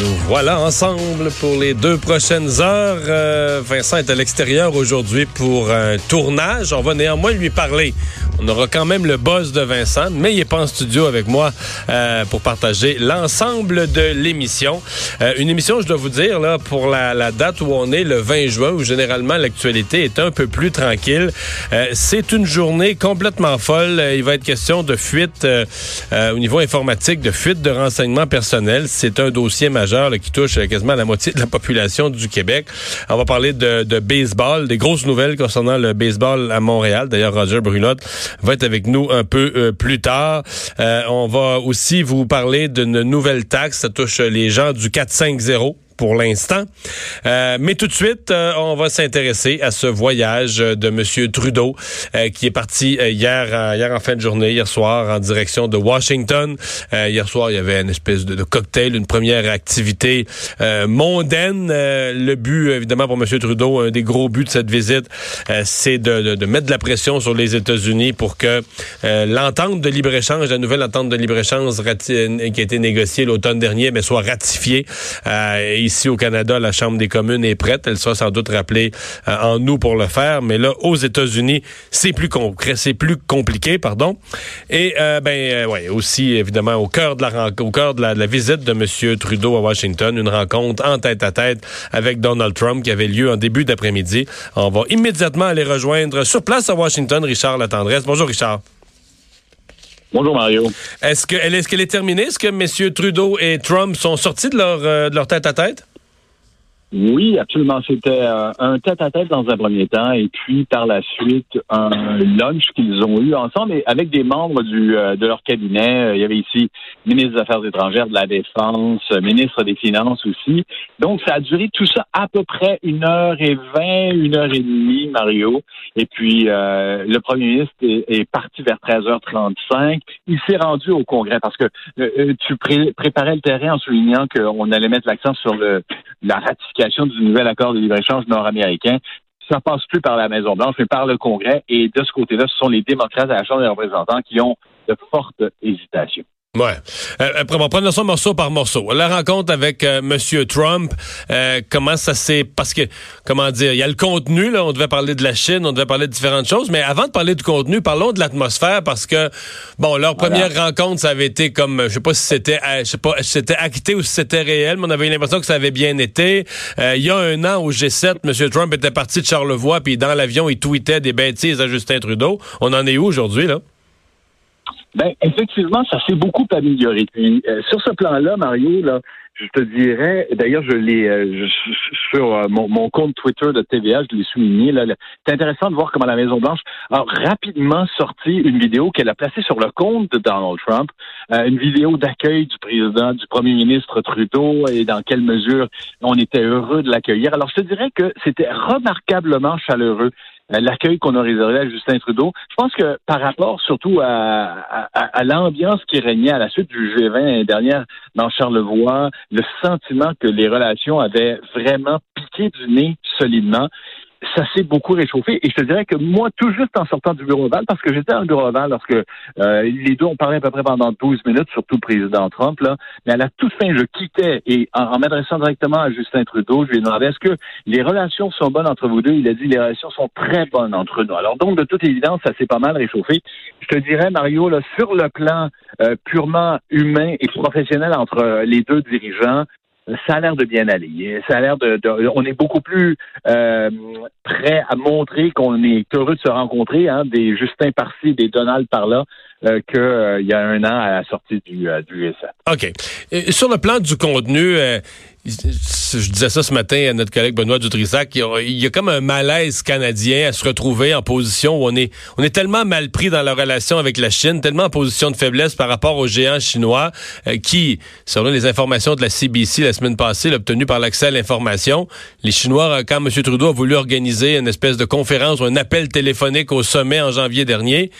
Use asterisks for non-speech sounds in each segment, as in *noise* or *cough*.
Nous voilà ensemble pour les deux prochaines heures. Euh, Vincent est à l'extérieur aujourd'hui pour un tournage. On va néanmoins lui parler. On aura quand même le boss de Vincent, mais il n'est pas en studio avec moi euh, pour partager l'ensemble de l'émission. Euh, une émission, je dois vous dire, là, pour la, la, date où on est, le 20 juin, où généralement l'actualité est un peu plus tranquille. Euh, c'est une journée complètement folle. Il va être question de fuite au niveau informatique, de fuite de renseignements personnels. C'est un dossier majeur là, qui touche quasiment la moitié de la population du Québec. On va parler de, de baseball, des grosses nouvelles concernant le baseball à Montréal. D'ailleurs, Roger Brulotte va être avec nous un peu euh, plus tard. Euh, on va aussi vous parler d'une nouvelle taxe. Ça touche les gens du 450 pour l'instant. Euh, mais tout de suite, euh, on va s'intéresser à ce voyage de M. Trudeau euh, qui est parti hier, hier en fin de journée, hier soir, en direction de Washington. hier soir, il y avait une espèce de, de cocktail, une première activité mondaine. le but, évidemment, pour M. Trudeau, un des gros buts de cette visite, c'est de, de, de, mettre de la pression sur les États-Unis pour que l'entente de libre-échange, la nouvelle entente de libre-échange qui a été négociée l'automne dernier, mais soit ratifiée. Et ici au Canada, la Chambre des communes est prête. Elle sera sans doute rappelée euh, en nous pour le faire. Mais là, aux États-Unis, c'est plus concret, c'est plus compliqué, pardon. Et euh, ben euh, aussi évidemment au cœur de la au cœur de la, de la, visite de M. Trudeau à Washington, une rencontre en tête à tête avec Donald Trump qui avait lieu en début d'après-midi. On va immédiatement aller rejoindre sur place à Washington Richard Latendresse. Bonjour Richard. Bonjour Mario. Est-ce que est-ce qu'elle est terminée? Est-ce que M. Trudeau et Trump sont sortis de leur, euh, de leur tête à tête? Oui, absolument. C'était euh, un tête-à-tête dans un premier temps et puis par la suite un lunch qu'ils ont eu ensemble et avec des membres du, euh, de leur cabinet. Euh, il y avait ici ministre des Affaires étrangères, de la Défense, ministre des Finances aussi. Donc ça a duré tout ça à peu près une heure et vingt, une heure et demie, Mario. Et puis le premier ministre est, est parti vers 13h35. Il s'est rendu au Congrès parce que tu préparais le terrain en soulignant qu'on allait mettre l'accent sur le, la ratification du nouvel accord de libre-échange nord-américain. Ça passe plus par la Maison-Blanche, mais par le Congrès. Et de ce côté-là, ce sont les démocrates à la Chambre des représentants qui ont de fortes hésitations. Ouais. Euh, après, on va prendre ça morceau par morceau. La rencontre avec euh, Monsieur Trump, euh, comment ça s'est... Parce que, comment dire, il y a le contenu, là, on devait parler de la Chine, on devait parler de différentes choses, mais avant de parler du contenu, parlons de l'atmosphère, parce que, bon, leur première rencontre, ça avait été comme, je sais pas si c'était, je sais pas si c'était acté ou si c'était réel, mais on avait l'impression que ça avait bien été. il y a un an, au G7, Monsieur Trump était parti de Charlevoix, puis dans l'avion, il tweetait des bêtises à Justin Trudeau. On en est où aujourd'hui, là? Ben, effectivement, ça s'est beaucoup amélioré. Puis, euh, sur ce plan-là, Mario, là, je te dirais, d'ailleurs, je l'ai euh, sur euh, mon, mon, compte Twitter de TVA, je l'ai souligné. Là, c'est intéressant de voir comment la Maison Blanche a rapidement sorti une vidéo qu'elle a placée sur le compte de Donald Trump, une vidéo d'accueil du président, du premier ministre Trudeau et dans quelle mesure on était heureux de l'accueillir. Alors, je te dirais que c'était remarquablement chaleureux l'accueil qu'on a réservé à Justin Trudeau. Je pense que par rapport surtout à, l'ambiance qui régnait à la suite du G20 dernière dans Charlevoix, le sentiment que les relations avaient vraiment piqué du nez solidement, ça s'est beaucoup réchauffé. Et je te dirais que moi, tout juste en sortant du bureau ovale, parce que j'étais en bureau ovale lorsque euh, les deux ont parlé à peu près pendant 12 minutes, surtout le président Trump, là, mais à la toute fin, je quittais et en, m'adressant directement à Justin Trudeau, je lui ai demandé est-ce que les relations sont bonnes entre vous deux? Il a dit les relations sont très bonnes entre nous. Alors donc, de toute évidence, ça s'est pas mal réchauffé. Je te dirais, Mario, là, sur le plan euh, purement humain et professionnel entre les deux dirigeants, ça a l'air de bien aller. Ça a l'air de, on est beaucoup plus euh, prêt à montrer qu'on est heureux de se rencontrer, hein, des Justin par-ci, des Donald par-là, euh, qu'il euh, y a un an à la sortie du, euh, du G7. OK. sur le plan du contenu, je disais ça ce matin à notre collègue Benoît Dutrissac, il y, a, comme un malaise canadien à se retrouver en position où on est, tellement mal pris dans la relation avec la Chine, tellement en position de faiblesse par rapport aux géants chinois euh, qui, selon les informations de la CBC la semaine passée, obtenues par l'accès à l'information, les Chinois, euh, quand M. Trudeau a voulu organiser une espèce de conférence ou un appel téléphonique au sommet en janvier dernier,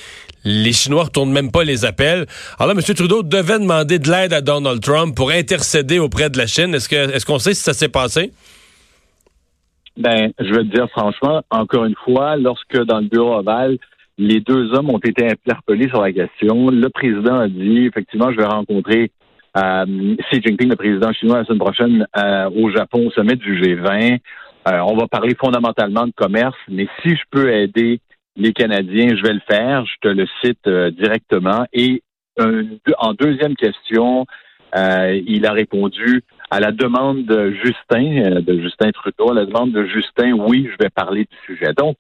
les Chinois retournent même pas les appels. Alors là, M. Trudeau devait demander de l'aide à Donald Trump pour intercéder auprès de la Chine. Est-ce que est-ce qu'on sait si ça s'est passé? Ben, je veux te dire franchement, encore une fois, lorsque dans le bureau ovale, les deux hommes ont été interpellés sur la question, le président a dit effectivement, je vais rencontrer euh, Xi Jinping, le président chinois, la semaine prochaine euh, au Japon au sommet du G20. Euh, on va parler fondamentalement de commerce, mais si je peux aider les Canadiens, je vais le faire. Je te le cite euh, directement. Et en deuxième question, euh, il a répondu à la demande de Justin, euh, de Justin Trudeau, à la demande de Justin, oui, je vais parler du sujet. Donc,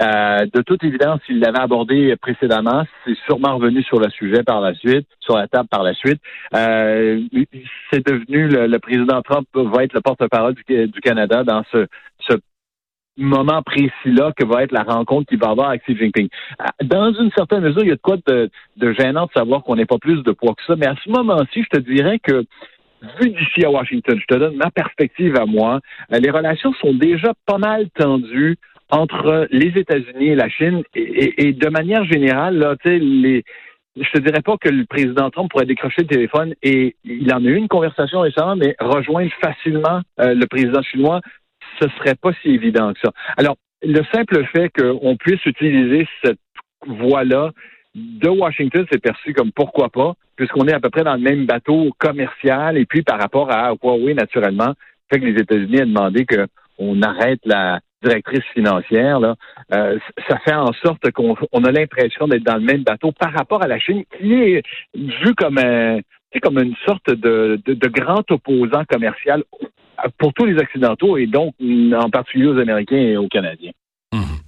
de toute évidence, il l'avait abordé précédemment. C'est sûrement revenu sur le sujet par la suite, sur la table par la suite. c'est devenu le, président Trump va être le porte-parole du, du, Canada dans ce, ce moment précis-là que va être la rencontre qu'il va avoir avec Xi Jinping. Ah, dans une certaine mesure, il y a de quoi de, gênant de savoir qu'on n'est pas plus de poids que ça, mais à ce moment-ci, je te dirais que vu d'ici à Washington, je te donne ma perspective à moi, euh, les relations sont déjà pas mal tendues entre les États-Unis et la Chine et, de manière générale, là, les, je te dirais pas que le président Trump pourrait décrocher le téléphone et il en a eu une conversation récemment, mais rejoindre facilement euh, le président chinois, ce serait pas si évident que ça. Alors, le simple fait qu'on puisse utiliser cette voie-là de Washington, c'est perçu comme pourquoi pas, puisqu'on est à peu près dans le même bateau commercial et puis par rapport à Huawei, naturellement, fait que les États-Unis ont demandé qu'on arrête la directrice financière, là, euh, ça fait en sorte qu'on a l'impression d'être dans le même bateau par rapport à la Chine, qui est vue comme un, comme une sorte de, de, de grand opposant commercial pour tous les Occidentaux et donc en particulier aux Américains et aux Canadiens. Mhm.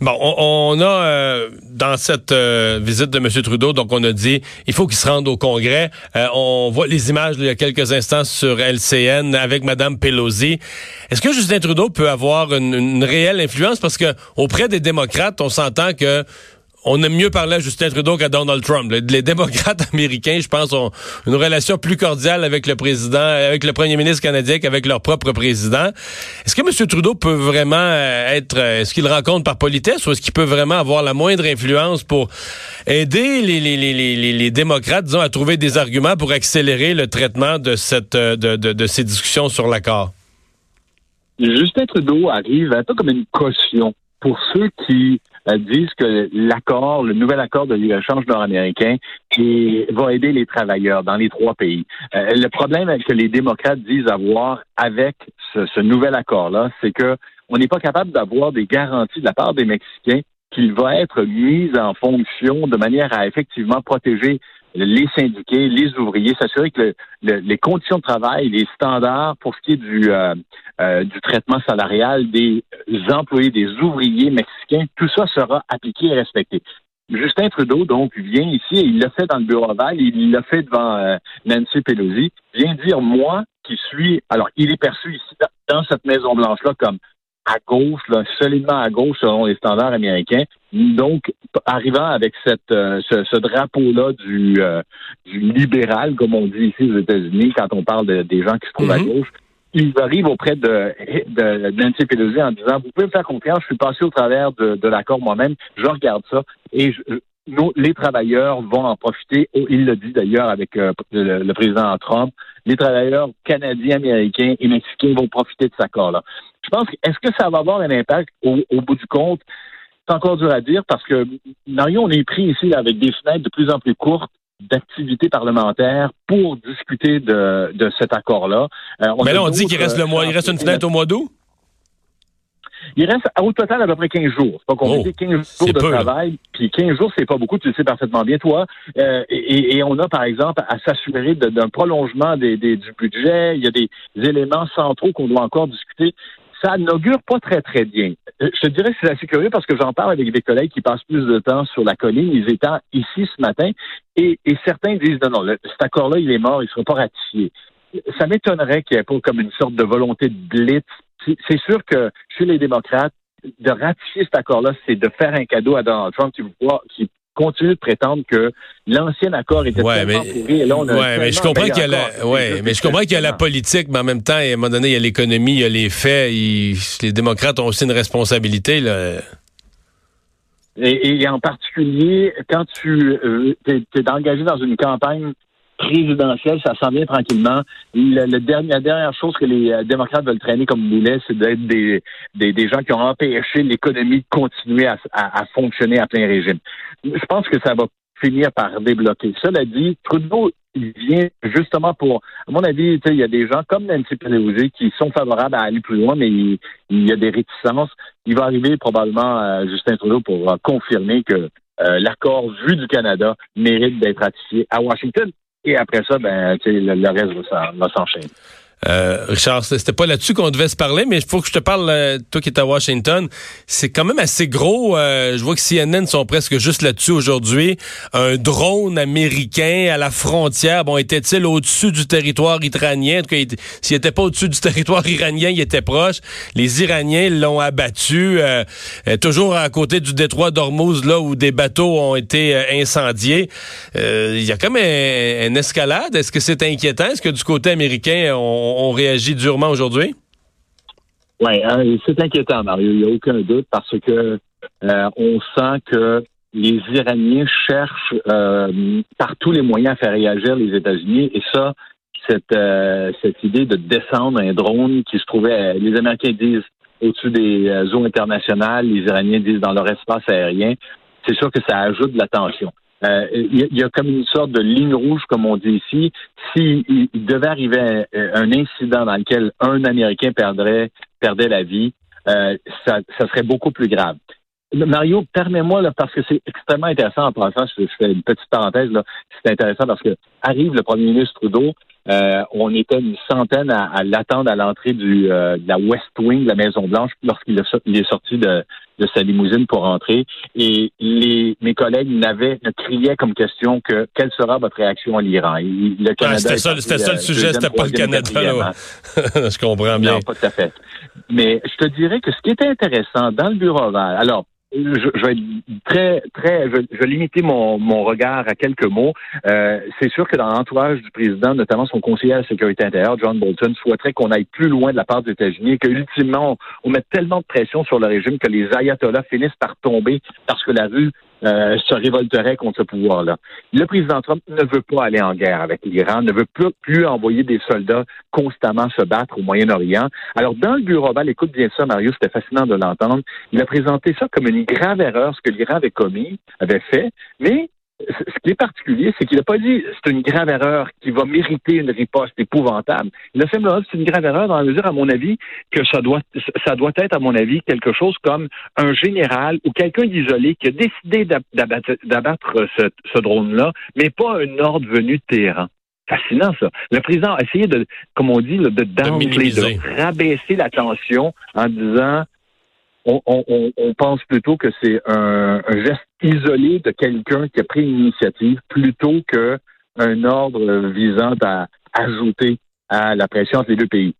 Bon, on, a euh, dans cette euh, visite de M. Trudeau, donc on a dit il faut qu'il se rende au Congrès. Euh, on voit les images il y a quelques instants sur LCN avec Mme Pelosi. Est-ce que Justin Trudeau peut avoir une, réelle influence? Parce que auprès des démocrates, on s'entend que on aime mieux parler à Justin Trudeau qu'à Donald Trump. Les, démocrates *laughs* américains, je pense, ont une relation plus cordiale avec le président, avec le premier ministre canadien qu'avec leur propre président. Est-ce que M. Trudeau peut vraiment euh, être, euh, est-ce qu'il rencontre par politesse ou est-ce qu'il peut vraiment avoir la moindre influence pour aider les, démocrates, disons, à trouver des arguments pour accélérer le traitement de cette, euh, de, ces discussions sur l'accord? Justin Trudeau arrive un peu comme une caution pour ceux qui disent que l'accord, le nouvel accord de libre-échange nord-américain, va aider les travailleurs dans les trois pays. Euh, le problème que les démocrates disent avoir avec ce, nouvel accord-là, c'est que on n'est pas capable d'avoir des garanties de la part des Mexicains qu'il va être mis en fonction de manière à effectivement protéger les syndiqués, les ouvriers, s'assurer que les conditions de travail, les standards pour ce qui est du, euh, euh, du traitement salarial des employés, des ouvriers mexicains, tout ça sera appliqué et respecté. Justin Trudeau, donc, vient ici et il l'a fait dans le bureau ovale, il l'a fait devant euh, Nancy Pelosi, vient dire, moi, qui suis, alors, il est perçu ici, dans cette Maison-Blanche-là, comme à gauche, là, solidement à gauche selon les standards américains. Donc, arrivant avec cette, euh, ce, drapeau-là du, euh, du libéral, comme on dit ici aux États-Unis, quand on parle des gens qui se trouvent à mhm. gauche, il arrive auprès de, de, Nancy Pelosi en disant, vous pouvez me faire confiance, je suis passé au travers de, de l'accord moi-même, je regarde ça et je, nous, les travailleurs vont en profiter. Oh, il l'a dit d'ailleurs avec euh, le, président Trump. Les travailleurs canadiens, américains et mexicains vont profiter de cet accord-là. Je pense que est-ce que ça va avoir un impact au, bout du compte? C'est encore dur à dire parce que, Mario, on est pris ici avec des fenêtres de plus en plus courtes d'activités parlementaires pour discuter de, cet accord-là. Euh, Mais là, on dit qu'il reste le mois, il reste une euh, fenêtre au mois d'août? Il reste au total à peu près 15 jours. C'est pas compliqué, 15 jours de travail. Puis 15 jours, c'est pas beaucoup, tu le sais parfaitement bien, toi. Euh, et, on a, par exemple, à s'assurer d'un prolongement des, du budget. Il y a des éléments centraux qu'on doit encore discuter. Ça n'augure pas très, très bien. Euh, je te dirais que c'est assez curieux parce que j'en parle avec des collègues qui passent plus de temps sur la colline. Ils étant ici ce matin. Et, certains disent, non, non, cet accord-là, il est mort, il ne sera pas ratifié. ça m'étonnerait qu'il n'y ait pas comme une sorte de volonté de blitz. C'est sûr que chez les démocrates, de ratifier cet accord-là, c'est de faire un cadeau à Donald Trump qui, qui continue de prétendre que l'ancien accord était ouais, tellement mais, pourri. Et là, on a ouais, mais je comprends qu'il y a la, ouais, mais je comprends qu'il y a la politique, mais en même temps, à un moment donné, il y a l'économie, il y a les faits. les démocrates ont aussi une responsabilité. Là. Et, et en particulier, quand tu euh, es, engagé dans une campagne présidentielle, ça s'en vient tranquillement. Le, dernier, la dernière chose que les euh, démocrates veulent traîner comme boulet, c'est d'être des, des, des, gens qui ont empêché l'économie de continuer à, à, fonctionner à plein régime. Je pense que ça va finir par débloquer. Cela dit, Trudeau, il vient justement pour, à mon avis, il y a des gens comme Nancy Pelosi qui sont favorables à aller plus loin, mais il, y a des réticences. Il va arriver probablement euh, Justin Trudeau pour euh, confirmer que l'accord vu du Canada mérite d'être ratifié à Washington. Et après ça, ben, le, le reste va s'enchaîner. Euh, Richard, c'était pas là-dessus qu'on devait se parler, mais il faut que je te parle, euh, toi qui es à Washington. C'est quand même assez gros. Euh, je vois que CNN sont presque juste là-dessus aujourd'hui. Un drone américain à la frontière. Bon, était-il au-dessus du territoire iranien? En tout cas, s'il n'était pas au-dessus du *laughs* territoire iranien, il était proche. Les Iraniens l'ont abattu. toujours à côté du détroit d'Ormuz, là où des bateaux ont été incendiés. Il y a comme un, une escalade. Est-ce que c'est inquiétant? Est-ce que du côté américain, on on, réagit durement aujourd'hui? Oui, hein, c'est inquiétant, Mario. Il n'y a aucun doute parce que euh, on sent que les Iraniens cherchent euh, par tous les moyens à faire réagir les États-Unis. Et ça, cette, euh, cette idée de descendre un drone qui se trouvait, les Américains disent au-dessus des eaux internationales, les Iraniens disent dans leur espace aérien, c'est sûr que ça ajoute de la tension. Euh, il y, a comme une sorte de ligne rouge, comme on dit ici. S'il devait arriver un, incident dans lequel un Américain perdrait, perdait la vie, euh, ça, ça, serait beaucoup plus grave. Mario, permets-moi, là, parce que c'est extrêmement intéressant en passant, je, fais une petite parenthèse, là, c'est intéressant parce que arrive le premier ministre Trudeau, euh, on était une centaine à, l'attendre à l'entrée du euh, de la West Wing de la Maison Blanche lorsqu'il est sorti de, de sa limousine pour rentrer. Et les mes collègues n'avaient ne criaient comme question que quelle sera votre réaction à l'Iran. Le Canada. c'était ça, c'était ça le euh, sujet, c'était pas le Canada. *laughs* je comprends bien. Non, pas tout à fait. Mais je te dirais que ce qui était intéressant dans le bureau oval, alors je, vais être très, très, je, vais limiter mon, mon regard à quelques mots. Euh, c'est sûr que dans l'entourage du président, notamment son conseiller à la sécurité intérieure, John Bolton, souhaiterait qu'on aille plus loin de la part des États-Unis et que ultimement, on, mette tellement de pression sur le régime que les ayatollahs finissent par tomber parce que la rue euh, se révolterait contre ce pouvoir-là. Le président Trump ne veut pas aller en guerre avec l'Iran, ne veut plus, plus envoyer des soldats constamment se battre au Moyen-Orient. Alors, dans le bureau Oval, écoute bien ça, Mario, c'était fascinant de l'entendre. Il a présenté ça comme une grave erreur, ce que l'Iran avait commis, avait fait, mais ce qui est particulier, c'est qu'il n'a pas dit c'est une grave erreur qui va mériter une riposte épouvantable. Il a simplement dit c'est une grave erreur dans la mesure, à mon avis, que ça doit, ça doit être, à mon avis, quelque chose comme un général ou quelqu'un d'isolé qui a décidé d'abattre ce, drone-là, mais pas un ordre venu de Téhéran fascinant, ça. Le président a essayé de, comme on dit, de, de, de rabaisser la tension en disant on, pense plutôt que c'est un, geste isolé de quelqu'un qui a pris une initiative plutôt qu'un ordre visant à ajouter à la pression entre les deux pays.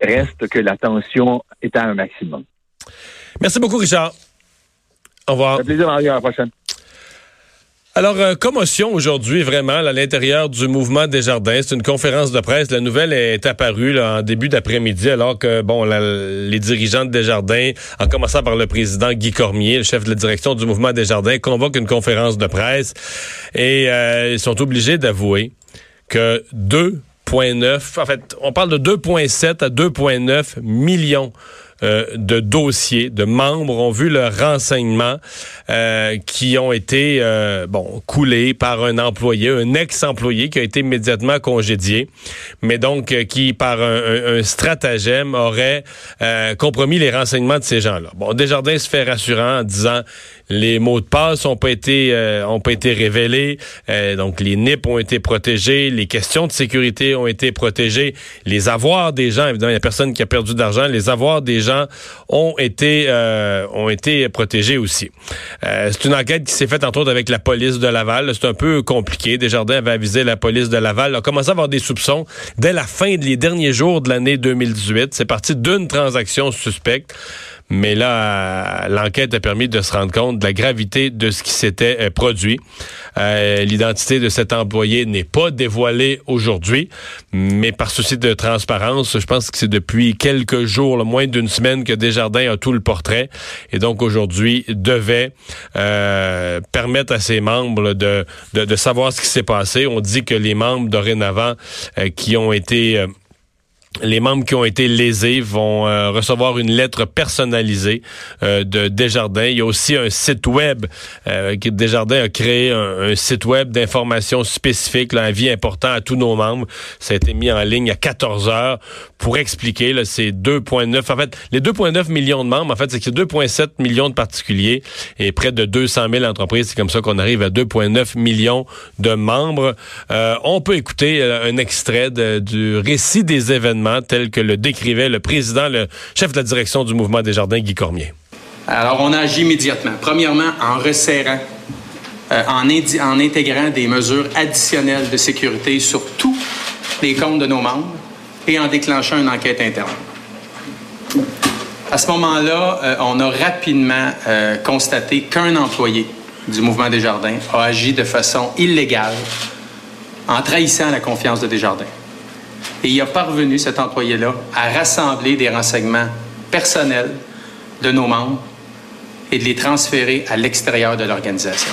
Reste que la tension est à un maximum. Merci beaucoup, Richard. Au revoir. Un plaisir, Mario. À la prochaine. Alors, euh, commotion aujourd'hui, vraiment, à l'intérieur du mouvement des jardins. C'est une conférence de presse. La nouvelle est apparue là, en début d'après-midi, alors que, bon, les dirigeants de Desjardins, en commençant par le président Guy Cormier, le chef de la direction du mouvement des jardins, convoquent une conférence de presse et euh, ils sont obligés d'avouer que 2,9, en fait, on parle de 2,7 à 2,9 millions euh, de dossiers, de membres ont vu leurs renseignements euh, qui ont été euh, bon coulés par un employé, un ex-employé qui a été immédiatement congédié, mais donc qui par un, stratagème aurait compromis les renseignements de ces gens-là. Bon, Desjardins se fait rassurant en disant les mots de passe ont pas été ont pas été révélés, donc les NIP ont été protégés, les questions de sécurité ont été protégées, les avoirs des gens, évidemment il y a personne qui a perdu d'argent, les avoirs des dirigeants ont été euh, ont été protégés aussi. Euh, c'est une enquête qui s'est faite entre autres avec la police de Laval. C'est un peu compliqué. Desjardins avait avisé la police de Laval. a commencé à avoir des soupçons dès la fin des derniers jours de l'année 2018. C'est parti d'une transaction suspecte. Mais là, l'enquête a permis de se rendre compte de la gravité de ce qui s'était euh, produit. Euh, l'identité de cet employé n'est pas dévoilée aujourd'hui, mais par souci de transparence, je pense que c'est depuis quelques jours, moins d'une semaine, que Desjardins a tout le portrait. Et donc aujourd'hui, devait euh, permettre à ses membres de, de, savoir ce qui s'est passé. On dit que les membres dorénavant qui ont été les membres qui ont été lésés vont euh, recevoir une lettre personnalisée euh, de Desjardins. Il y a aussi un site web euh, que Desjardins a créé un, site web d'informations spécifiques, là, un avis important à tous nos membres. Ça a été mis en ligne à 14 heures pour expliquer là, ces 2,9. En fait, les 2,9 millions de membres, en fait, c'est que 2,7 millions de particuliers et près de 200 000 entreprises. C'est comme ça qu'on arrive à 2,9 millions de membres. on peut écouter un extrait du récit des événements tel que le décrivait le président, le chef de la direction du mouvement des jardins, Guy Cormier. Alors, on a agi immédiatement. Premièrement, en resserrant, euh, en, intégrant des mesures additionnelles de sécurité sur tous les comptes de nos membres et en déclenchant une enquête interne. À ce moment-là, euh, on a rapidement euh, constaté qu'un employé du mouvement des jardins a agi de façon illégale en trahissant la confiance de Desjardins. Et il a parvenu, cet employé-là, à rassembler des renseignements personnels de nos membres et de les transférer à l'extérieur de l'organisation.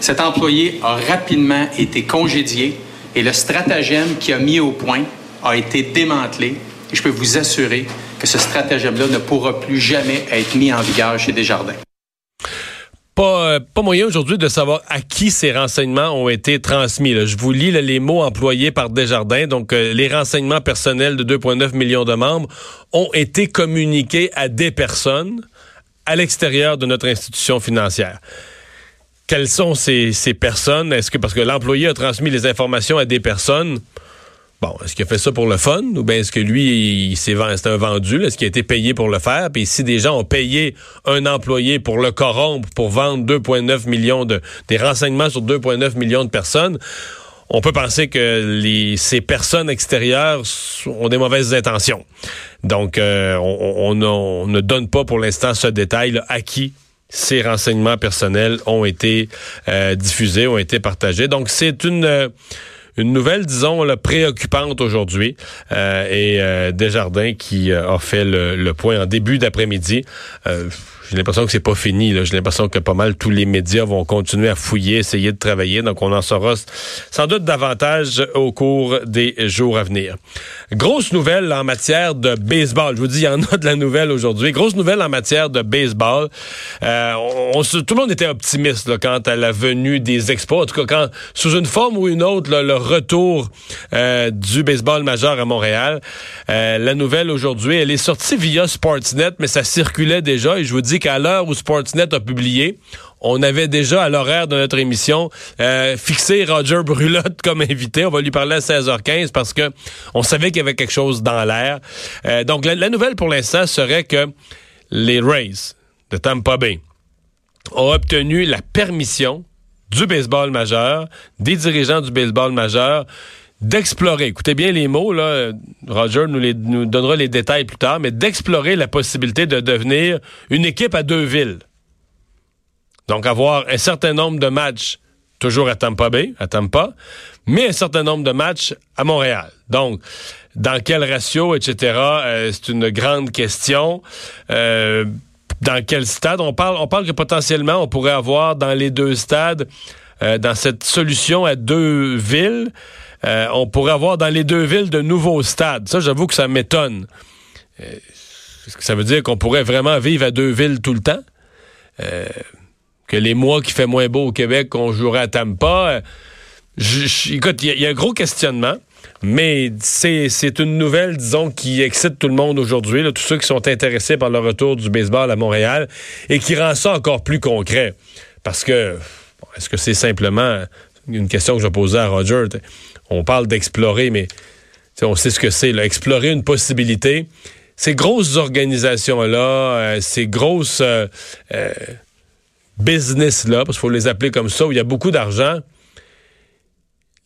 Cet employé a rapidement été congédié et le stratagème qu'il a mis au point a été démantelé. Et je peux vous assurer que ce stratagème-là ne pourra plus jamais être mis en vigueur chez Desjardins pas, euh, pas moyen aujourd'hui de savoir à qui ces renseignements ont été transmis. Je vous lis les mots employés par Desjardins. Donc, euh, les renseignements personnels de 2,9 millions de membres ont été communiqués à des personnes à l'extérieur de notre institution financière. Quelles sont ces, ces personnes? Est-ce que parce que l'employé a transmis les informations à des personnes? Bon, est-ce qu'il a fait ça pour le fun ou bien est-ce que lui, c'est un vendu, est-ce qu'il a été payé pour le faire? Puis si des gens ont payé un employé pour le corrompre, pour vendre 2,9 millions de, des renseignements sur 2,9 millions de personnes, on peut penser que les, ces personnes extérieures ont des mauvaises intentions. Donc, euh, on, ne donne pas pour l'instant ce détail à qui ces renseignements personnels ont été euh, diffusés, ont été partagés. Donc, c'est une... Euh, une nouvelle, disons, préoccupante aujourd'hui. Euh, et euh, Desjardins qui euh, a fait le, point en début d'après-midi. J'ai l'impression que c'est pas fini. J'ai l'impression que pas mal tous les médias vont continuer à fouiller, essayer de travailler. Donc, on en saura sans doute davantage au cours des jours à venir. Grosse nouvelle en matière de baseball. Je vous dis, il y en a de la nouvelle aujourd'hui. Grosse nouvelle en matière de baseball. Euh, tout le monde était optimiste là, quant à la venue des expos. En tout cas, quand, sous une forme ou une autre, le retour euh, du baseball majeur à Montréal. Euh, la nouvelle aujourd'hui, elle est sortie via Sportsnet, mais ça circulait déjà. Et je vous dis qu'à l'heure où Sportsnet a publié, on avait déjà à l'horaire de notre émission euh, fixé Roger Brulotte *laughs* comme invité. On va lui parler à 16h15 parce que on savait qu'il y avait quelque chose dans l'air. Euh, donc la, nouvelle pour l'instant serait que les Rays de Tampa Bay ont obtenu la permission du baseball majeur, des dirigeants du baseball majeur, d'explorer, écoutez bien les mots, là, Roger nous, les, donnera les détails plus tard, mais d'explorer la possibilité de devenir une équipe à deux villes. Donc avoir un certain nombre de matchs toujours à Tampa Bay, à Tampa, mais un certain nombre de matchs à Montréal. Donc, dans quel ratio, etc., euh, c'est une grande question. Euh, dans quel stade? On parle, on parle que potentiellement, on pourrait avoir dans les deux stades, euh, dans cette solution à deux villes, euh, on pourrait avoir dans les deux villes de nouveaux stades. Ça, j'avoue que ça m'étonne. Que ça veut dire qu'on pourrait vraiment vivre à deux villes tout le temps? Euh, que les mois qui fait moins beau au Québec, qu'on jouerait à Tampa? Je, écoute, il y, a un gros questionnement. Mais c'est une nouvelle, disons, qui excite tout le monde aujourd'hui, tous ceux qui sont intéressés par le retour du baseball à Montréal et qui rend ça encore plus concret. Parce que, est-ce que c'est simplement une question que je posais à Roger? On parle d'explorer, mais on sait ce que c'est. Explorer une possibilité, ces grosses organisations-là, euh, ces grosses euh, euh, business-là, parce qu'il faut les appeler comme ça, où il y a beaucoup d'argent,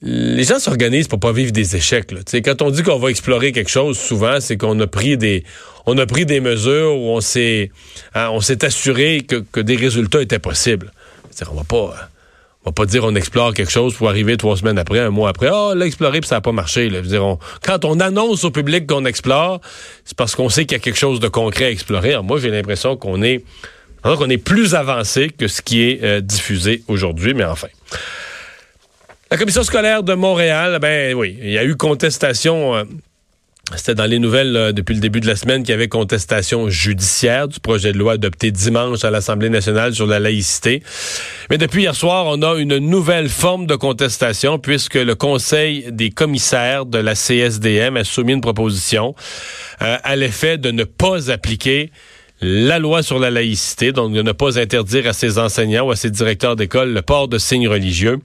les gens s'organisent pour pas vivre des échecs. Quand on dit qu'on va explorer quelque chose, souvent, c'est qu'on a pris des on a pris des mesures où on s'est hein, on s'est assuré que, que, des résultats étaient possibles. on va pas on va pas dire on explore quelque chose pour arriver trois semaines après, un mois après, oh, l'a puis ça n'a pas marché. Là. Dire, quand on annonce au public qu'on explore, c'est parce qu'on sait qu'il y a quelque chose de concret à explorer. moi, j'ai l'impression qu'on est qu'on est plus avancé que ce qui est euh, diffusé aujourd'hui, mais enfin. La commission scolaire de Montréal, ben oui, il y a eu contestation. Euh, c'était dans les nouvelles euh, depuis le début de la semaine qu'il y avait contestation judiciaire du projet de loi adopté dimanche à l'Assemblée nationale sur la laïcité. Mais depuis hier soir, on a une nouvelle forme de contestation puisque le Conseil des commissaires de la CSDM a soumis une proposition euh, à l'effet de ne pas appliquer la loi sur la laïcité, donc de ne pas interdire à ses enseignants ou à ses directeurs d'école le port de signes religieux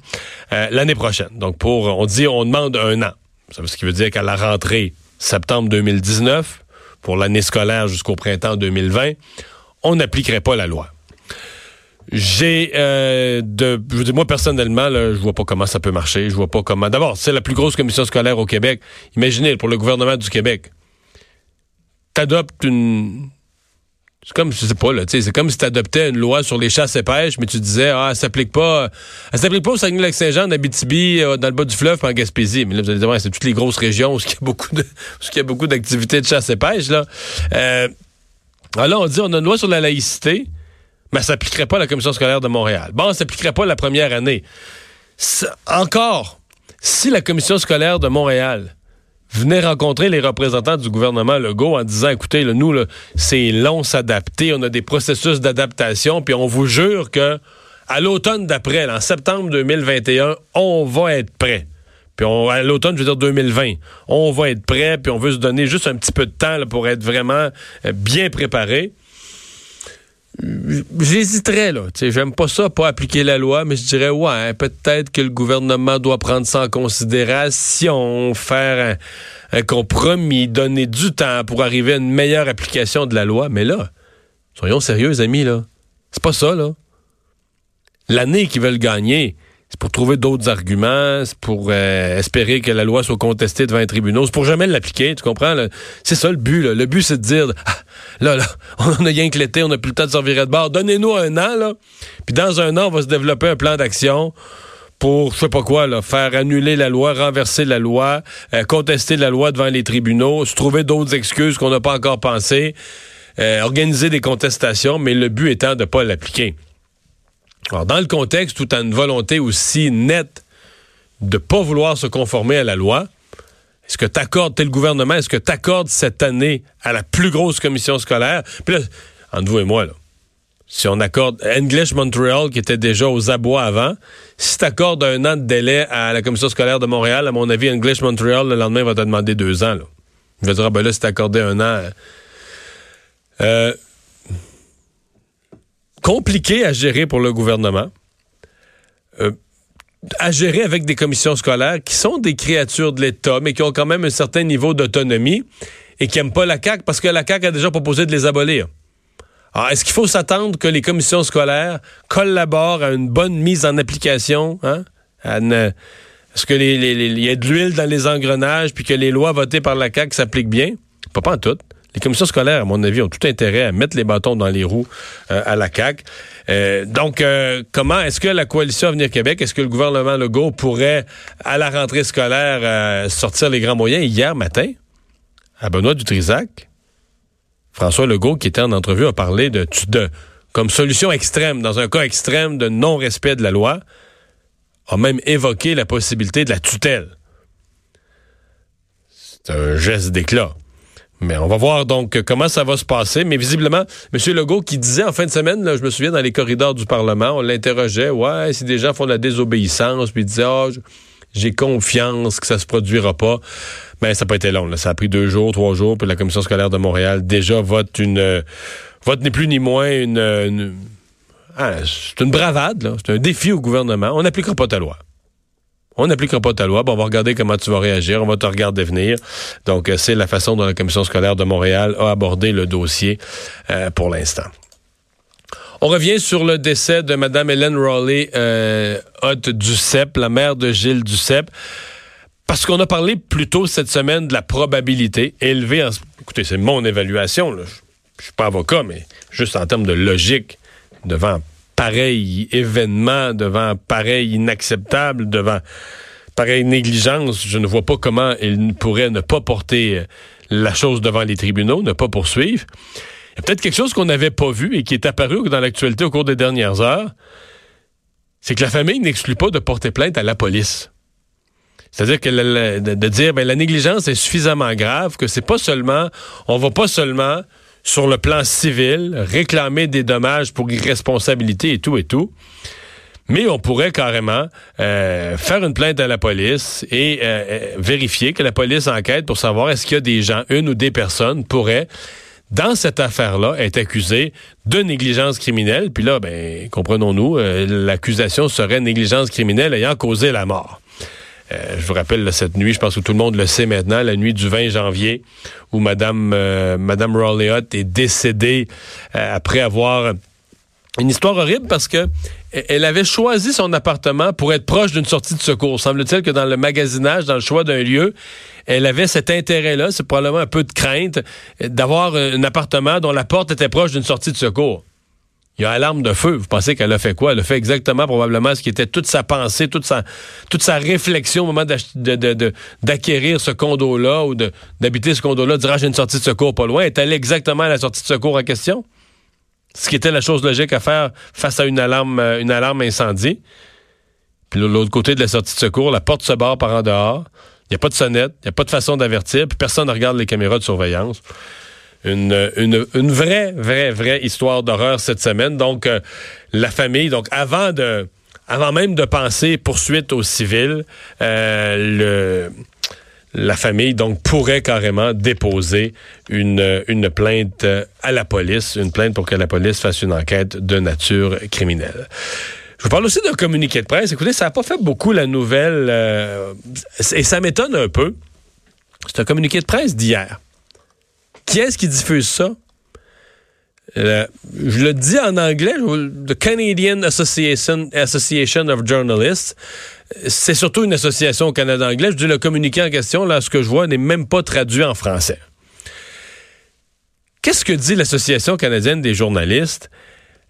euh, l'année prochaine. Donc pour, on dit, on demande un an. Ça ce qui veut dire qu'à la rentrée septembre 2019, pour l'année scolaire jusqu'au printemps 2020, on n'appliquerait pas la loi. J'ai euh, de je veux moi personnellement là, je vois pas comment ça peut marcher, je vois pas comment d'abord, c'est la plus grosse commission scolaire au Québec. Imaginez pour le gouvernement du Québec. T'adoptes une c'est comme, je sais pas, là, c'est comme si tu adoptais une loi sur les chasses et pêches, mais tu disais, ah, elle s'applique pas, elle s'applique pas au Saguenay-Lac-Saint-Jean, en Abitibi, euh, dans le bas du fleuve, en Gaspésie. Mais là, vous allez dire, ouais, c'est toutes les grosses régions où il y a beaucoup de, *laughs* où y a beaucoup d'activités de chasse et pêche, là. Euh, alors on dit, on a une loi sur la laïcité, mais elle s'appliquerait pas à la commission scolaire de Montréal. Bon, elle s'appliquerait pas la première année. Encore, si la commission scolaire de Montréal venait rencontrer les représentants du gouvernement Legault en disant écoutez, nous, c'est long s'adapter, on a des processus d'adaptation, puis on vous jure que à l'automne d'après, en septembre 2021, on va être prêt. Puis on, à l'automne, je veux dire 2020, on va être prêt, puis on veut se donner juste un petit peu de temps pour être vraiment euh, bien préparé. J'hésiterais, là. J'aime pas ça, pas appliquer la loi, mais je dirais, ouais, peut-être que le gouvernement doit prendre ça en considération, faire un, compromis, donner du temps pour arriver à une meilleure application de la loi. Mais là, soyons sérieux, amis, là. C'est pas ça, là. L'année qu'ils veulent gagner, c'est pour trouver d'autres arguments, c'est pour euh, espérer que la loi soit contestée devant les tribunaux, c'est pour jamais l'appliquer, tu comprends? C'est ça le but. Là. Le but, c'est de dire, ah, là, là, *laughs* on a rien que l'été, on n'a plus le temps de servir de bord, donnez-nous un an, là, puis dans un an, on va se développer un plan d'action pour, je sais pas quoi, faire annuler la loi, renverser la loi, euh, contester la loi devant les tribunaux, se trouver d'autres excuses qu'on n'a pas encore pensées, euh, organiser des contestations, mais le but étant de ne pas l'appliquer. Alors, dans le contexte tout à une volonté aussi nette de ne pas vouloir se conformer à la loi, est-ce que tu accordes, t'es le gouvernement, est-ce que tu accordes cette année à la plus grosse commission scolaire? Puis là, entre vous et moi, là, si on accorde English Montreal, qui était déjà aux abois avant, si tu accordes un an de délai à la commission scolaire de Montréal, à mon avis, English Montreal, le lendemain, va te demander deux ans. Là. Il va dire, ah, ben là, si accordé un an... Euh, compliqué à gérer pour le gouvernement. Euh, à gérer avec des commissions scolaires qui sont des créatures de l'État, mais qui ont quand même un certain niveau d'autonomie et qui n'aiment pas la CAQ parce que la CAQ a déjà proposé de les abolir. Alors, est-ce qu'il faut s'attendre que les commissions scolaires collaborent à une bonne mise en application? Hein? Est-ce qu'il y a de l'huile dans les engrenages puis que les lois votées par la CAQ s'appliquent bien? Pas, pas en toutes les commissions scolaires, à mon avis, ont tout intérêt à mettre les bâtons dans les roues euh, à la CAQ. Euh, donc, euh, comment est-ce que la coalition Avenir Québec, est-ce que le gouvernement Legault pourrait, à la rentrée scolaire, sortir les grands moyens? Hier matin, à Benoît Dutrisac, François Legault, qui était en entrevue, a parlé de, de comme solution extrême, dans un cas extrême de non-respect de la loi, a même évoqué la possibilité de la tutelle. C'est un geste d'éclat. Mais on va voir donc comment ça va se passer. Mais visiblement, M. Legault qui disait en fin de semaine, là, je me souviens dans les corridors du Parlement, on l'interrogeait, ouais, si des gens font de la désobéissance, puis il disait, oh, j'ai confiance que ça se produira pas. Mais ça n'a pas été long. Là. Ça a pris deux jours, trois jours, puis la Commission scolaire de Montréal déjà vote une vote ni plus ni moins une, ah, c'est une bravade. C'est un défi au gouvernement. On n'appliquera pas ta loi. On n'appliquera pas ta loi, on va regarder comment tu vas réagir, on va te regarder venir. Donc, c'est la façon dont la commission scolaire de Montréal a abordé le dossier pour l'instant. On revient sur le décès de Mme Hélène Raleigh euh, Duceppe, la mère de Gilles Duceppe. Parce qu'on a parlé plus tôt cette semaine de la probabilité élevée. Écoutez, c'est mon évaluation. Je suis pas avocat, mais juste en termes de logique, devant pareil événement, devant pareil inacceptable, devant pareille négligence, je ne vois pas comment il pourrait ne pas porter la chose devant les tribunaux, ne pas poursuivre. Il peut-être quelque chose qu'on n'avait pas vu et qui est apparu dans l'actualité au cours des dernières heures. C'est que la famille n'exclut pas de porter plainte à la police. C'est-à-dire que de, dire ben, la négligence est suffisamment grave que c'est pas seulement, on va pas seulement sur le plan civil réclamer des dommages pour irresponsabilité et tout et tout, mais on pourrait carrément euh, faire une plainte à la police et euh, euh, vérifier que la police enquête pour savoir est-ce qu'il y a des gens, une ou des personnes pourraient dans cette affaire-là, est accusé de négligence criminelle. Puis là, ben, comprenons-nous, l'accusation serait négligence criminelle ayant causé la mort. Euh, je vous rappelle cette nuit, je pense que tout le monde le sait maintenant, la nuit du 20 janvier, où Madame euh, Madame Raleigh est décédée après avoir une histoire horrible parce que elle avait choisi son appartement pour être proche d'une sortie de secours. Semble-t-il que dans le magasinage, dans le choix d'un lieu, elle avait cet intérêt-là, c'est probablement un peu de crainte, d'avoir un appartement dont la porte était proche d'une sortie de secours. Il y a alarme de feu. Vous pensez qu'elle a fait quoi? Elle a fait exactement probablement ce qui était toute sa pensée, toute sa, toute sa réflexion au moment d'acquérir ce condo-là ou d'habiter ce condo-là, dire ah, une sortie de secours pas loin. Est-elle exactement à la sortie de secours en question? Ce qui était la chose logique à faire face à une alarme, euh, une alarme incendie. Puis l'autre côté de la sortie de secours, la porte se barre par en dehors. Il n'y a pas de sonnette, il n'y a pas de façon d'avertir, puis personne ne regarde les caméras de surveillance. Une, une, vraie, vraie, vraie histoire d'horreur cette semaine. Donc, euh, la famille, donc avant de avant même de penser poursuite au civil, euh, le, la famille donc pourrait carrément déposer une, une plainte à la police, une plainte pour que la police fasse une enquête de nature criminelle. Je vous parle aussi d'un communiqué de presse. Écoutez, ça n'a pas fait beaucoup la nouvelle euh, et ça m'étonne un peu. C'est un communiqué de presse d'hier. Qui est-ce qui diffuse ça? Je le dis en anglais, The Canadian Association, Association of Journalists. C'est surtout une association au Canada anglais. Je dis le communiqué en question, là, ce que je vois, n'est même pas traduit en français. Qu'est-ce que dit l'Association canadienne des journalistes?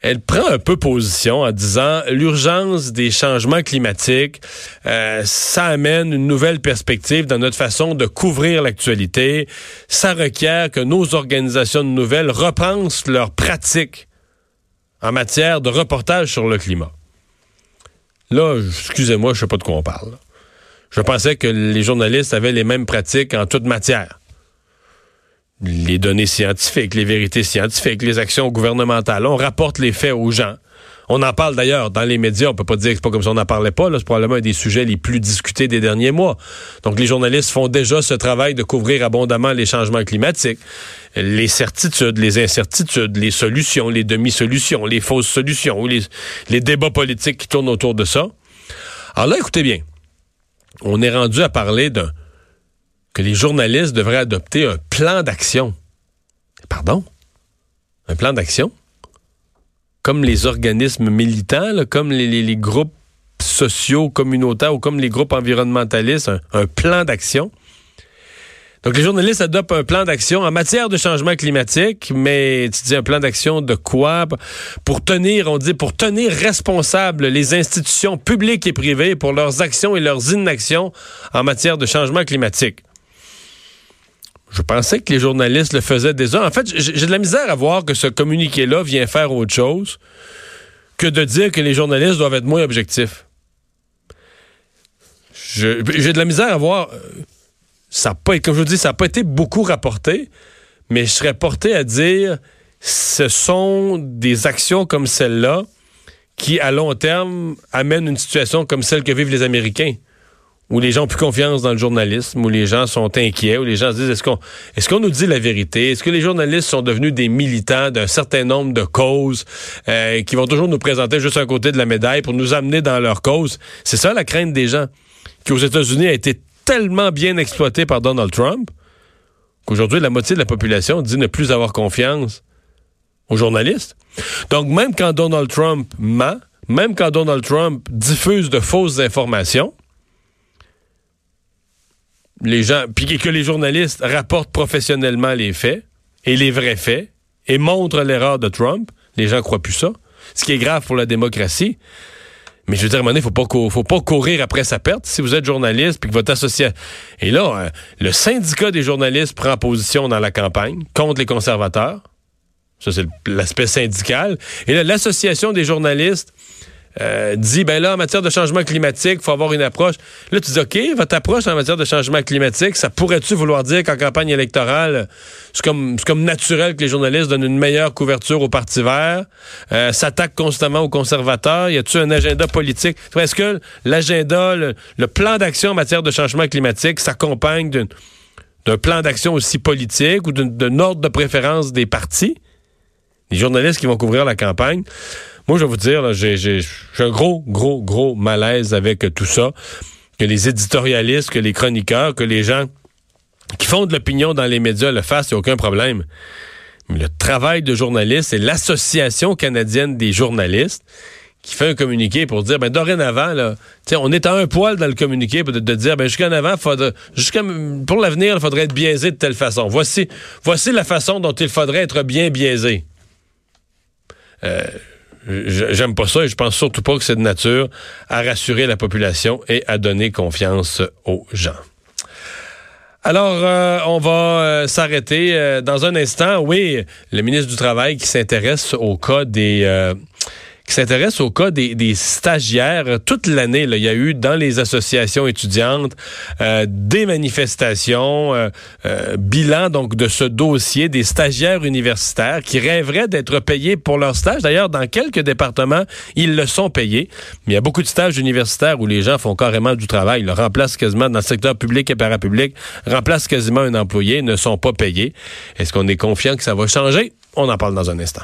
Elle prend un peu position en disant l'urgence des changements climatiques, euh, ça amène une nouvelle perspective dans notre façon de couvrir l'actualité. Ça requiert que nos organisations de nouvelles repensent leurs pratiques en matière de reportage sur le climat. Là, excusez-moi, je sais pas de quoi on parle. Je pensais que les journalistes avaient les mêmes pratiques en toute matière les données scientifiques, les vérités scientifiques, les actions gouvernementales. On rapporte les faits aux gens. On en parle d'ailleurs dans les médias. On peut pas dire que c'est pas comme si on n'en parlait pas. C'est probablement un des sujets les plus discutés des derniers mois. Donc, les journalistes font déjà ce travail de couvrir abondamment les changements climatiques, les certitudes, les incertitudes, les solutions, les demi-solutions, les fausses solutions, ou les, les débats politiques qui tournent autour de ça. Alors là, écoutez bien. On est rendu à parler d'un les journalistes devraient adopter un plan d'action. Pardon? Un plan d'action? Comme les organismes militants, comme les, groupes sociaux, communautaires ou comme les groupes environnementalistes, un, plan d'action. Donc, les journalistes adoptent un plan d'action en matière de changement climatique, mais tu dis un plan d'action de quoi? Pour tenir, on dit, pour tenir responsables les institutions publiques et privées pour leurs actions et leurs inactions en matière de changement climatique. Je pensais que les journalistes le faisaient déjà. En fait, j'ai de la misère à voir que ce communiqué-là vient faire autre chose que de dire que les journalistes doivent être moins objectifs. J'ai de la misère à voir. Euh, ça pas, comme je vous dis, ça n'a pas été beaucoup rapporté, mais je serais porté à dire ce sont des actions comme celle-là qui, à long terme, amènent une situation comme celle que vivent les Américains où les gens ont plus confiance dans le journalisme, où les gens sont inquiets, où les gens se disent est-ce qu'on est-ce qu'on nous dit la vérité? Est-ce que les journalistes sont devenus des militants d'un certain nombre de causes euh, qui vont toujours nous présenter juste un côté de la médaille pour nous amener dans leur cause? C'est ça la crainte des gens. qui aux États-Unis a été tellement bien exploité par Donald Trump qu'aujourd'hui, la moitié de la population dit ne plus avoir confiance aux journalistes. Donc, même quand Donald Trump ment, même quand Donald Trump diffuse de fausses informations, les gens, puis que les journalistes rapportent professionnellement les faits et les vrais faits et montrent l'erreur de Trump, les gens croient plus ça. Ce qui est grave pour la démocratie. Mais je veux dire, à un faut pas, courir après sa perte. Si vous êtes journaliste puis que votre association... Et là, euh, le syndicat des journalistes prend position dans la campagne contre les conservateurs. Ça, c'est l'aspect syndical. Et là, l'association des journalistes euh, dit, ben là, en matière de changement climatique, il faut avoir une approche. Là, tu dis, OK, votre approche en matière de changement climatique, ça pourrait-tu vouloir dire qu'en campagne électorale, c'est comme, comme naturel que les journalistes donnent une meilleure couverture au Parti vert, euh, s'attaquent constamment aux conservateurs? Y a-tu un agenda politique? Est-ce que l'agenda, le, plan d'action en matière de changement climatique s'accompagne d'un plan d'action aussi politique ou d'un ordre de préférence des partis? Les journalistes qui vont couvrir la campagne. Moi, je vais vous dire, j'ai un gros, gros, gros malaise avec tout ça. Que les éditorialistes, que les chroniqueurs, que les gens qui font de l'opinion dans les médias le fassent, il n'y a aucun problème. Mais le travail de journaliste, c'est l'Association canadienne des journalistes qui fait un communiqué pour dire, ben dorénavant, on est à un poil dans le communiqué pour de, dire, ben jusqu'en avant, jusqu'à, pour l'avenir, il faudrait être biaisé de telle façon. Voici, voici la façon dont il faudrait être bien biaisé. Euh, J'aime pas ça et je pense surtout pas que c'est de nature à rassurer la population et à donner confiance aux gens. Alors, euh, on va euh, s'arrêter euh, dans un instant. Oui, le ministre du Travail qui s'intéresse au cas des qui s'intéresse au cas des, des stagiaires. Toute l'année, il y a eu dans les associations étudiantes euh, des manifestations, euh, euh, bilan donc de ce dossier des stagiaires universitaires qui rêveraient d'être payés pour leur stage. D'ailleurs, dans quelques départements, ils le sont payés. Mais il y a beaucoup de stages universitaires où les gens font carrément du travail. Le remplacent quasiment dans le secteur public et parapublic, remplacent quasiment un employé, ne sont pas payés. Est-ce qu'on est confiant que ça va changer? On en parle dans un instant.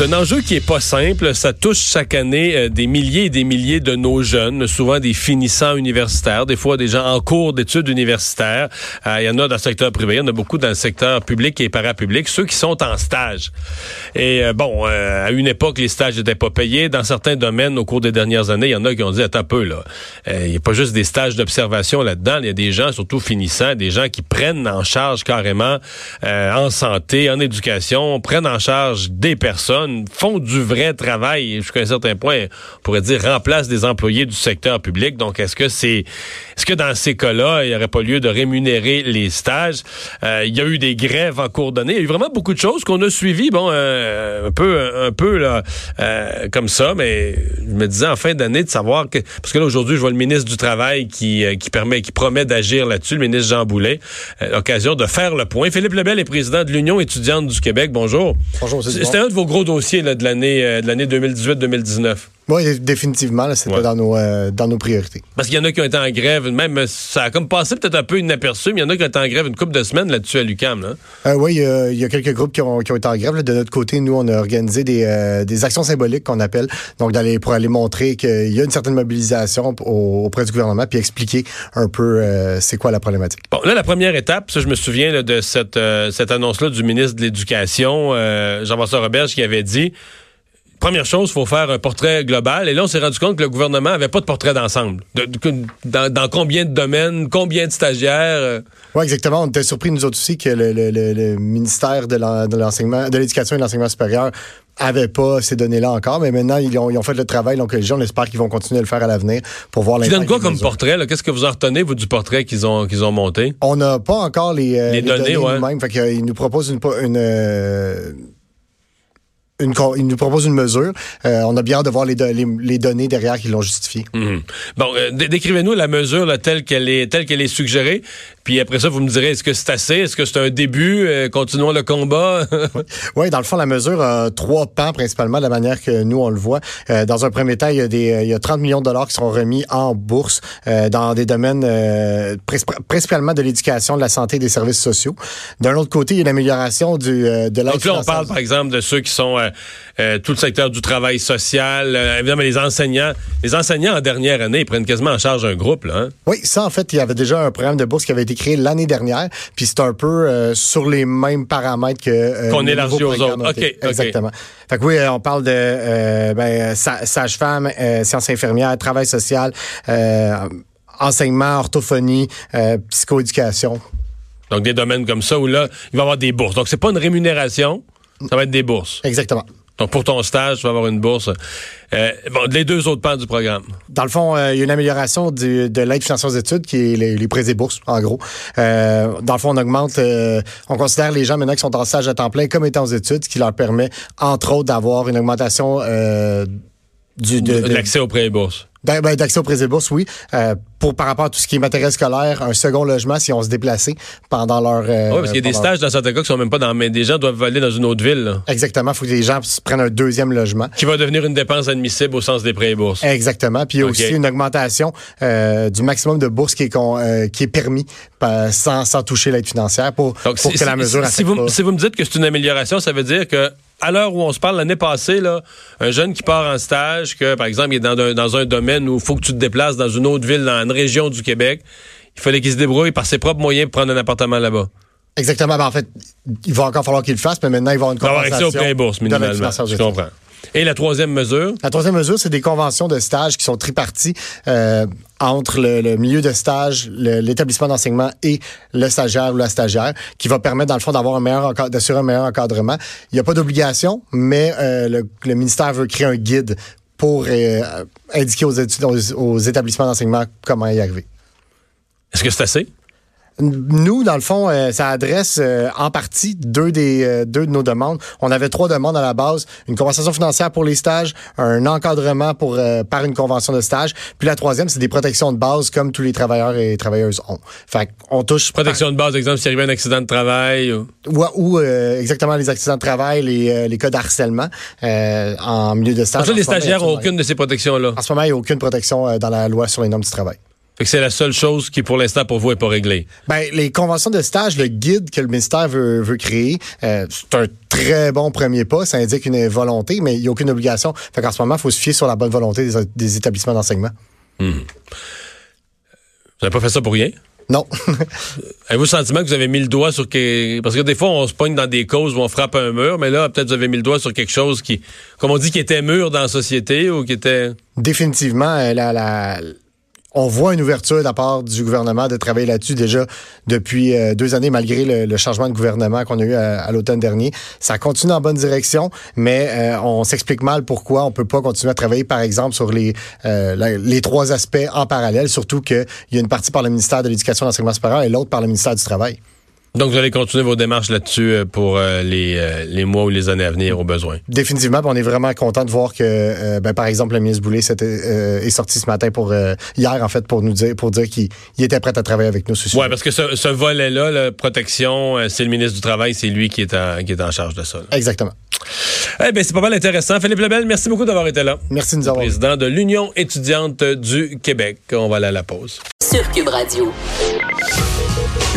C'est un enjeu qui est pas simple. Ça touche chaque année euh, des milliers et des milliers de nos jeunes, souvent des finissants universitaires, des fois des gens en cours d'études universitaires. Euh, il y en a dans le secteur privé, il y en a beaucoup dans le secteur public et parapublic, ceux qui sont en stage. Et euh, bon, à une époque, les stages n'étaient pas payés. Dans certains domaines, au cours des dernières années, il y en a qui ont dit, attends un peu, là, il n'y a pas juste des stages d'observation là-dedans, il y a des gens, surtout finissants, des gens qui prennent en charge carrément en santé, en éducation, prennent en charge des personnes font du vrai travail jusqu'à un certain point, on pourrait dire, remplacent des employés du secteur public. Donc, est-ce que c'est, est-ce que dans ces cas-là, il n'y aurait pas lieu de rémunérer les stages? Euh, il y a eu des grèves en cours d'année. Il y a eu vraiment beaucoup de choses qu'on a suivies, bon, euh, un peu, un peu, là, euh, comme ça, mais je me disais en fin d'année de savoir que, parce que là, aujourd'hui, je vois le ministre du Travail qui, qui permet, qui promet d'agir là-dessus, le ministre Jean Boulet, l'occasion de faire le point. Philippe Lebel est président de l'Union étudiante du Québec. Bonjour. Bonjour, C'était un de vos gros dossiers de l'année euh, de l'année 2018-2019. Oui, définitivement, c'était dans, nos, euh, dans nos priorités. Parce qu'il y en a qui ont été en grève, même ça a comme passé peut-être un peu inaperçu, mais il y en a qui ont été en grève une couple de semaines là-dessus à l'UCAM. Euh, oui, il y, a quelques groupes qui ont, été en grève. De notre côté, nous, on a organisé des, des actions symboliques qu'on appelle, donc d'aller pour aller montrer qu'il y a une certaine mobilisation auprès du gouvernement, puis expliquer un peu c'est quoi la problématique. Bon, là, la première étape, ça, je me souviens de cette, cette annonce-là du ministre de l'Éducation, Jean-François Roberge, qui avait dit première chose, il faut faire un portrait global. Et là, on s'est rendu compte que le gouvernement avait pas de portrait d'ensemble. dans, combien de domaines, combien de stagiaires? Euh? Oui, exactement. On était surpris, nous autres aussi, que le, ministère de l'enseignement, de l'éducation et de l'enseignement supérieur avait pas ces données-là encore, mais maintenant, ils ont, fait le travail. Donc, les gens, on espère qu'ils vont continuer à le faire à l'avenir pour voir l'impact. Tu donnes quoi comme portrait? Qu'est-ce que vous en retenez, vous, du portrait qu'ils ont, qu'ils ont monté? On n'a pas encore les, euh, les, données, données nous-mêmes. Fait qu'ils nous proposent une, une euh, il nous propose une mesure. Euh, on a bien hâte de voir les, données derrière qui l'ont justifié. Mhm. Bon, euh, décrivez-nous la mesure telle qu'elle est suggérée. Puis après ça, vous me direz, est-ce que c'est assez? Est-ce que c'est un début? Euh, continuons le combat? *laughs* oui, dans le fond, la mesure a trois pans principalement de la manière que nous, on le voit. Euh, dans un premier temps, il y, a des, il y a 30 millions de dollars qui seront remis en bourse euh, dans des domaines principalement de l'éducation, de la santé et des services sociaux. D'un autre côté, il y a l'amélioration du, de l'aide Donc là, on parle, par exemple, de ceux qui sont tout le secteur du travail social, évidemment, les enseignants. Les enseignants, en dernière année, ils prennent quasiment en charge un groupe. Là, hein? Oui, ça, en fait, il y avait déjà un programme de bourse qui avait été créé l'année dernière, puis c'est un peu euh, sur les mêmes paramètres que euh, qu'on élargit aux autres. OK, exactement. Fait que oui, euh, on parle de ben, sage-femme, sciences infirmières, travail social, enseignement, orthophonie, psychoéducation. Donc des domaines comme ça où là, il va y avoir des bourses. Donc c'est pas une rémunération, ça va être des bourses. Exactement. Donc, pour ton stage, tu vas avoir une bourse. Euh, bon, les deux autres pans du programme. Dans le fond, euh, il y a une amélioration de l'aide financière aux études, qui est les, prêts et bourses, en gros. Euh, dans le fond, on augmente, on considère les gens maintenant qui sont en stage à temps plein comme étant aux études, ce qui leur permet, entre autres, d'avoir une augmentation du, de, de l'accès aux prêts et bourses. Ben, d'accès aux prêts et bourses, oui. Euh, pour par rapport à tout ce qui est matériel scolaire, un second logement si on se déplaçait pendant leur. Euh, oui, parce qu'il y a des stages dans certains cas qui sont même pas dans. Mais des gens doivent aller dans une autre ville. Là. Exactement. Il faut que les gens prennent un deuxième logement. Qui va devenir une dépense admissible au sens des prêts et bourses. Exactement. Puis il y a aussi une augmentation euh, du maximum de bourses qui est, euh, qui est permis sans, sans toucher l'aide financière pour, pour que la mesure. Si vous, si vous me dites que c'est une amélioration, ça veut dire que à l'heure où on se parle, l'année passée, là, un jeune qui part en stage, que par exemple, il est dans un, dans un domaine où il faut que tu te déplaces dans une autre ville, dans une région du Québec, il fallait qu'il se débrouille par ses propres moyens pour prendre un appartement là-bas. Exactement. Ben, en fait, il va encore falloir qu'il le fasse, mais maintenant, il va avoir une compensation. Il va avoir accès aux bourses, minimalement. Je comprends. Et la troisième mesure? La troisième mesure, c'est des conventions de stage qui sont triparties euh, entre le, milieu de stage, l'établissement d'enseignement et le stagiaire ou la stagiaire, qui va permettre, dans le fond, d'avoir un meilleur d'assurer un meilleur encadrement. Il n'y a pas d'obligation, mais euh, le, ministère veut créer un guide pour euh, indiquer aux, aux, aux établissements d'enseignement comment y arriver. Est-ce que c'est assez? Nous, dans le fond, euh, ça adresse euh, en partie deux des euh, deux de nos demandes. On avait trois demandes à la base une compensation financière pour les stages, un encadrement pour par une convention de stage, puis la troisième, c'est des protections de base comme tous les travailleurs et travailleuses ont. Fait on touche protection de base, exemple, s'il arrive un accident de travail ou, ou, exactement les accidents de travail, les, les cas d'harcèlement en milieu de stage. En les stagiaires n'ont aucune de ces protections là. En ce moment, il n'y a aucune protection dans la loi sur les normes du travail c'est la seule chose qui, pour l'instant, pour vous, n'est pas réglée. Ben, les conventions de stage, le guide que le ministère veut, veut créer, euh, c'est un très bon premier pas. Ça indique une volonté, mais il n'y a aucune obligation. Fait qu'en ce moment, il faut se fier sur la bonne volonté des, établissements d'enseignement. Hmm. Vous n'avez pas fait ça pour rien? Non. *laughs* Avez-vous le sentiment que vous avez mis le doigt sur quelque... Parce que des fois, on se pogne dans des causes où on frappe un mur, mais là, peut-être vous avez mis le doigt sur quelque chose qui, comme on dit, qui était mûr dans la société ou qui était... Définitivement, euh, la, la, on voit une ouverture de la part du gouvernement de travailler là-dessus déjà depuis euh, deux années, malgré le, changement de gouvernement qu'on a eu à, l'automne dernier. Ça continue en bonne direction, mais euh, on s'explique mal pourquoi on peut pas continuer à travailler, par exemple, sur les, euh, les trois aspects en parallèle, surtout qu'il y a une partie par le ministère de l'Éducation et de l'Enseignement supérieur et l'autre par le ministère du Travail. Donc, vous allez continuer vos démarches là-dessus euh, pour euh, les, euh, les, mois ou les années à venir au besoin. Définitivement. On est vraiment content de voir que, ben, par exemple, le ministre Boulay est sorti ce matin pour hier, en fait, pour nous dire, pour dire qu'il était prêt à travailler avec nous. Oui, parce que ce, ce volet-là, la protection, c'est le ministre du Travail, c'est lui qui est, en, qui est en charge de ça. Exactement. Eh bien, c'est pas mal intéressant. Philippe Lebel, merci beaucoup d'avoir été là. Merci de nous avoir. Président de l'Union étudiante du Québec. On va aller à la pause. Sur Cube Radio.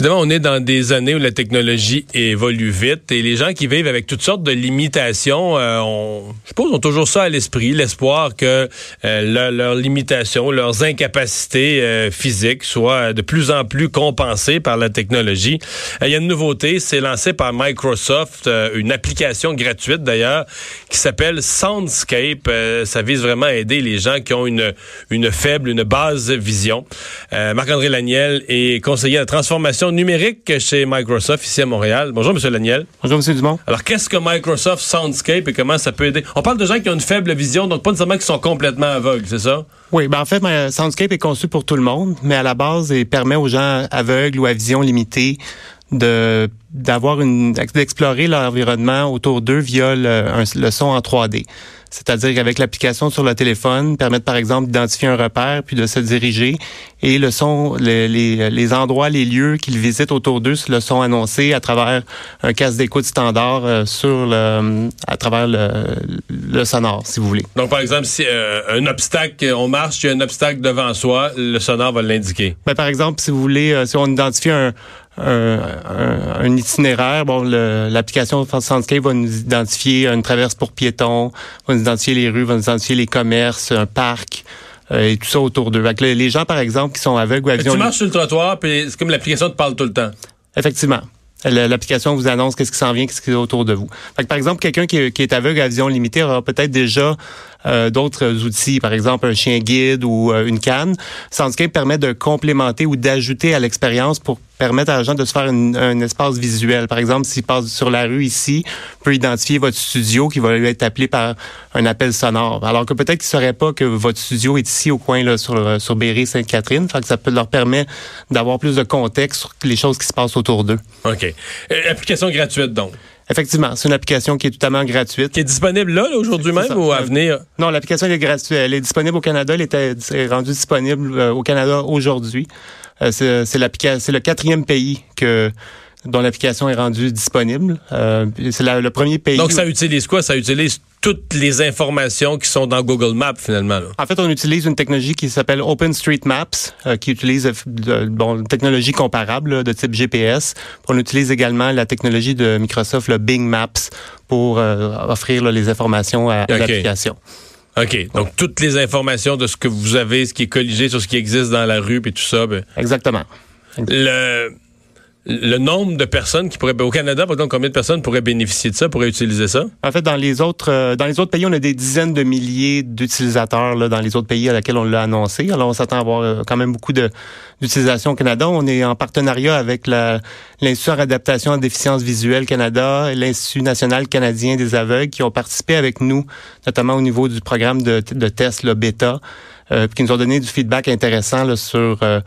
Évidemment, on est dans des années où la technologie évolue vite et les gens qui vivent avec toutes sortes de limitations, euh, je suppose, ont toujours ça à l'esprit, l'espoir que euh, leurs limitations, leurs incapacités euh, physiques soient de plus en plus compensées par la technologie. Il y a une nouveauté, c'est lancé par Microsoft, une application gratuite d'ailleurs, qui s'appelle Soundscape. ça vise vraiment à aider les gens qui ont une, une faible, une basse vision. Marc-André Laniel est conseiller de transformation numérique chez Microsoft ici à Montréal. Bonjour, M. Laniel. Bonjour, M. Dumont. Alors, qu'est-ce que Microsoft Soundscape et comment ça peut aider? On parle de gens qui ont une faible vision, donc pas nécessairement qui sont complètement aveugles, c'est ça? Oui, ben en fait, Soundscape est conçu pour tout le monde, mais à la base, il permet aux gens aveugles ou à vision limitée de d'avoir une d'explorer l'environnement autour d'eux via le, le son en 3D. C'est-à-dire qu'avec l'application sur le téléphone, permettre par exemple d'identifier un repère puis de se diriger et le son, les, les, les endroits, les lieux qu'ils visitent autour d'eux le sont annoncés à travers un casque d'écoute standard euh, sur le, à travers le, le, sonore, si vous voulez. Donc par exemple, si euh, un obstacle, on marche, il y a un obstacle devant soi, le sonore va l'indiquer. Ben, par exemple, si vous voulez, euh, si on identifie un, un, un, itinéraire. Bon, l'application Soundscape va nous identifier une traverse pour piétons, va nous identifier les rues, va nous identifier les commerces, un parc. Euh, et tout ça autour d'eux. Les gens, par exemple, qui sont aveugles ou à vision... Tu marches sur le trottoir, puis c'est comme l'application te parle tout le temps. Effectivement. L'application vous annonce qu'est-ce qui s'en vient, qu'est-ce qui est autour de vous. Fait par exemple, quelqu'un qui, est aveugle à vision limitée aura peut-être déjà euh, d'autres outils, par exemple un chien guide ou euh, une canne. Soundscape permet de complémenter ou d'ajouter à l'expérience pour permettre à la gens de se faire un espace visuel. Par exemple, s'il passe sur la rue ici, peut identifier votre studio qui va lui être appelé par un appel sonore. Alors que peut-être qu'il ne saurait pas que votre studio est ici au coin là, sur, sur Berry-Sainte-Catherine. Fait que ça peut leur permettre d'avoir plus de contexte sur les choses qui se passent autour d'eux. OK. Euh, application gratuite, donc? Effectivement, c'est une application qui est totalement gratuite. Qui est disponible là, aujourd'hui même ou à venir? Non, l'application est gratuite. Elle est disponible au Canada. Elle est rendue disponible euh, au Canada aujourd'hui. Euh, c'est le quatrième pays que dont l'application est rendue disponible. Euh, c'est le premier pays. Donc, ça utilise quoi? Ça utilise toutes les informations qui sont dans Google Maps, finalement. En fait, on utilise une technologie qui s'appelle OpenStreetMaps, euh, qui utilise euh, bon, une technologie comparable de type GPS. On utilise également la technologie de Microsoft, le Bing Maps, pour offrir les informations à, l'application. OK. Donc, toutes les informations de ce que vous avez, ce qui est colligé sur ce qui existe dans la rue, et tout ça. Ben, Exactement. Le le nombre de personnes qui pourraient au Canada, par exemple, combien de personnes pourraient bénéficier de ça, pourraient utiliser ça? En fait, dans les autres euh, dans les autres pays, on a des dizaines de milliers d'utilisateurs là dans les autres pays à laquelle on l'a annoncé. Alors on s'attend à avoir euh, quand même beaucoup d'utilisation au Canada. On est en partenariat avec l'Institut en adaptation à déficience visuelle Canada et l'Institut national canadien des aveugles qui ont participé avec nous, notamment au niveau du programme de, de test le bêta. Euh, qui nous ont donné du feedback intéressant sur euh,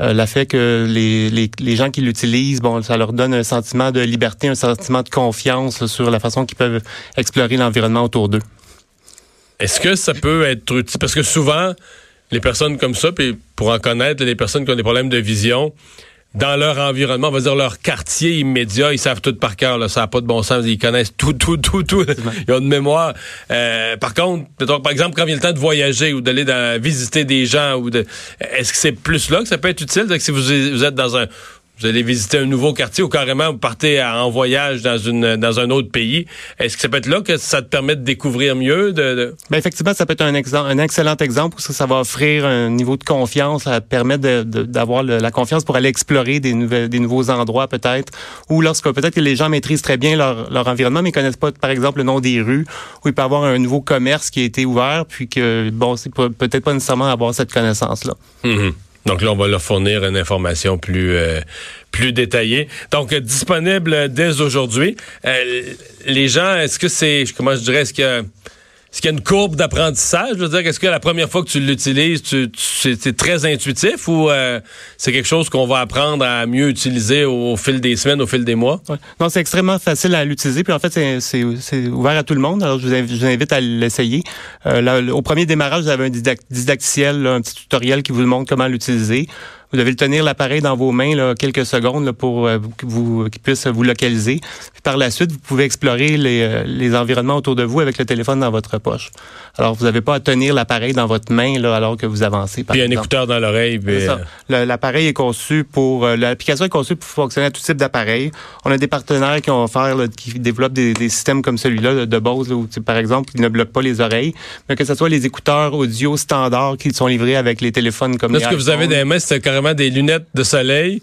euh, le fait que les, les, les gens qui l'utilisent, bon, ça leur donne un sentiment de liberté, un sentiment de confiance sur la façon qu'ils peuvent explorer l'environnement autour d'eux. Est-ce que ça peut être utile? Parce que souvent, les personnes comme ça, puis pour en connaître, les personnes qui ont des problèmes de vision, dans leur environnement, on va dire leur quartier immédiat, ils savent tout par cœur. Là, ça n'a pas de bon sens. Ils connaissent tout, tout, tout, tout. Ils ont de mémoire. Euh, par contre, par exemple, quand vient le temps de voyager ou d'aller visiter des gens, ou de, est-ce que c'est plus là que ça peut être utile? Que si vous, vous êtes dans un vous allez visiter un nouveau quartier ou carrément vous partez en voyage dans une dans un autre pays. Est-ce que ça peut être là que ça te permet de découvrir mieux? De, Ben effectivement, ça peut être un, exemple, un excellent exemple où ça, ça va offrir un niveau de confiance, ça permet d'avoir la confiance pour aller explorer des, nouvelles, des nouveaux endroits peut-être, ou lorsque peut-être que les gens maîtrisent très bien leur, leur environnement, mais ils connaissent pas, par exemple, le nom des rues, où il peut y avoir un nouveau commerce qui a été ouvert, puis que, bon, c'est peut-être pas nécessairement avoir cette connaissance-là. Mm-hmm. Donc là, on va leur fournir une information plus euh, plus détaillée. Donc euh, disponible dès aujourd'hui. Euh, les gens, est-ce que c'est comment je dirais, est-ce que est-ce qu'il y a une courbe d'apprentissage? Je veux dire, est-ce que la première fois que tu l'utilises, tu, c'est très intuitif ou euh, c'est quelque chose qu'on va apprendre à mieux utiliser au, fil des semaines, au fil des mois? Non, c'est extrêmement facile à l'utiliser. Puis en fait, c'est ouvert à tout le monde. Alors, je vous invite, à l'essayer. Euh, au premier démarrage, vous avez un didacticiel, un petit tutoriel qui vous montre comment l'utiliser. Vous devez le tenir l'appareil dans vos mains là, quelques secondes là, pour euh, qu'il puisse vous localiser. Puis par la suite, vous pouvez explorer les, euh, les, environnements autour de vous avec le téléphone dans votre poche. Alors, vous n'avez pas à tenir l'appareil dans votre main là, alors que vous avancez. Par puis un écouteur dans l'oreille. Euh, l'appareil est conçu pour l'application est conçue pour fonctionner à tout type d'appareil. On a des partenaires qui ont offert, qui développent des, des systèmes comme celui-là de base, où, par exemple, qui ne bloquent pas les oreilles, mais que ce soit les écouteurs audio standards qui sont livrés avec les téléphones comme là, ce que vous avez des mains, c'est des lunettes de soleil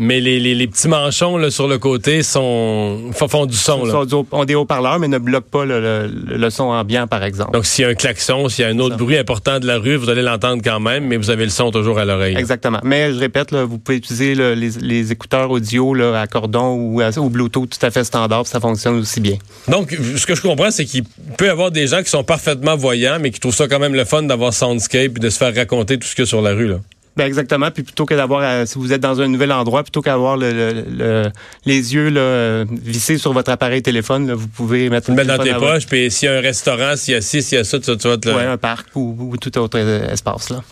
mais les, les, les, petits manchons là, sur le côté sont font du son. Là. Sont, ont des haut-parleurs, mais ne bloquent pas le, le, son ambiant, par exemple. Donc, s'il y a un klaxon, s'il y a un autre bruit important de la rue, vous allez l'entendre quand même, mais vous avez le son toujours à l'oreille. Exactement. Mais je répète, là, vous pouvez utiliser les, les, écouteurs audio là, à cordon ou, ou Bluetooth tout à fait standard, ça fonctionne aussi bien. Donc, ce que je comprends, c'est qu'il peut y avoir des gens qui sont parfaitement voyants, mais qui trouvent ça quand même le fun d'avoir Soundscape et de se faire raconter tout ce qu'il y a sur la rue. Là. Ben exactement. Puis plutôt que d'avoir, euh, si vous êtes dans un nouvel endroit, plutôt qu'avoir le, le, le, les yeux là, vissés sur votre appareil téléphone, là, vous pouvez mettre le mets dans tes poches, puis s'il y a un restaurant, s'il y a ci, s'il y a ça, tu, tu vas te le... Ouais, un parc ou, ou tout autre euh, espace là.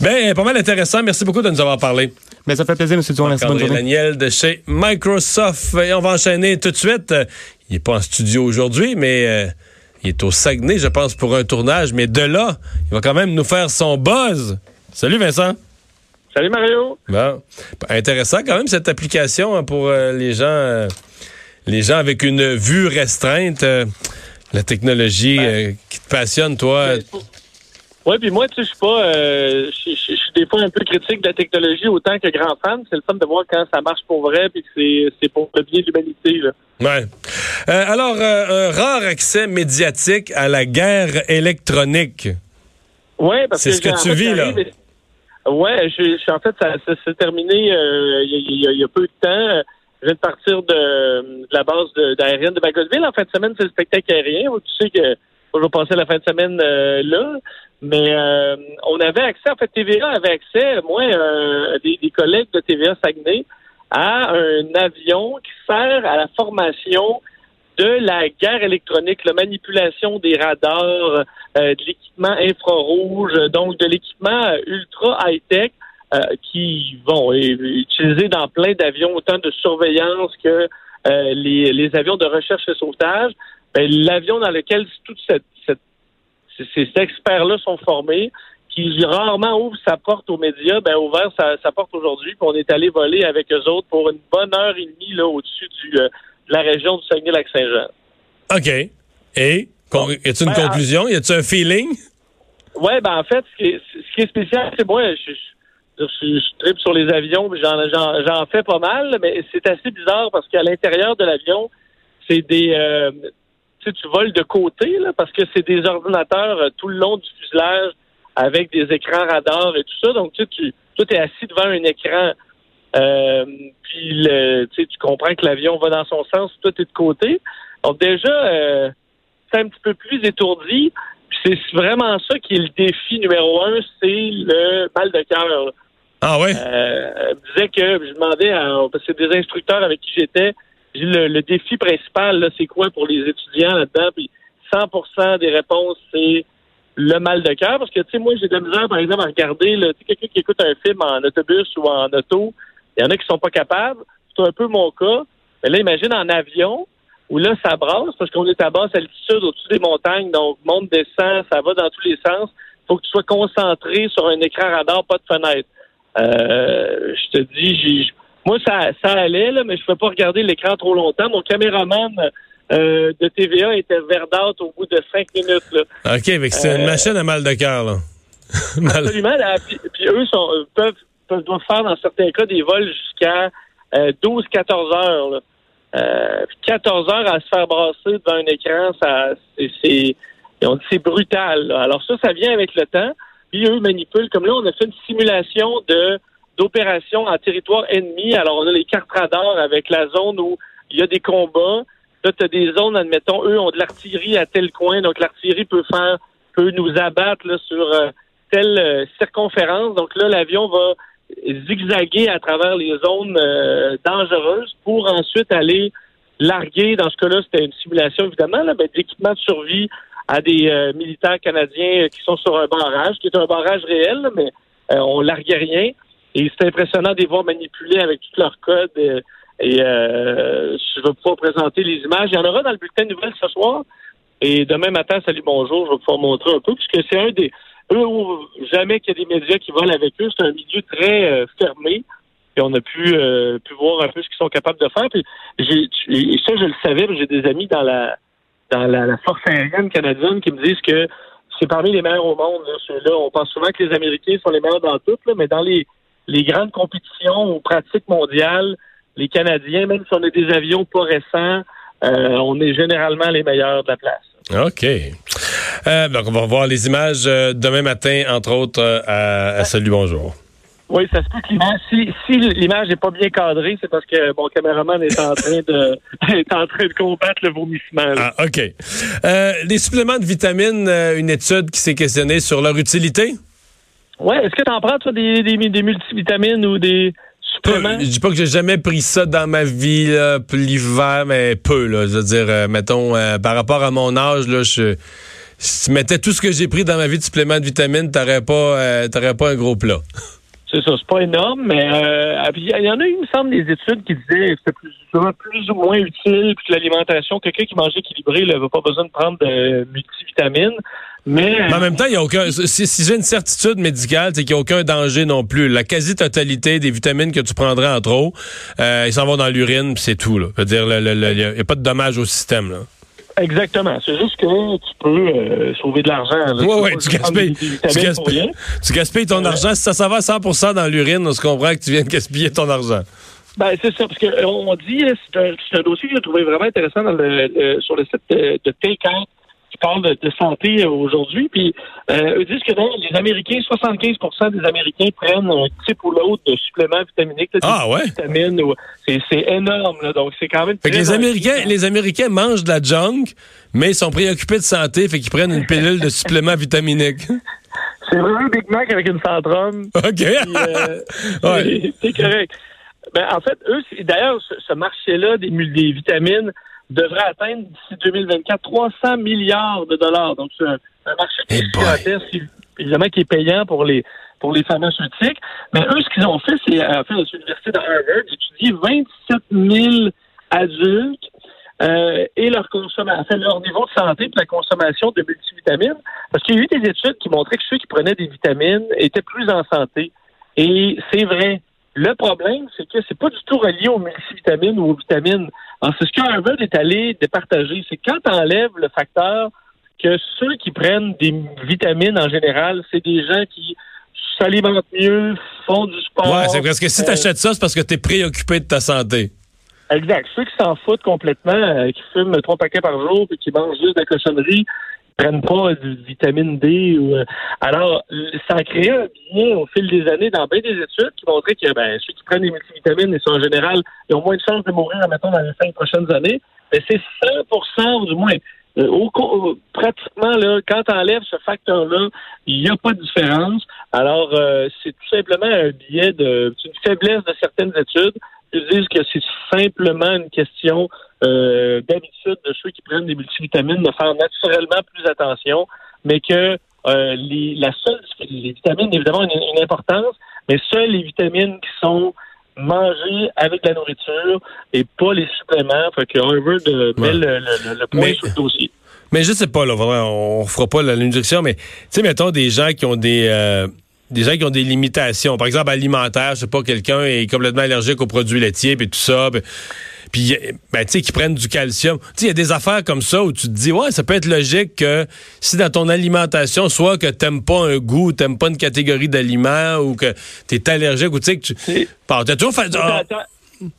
Ben, pas mal intéressant. Merci beaucoup de nous avoir parlé. Mais ça fait plaisir, M. Dumont. Merci, journée. Daniel de chez Microsoft. Et on va enchaîner tout de suite. Il n'est pas en studio aujourd'hui, mais euh, il est au Saguenay, je pense, pour un tournage. Mais de là, il va quand même nous faire son buzz. Salut Vincent. Salut Mario. Bon. Intéressant quand même cette application hein, pour euh, les gens euh, les gens avec une vue restreinte. euh, la technologie euh, qui te passionne, toi. Oui, puis moi, tu sais, je suis pas, je suis des fois un peu critique de la technologie autant que grand fan. C'est le fun de voir quand ça marche pour vrai, puis que c'est, c'est pour le bien de l'humanité. Ouais. Alors, un rare accès médiatique à la guerre électronique. Ouais, parce C'est que ce que tu fait, vis, là. Ouais, je, je- en fait, ça, ça s'est terminé euh, il y, a- y a- peu de temps. Je viens de partir de, de la base d'aérienne de Bagotville. En fin de semaine, c'est le spectacle aérien. Tu sais que je vais passer la fin de semaine euh, là. Mais euh, on avait accès, en fait, TVA avait accès, moi, euh, des, des collègues de TVA Saguenay, à un avion qui sert à la formation de la guerre électronique, la manipulation des radars, euh, de l'équipement infrarouge, donc de l'équipement euh, ultra high-tech euh, qui vont être utilisés dans plein d'avions, autant de surveillance que euh, les, les avions de recherche et sauvetage. Ben, L'avion dans lequel toute cette, cette- ces, experts-là sont formés, qui rarement ouvre sa porte aux médias, ben, ouvert sa, sa porte aujourd'hui, puis on est allé voler avec eux autres pour une bonne heure et demie là, au-dessus du, euh, la région du Saguenay-Lac-Saint-Jean. OK. Et, con- y a-t-il une Ben, conclusion? Y a-t-il un feeling? Ouais, ben en fait, ce qui est, ce qui est spécial, c'est moi, je, je, je, je tripe sur les avions, j'en, fais pas mal, mais c'est assez bizarre parce qu'à l'intérieur de l'avion, c'est des, euh, tu sais, tu voles de côté là, parce que c'est des ordinateurs euh, tout le long du fuselage avec des écrans radars et tout ça. Donc tu sais, tu, toi, t'es assis devant un écran. Euh, puis le, tu comprends que l'avion va dans son sens, toi t'es de côté. Donc déjà, euh, c'est un petit peu plus étourdi. C'est vraiment ça qui est le défi numéro un, c'est le mal de cœur. Ah ouais? Euh, elle me disait que je demandais à parce que c'est des instructeurs avec qui j'étais. Le, le défi principal, là, c'est quoi pour les étudiants là-dedans? Puis 100% des réponses, c'est le mal de cœur. Parce que tu sais, moi, j'ai de la misère, par exemple, à regarder là, tu sais, quelqu'un qui écoute un film en autobus ou en auto. Il y en a qui sont pas capables. C'est un peu mon cas. Mais là, imagine en avion où là, ça brasse parce qu'on est à basse altitude au-dessus des montagnes. Donc, monte, descend, ça va dans tous les sens. faut que tu sois concentré sur un écran radar, pas de fenêtre. Euh, je te dis, j'ai, moi, ça, ça allait, là, mais je ne pouvais pas regarder l'écran trop longtemps. Mon caméraman euh, de TVA était verdâtre au bout de cinq minutes. Là. OK, que c'est une Euh, machine à mal de cœur, là. *laughs* Absolument. là, puis, puis eux sont, euh, peuvent, doivent faire dans certains cas des vols jusqu'à euh, 12-14 heures. Là. Euh, puis 14 heures à se faire brasser devant un écran, ça c'est, on dit c'est brutal. Alors ça, ça vient avec le temps. Puis eux manipulent. Comme là, on a fait une simulation de d'opération en territoire ennemi. Alors on a les cartes radars avec la zone où il y a des combats. Là, tu as des zones, admettons, eux ont de l'artillerie à tel coin, donc l'artillerie peut faire peut nous abattre sur euh, telle euh, circonférence. Donc là, l'avion va zigzaguer à travers les zones euh, dangereuses pour ensuite aller larguer, dans ce cas-là, c'était une simulation évidemment, là, ben, d'équipement de survie à des euh, militaires canadiens qui sont sur un barrage, qui est un barrage réel, mais euh, on larguait rien. Et c'est impressionnant de les voir manipuler avec tout leur code. euh, et euh, je vais pouvoir présenter les images. Il y en aura dans le bulletin de nouvelles ce soir. Et demain matin, salut, bonjour, je vais pouvoir montrer un peu, puisque c'est un des... Eux, jamais qu'il y a des médias qui volent avec eux. C'est un milieu très euh, fermé. Et on a pu, euh, pu voir un peu ce qu'ils sont capables de faire. Puis j'ai, ça, je le savais, j'ai des amis dans la dans la, force aérienne canadienne qui me disent que c'est parmi les meilleurs au monde. Là, ceux-là. On pense souvent que les Américains sont les meilleurs dans tout, là, mais dans les, les grandes compétitions ou pratiques mondiales, les Canadiens, même si on a des avions pas récents, euh, on est généralement les meilleurs de la place. OK. Euh, donc, on va voir les images euh, demain matin, entre autres, euh, à, à Salut Bonjour. Oui, ça se peut que l'image, si, si l'image n'est pas bien cadrée, c'est parce que mon caméraman est en train de *laughs* est en train de combattre le vomissement. là. Ah, OK. Euh, les suppléments de vitamines, une étude qui s'est questionnée sur leur utilité? Ouais, est-ce que tu en prends, toi, des, des, des multivitamines ou des suppléments? Je dis pas que j'ai jamais pris ça dans ma vie, l'hiver, mais peu, là. Je veux dire, euh, mettons, euh, par rapport à mon âge, là, je. Si tu mettais tout ce que j'ai pris dans ma vie de suppléments de vitamines, t'aurais pas, euh, t'aurais pas un gros plat. C'est ça, c'est pas énorme, mais euh, il y en a eu, il me semble, des études qui disaient que c'était plus, plus ou moins utile que l'alimentation. Quelqu'un qui mange équilibré n'avait pas besoin de prendre de multivitamines. Mais, Mais en même temps, il y a aucun. Si, si j'ai une certitude médicale, c'est qu'il n'y a aucun danger non plus. La quasi-totalité des vitamines que tu prendrais en trop, euh, ils s'en vont dans l'urine, puis c'est tout. Là. Je veux dire, il n'y a, pas de dommage au système. Là. Exactement. C'est juste que tu peux euh, sauver de l'argent. Oui, oui, tu gaspilles. Tu gaspilles, tu gaspilles ton argent. Si ça, ça va à 100% dans l'urine, on se comprend que tu viens de gaspiller ton argent. Ben, c'est ça, parce qu'on dit, c'est un, un, dossier que j'ai trouvé vraiment intéressant dans le, sur le site de, de Take parle de, de santé aujourd'hui. Puis euh, eux disent que non, les Américains, 75% des Américains prennent un type ou l'autre de suppléments vitaminiques. ah ouais? C'est énorme. Là, donc c'est quand même. Fait que les Américains, les Américains mangent de la junk, mais ils sont préoccupés de santé, fait qu'ils prennent une pilule de suppléments vitaminiques. *laughs* C'est vraiment un Big Mac avec une centrome. OK. *laughs* euh, ouais. *laughs* C'est correct. Ben, en fait, eux, d'ailleurs, ce, ce marché-là des, des vitamines, devrait atteindre d'ici 2024 300 milliards de dollars. Donc, c'est un, un, marché qui est évidemment qui est payant pour les pour les pharmaceutiques. Mais eux, ce qu'ils ont fait, c'est en fait, l'université de Harvard, d'étudier 27 000 adultes euh, et leur consommation, enfin, leur niveau de santé et la consommation de multivitamines. Parce qu'il y a eu des études qui montraient que ceux qui prenaient des vitamines étaient plus en santé. Et c'est vrai. Le problème, c'est que c'est pas du tout relié aux multivitamines ou aux vitamines. Alors, c'est ce qu'Harvard est allé départager. C'est quand tu enlèves le facteur que ceux qui prennent des vitamines en général, c'est des gens qui s'alimentent mieux, font du sport. Ouais, c'est parce que si tu achètes ça, c'est parce que tu es préoccupé de ta santé. Exact. Ceux qui s'en foutent complètement, euh, qui fument trois paquets par jour et qui mangent juste de la cochonnerie, prennent pas du vitamine D. Ou, euh, alors, ça a créé un bien au fil des années dans bien des études qui montraient que ben, ceux qui prennent des multivitamines, ils sont en général, ils ont moins de chances de mourir, mettons, dans les cinq prochaines années. Mais c'est 100% du moins. Euh, au, pratiquement, là, quand tu enlèves ce facteur-là, il n'y a pas de différence. Alors, euh, c'est tout simplement un biais de, une faiblesse de certaines études ils disent que c'est simplement une question euh, d'habitude de ceux qui prennent des multivitamines de faire naturellement plus attention, mais que euh, les, la seule, les vitamines, évidemment, ont une, importance, mais seules les vitamines qui sont mangées avec la nourriture et pas les suppléments. Fait que Harvard euh, met le, le, le, point mais, sur le dossier. Mais je sais pas, là, on fera pas l'injection, mais tu sais, mettons des gens qui ont des... Euh des gens qui ont des limitations. Par exemple, alimentaire, je sais pas, quelqu'un est complètement allergique aux produits laitiers et tout ça. Puis, ben, tu sais, qui prennent du calcium. Tu sais, il y a des affaires comme ça où tu te dis, ouais, ça peut être logique que si dans ton alimentation, soit que t'aimes pas un goût, t'aimes pas une catégorie d'aliments ou que t'es allergique ou tu sais que tu... Toujours fait...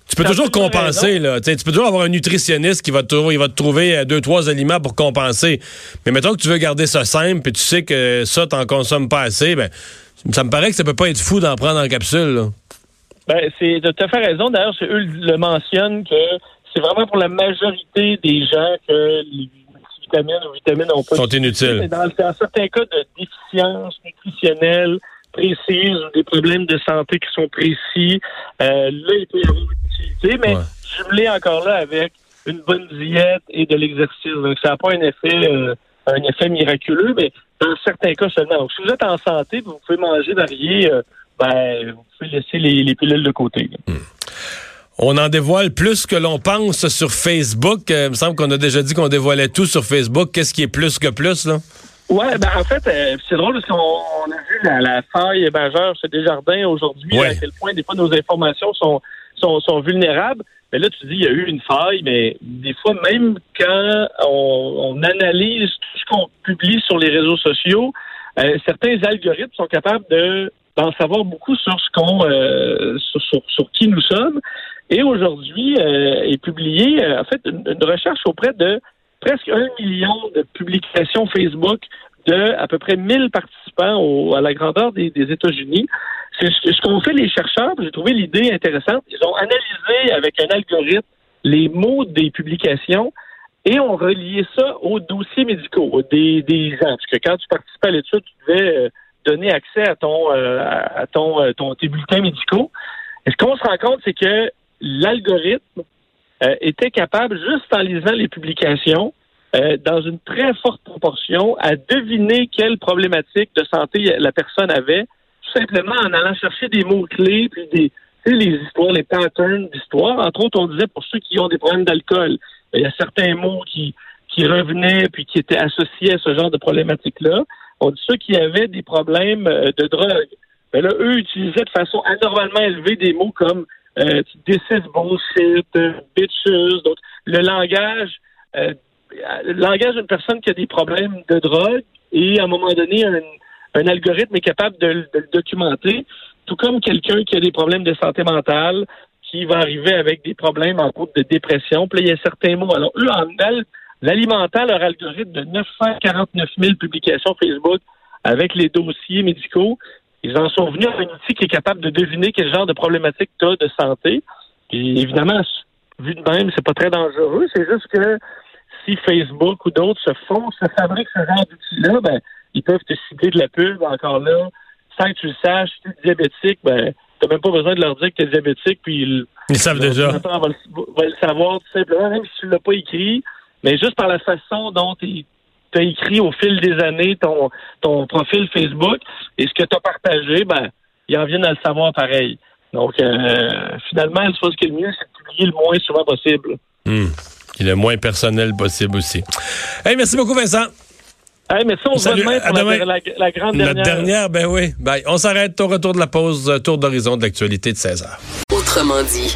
Tu peux toujours compenser, là. tu peux toujours avoir un nutritionniste qui va te, il va te trouver deux, trois aliments pour compenser. Mais mettons que tu veux garder ça simple et tu sais que ça, t'en consommes pas assez, ben, ça me paraît que ça peut pas être fou d'en prendre en capsule. Là. Ben, c'est de tout à fait raison. D'ailleurs, eux le mentionnent que c'est vraiment pour la majorité des gens que les vitamines ou vitamines ont pas sont inutiles. Dans, dans, certains cas de déficience nutritionnelle précise ou des problèmes de santé qui sont précis, euh, là, il peut y avoir une utilité, mais ouais. jumelé encore là avec une bonne diète et de l'exercice. Donc, ça n'a pas un effet, euh, un effet miraculeux, mais dans certains cas seulement. Donc, si vous êtes en santé, vous pouvez manger varié, euh, ben, vous pouvez laisser les, les pilules de côté. Hmm. On en dévoile plus que l'on pense sur Facebook. Euh, il me semble qu'on a déjà dit qu'on dévoilait tout sur Facebook. Qu'est-ce qui est plus que plus, là? Ouais, ben en fait, euh, c'est drôle parce qu'on a vu la, la faille majeure chez Desjardins aujourd'hui, ouais. à quel point des fois nos informations sont, sont, sont vulnérables. Mais là, tu dis, il y a eu une faille, mais des fois, même quand on, on analyse tout ce qu'on publie sur les réseaux sociaux, euh, certains algorithmes sont capables de d'en savoir beaucoup sur ce qu'on euh, sur, sur, sur, qui nous sommes. Et aujourd'hui euh, est publié en fait une, recherche auprès de presque un million de publications Facebook de à peu près 1000 participants au, à la grandeur des, des États-Unis. C'est ce qu'ont fait les chercheurs. J'ai trouvé l'idée intéressante. Ils ont analysé avec un algorithme les mots des publications et ont relié ça aux dossiers médicaux des, des gens. Parce que quand tu participais à l'étude, tu devais donner accès à ton, euh, à ton, euh, ton, tes bulletins médicaux. Et ce qu'on se rend compte, c'est que l'algorithme euh, était capable, juste en lisant les publications, dans une très forte proportion, à deviner quelle problématique de santé la personne avait, tout simplement en allant chercher des mots-clés, puis des, les histoires, les patterns d'histoire. Entre autres, on disait pour ceux qui ont des problèmes d'alcool, il y a certains mots qui, qui revenaient puis qui étaient associés à ce genre de problématique-là. On dit ceux qui avaient des problèmes de drogue. Ben là, eux utilisaient de façon anormalement élevée des mots comme euh, this is bullshit, euh, bitches, donc le langage, euh, le langage d'une personne qui a des problèmes de drogue et à un moment donné, un, un algorithme est capable de, de, le documenter, tout comme quelqu'un qui a des problèmes de santé mentale, qui va arriver avec des problèmes en cours de dépression. Puis là, il y a certains mots. Alors, eux, en l'alimentant leur algorithme de 949 000 publications Facebook avec les dossiers médicaux, ils en sont venus à un outil qui est capable de deviner quel genre de problématique tu as de santé. Et évidemment, vu de même, c'est pas très dangereux. C'est juste que si Facebook ou d'autres se font, se fabriquent ce genre d'outils-là, ben, ils peuvent te citer de la pub encore là. Sans que tu le saches, si tu es diabétique, ben, t'as même pas besoin de leur dire que tu es diabétique, puis ils, ils savent déjà. Va le, le, savoir tout simplement, même si tu l'as pas écrit, mais juste par la façon dont tu as écrit au fil des années ton, ton profil Facebook et ce que tu as partagé, ben, ils en viennent à le savoir pareil. Donc, euh, finalement, je pense que le mieux, c'est de publier le moins souvent possible. Mmh. Et le moins personnel possible aussi. Hey, merci beaucoup, Vincent. Hey, mais ça, on Salut, demain pour la, la, la, grande dernière. Notre dernière, ben oui. Bye. On s'arrête au retour de la pause, euh, tour d'horizon de l'actualité de 16 h Autrement dit.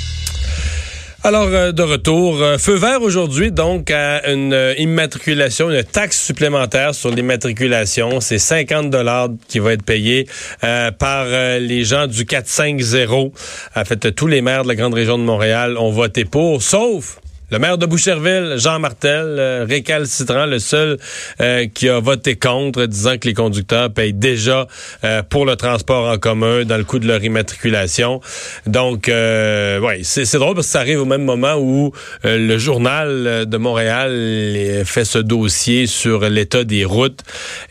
Alors, euh, de retour, euh, feu vert aujourd'hui, donc, à une euh, immatriculation, une taxe supplémentaire sur l'immatriculation. C'est 50 dollars qui va être payé par les gens du 450. En fait, tous les maires de la grande région de Montréal ont voté pour, sauf le maire de Boucherville, Jean Martel, euh, récalcitrant, le seul euh, qui a voté contre, disant que les conducteurs payent déjà euh, pour le transport en commun dans le coût de leur immatriculation. Donc, euh, ouais, c'est drôle parce que ça arrive au même moment où le journal de Montréal fait ce dossier sur l'état des routes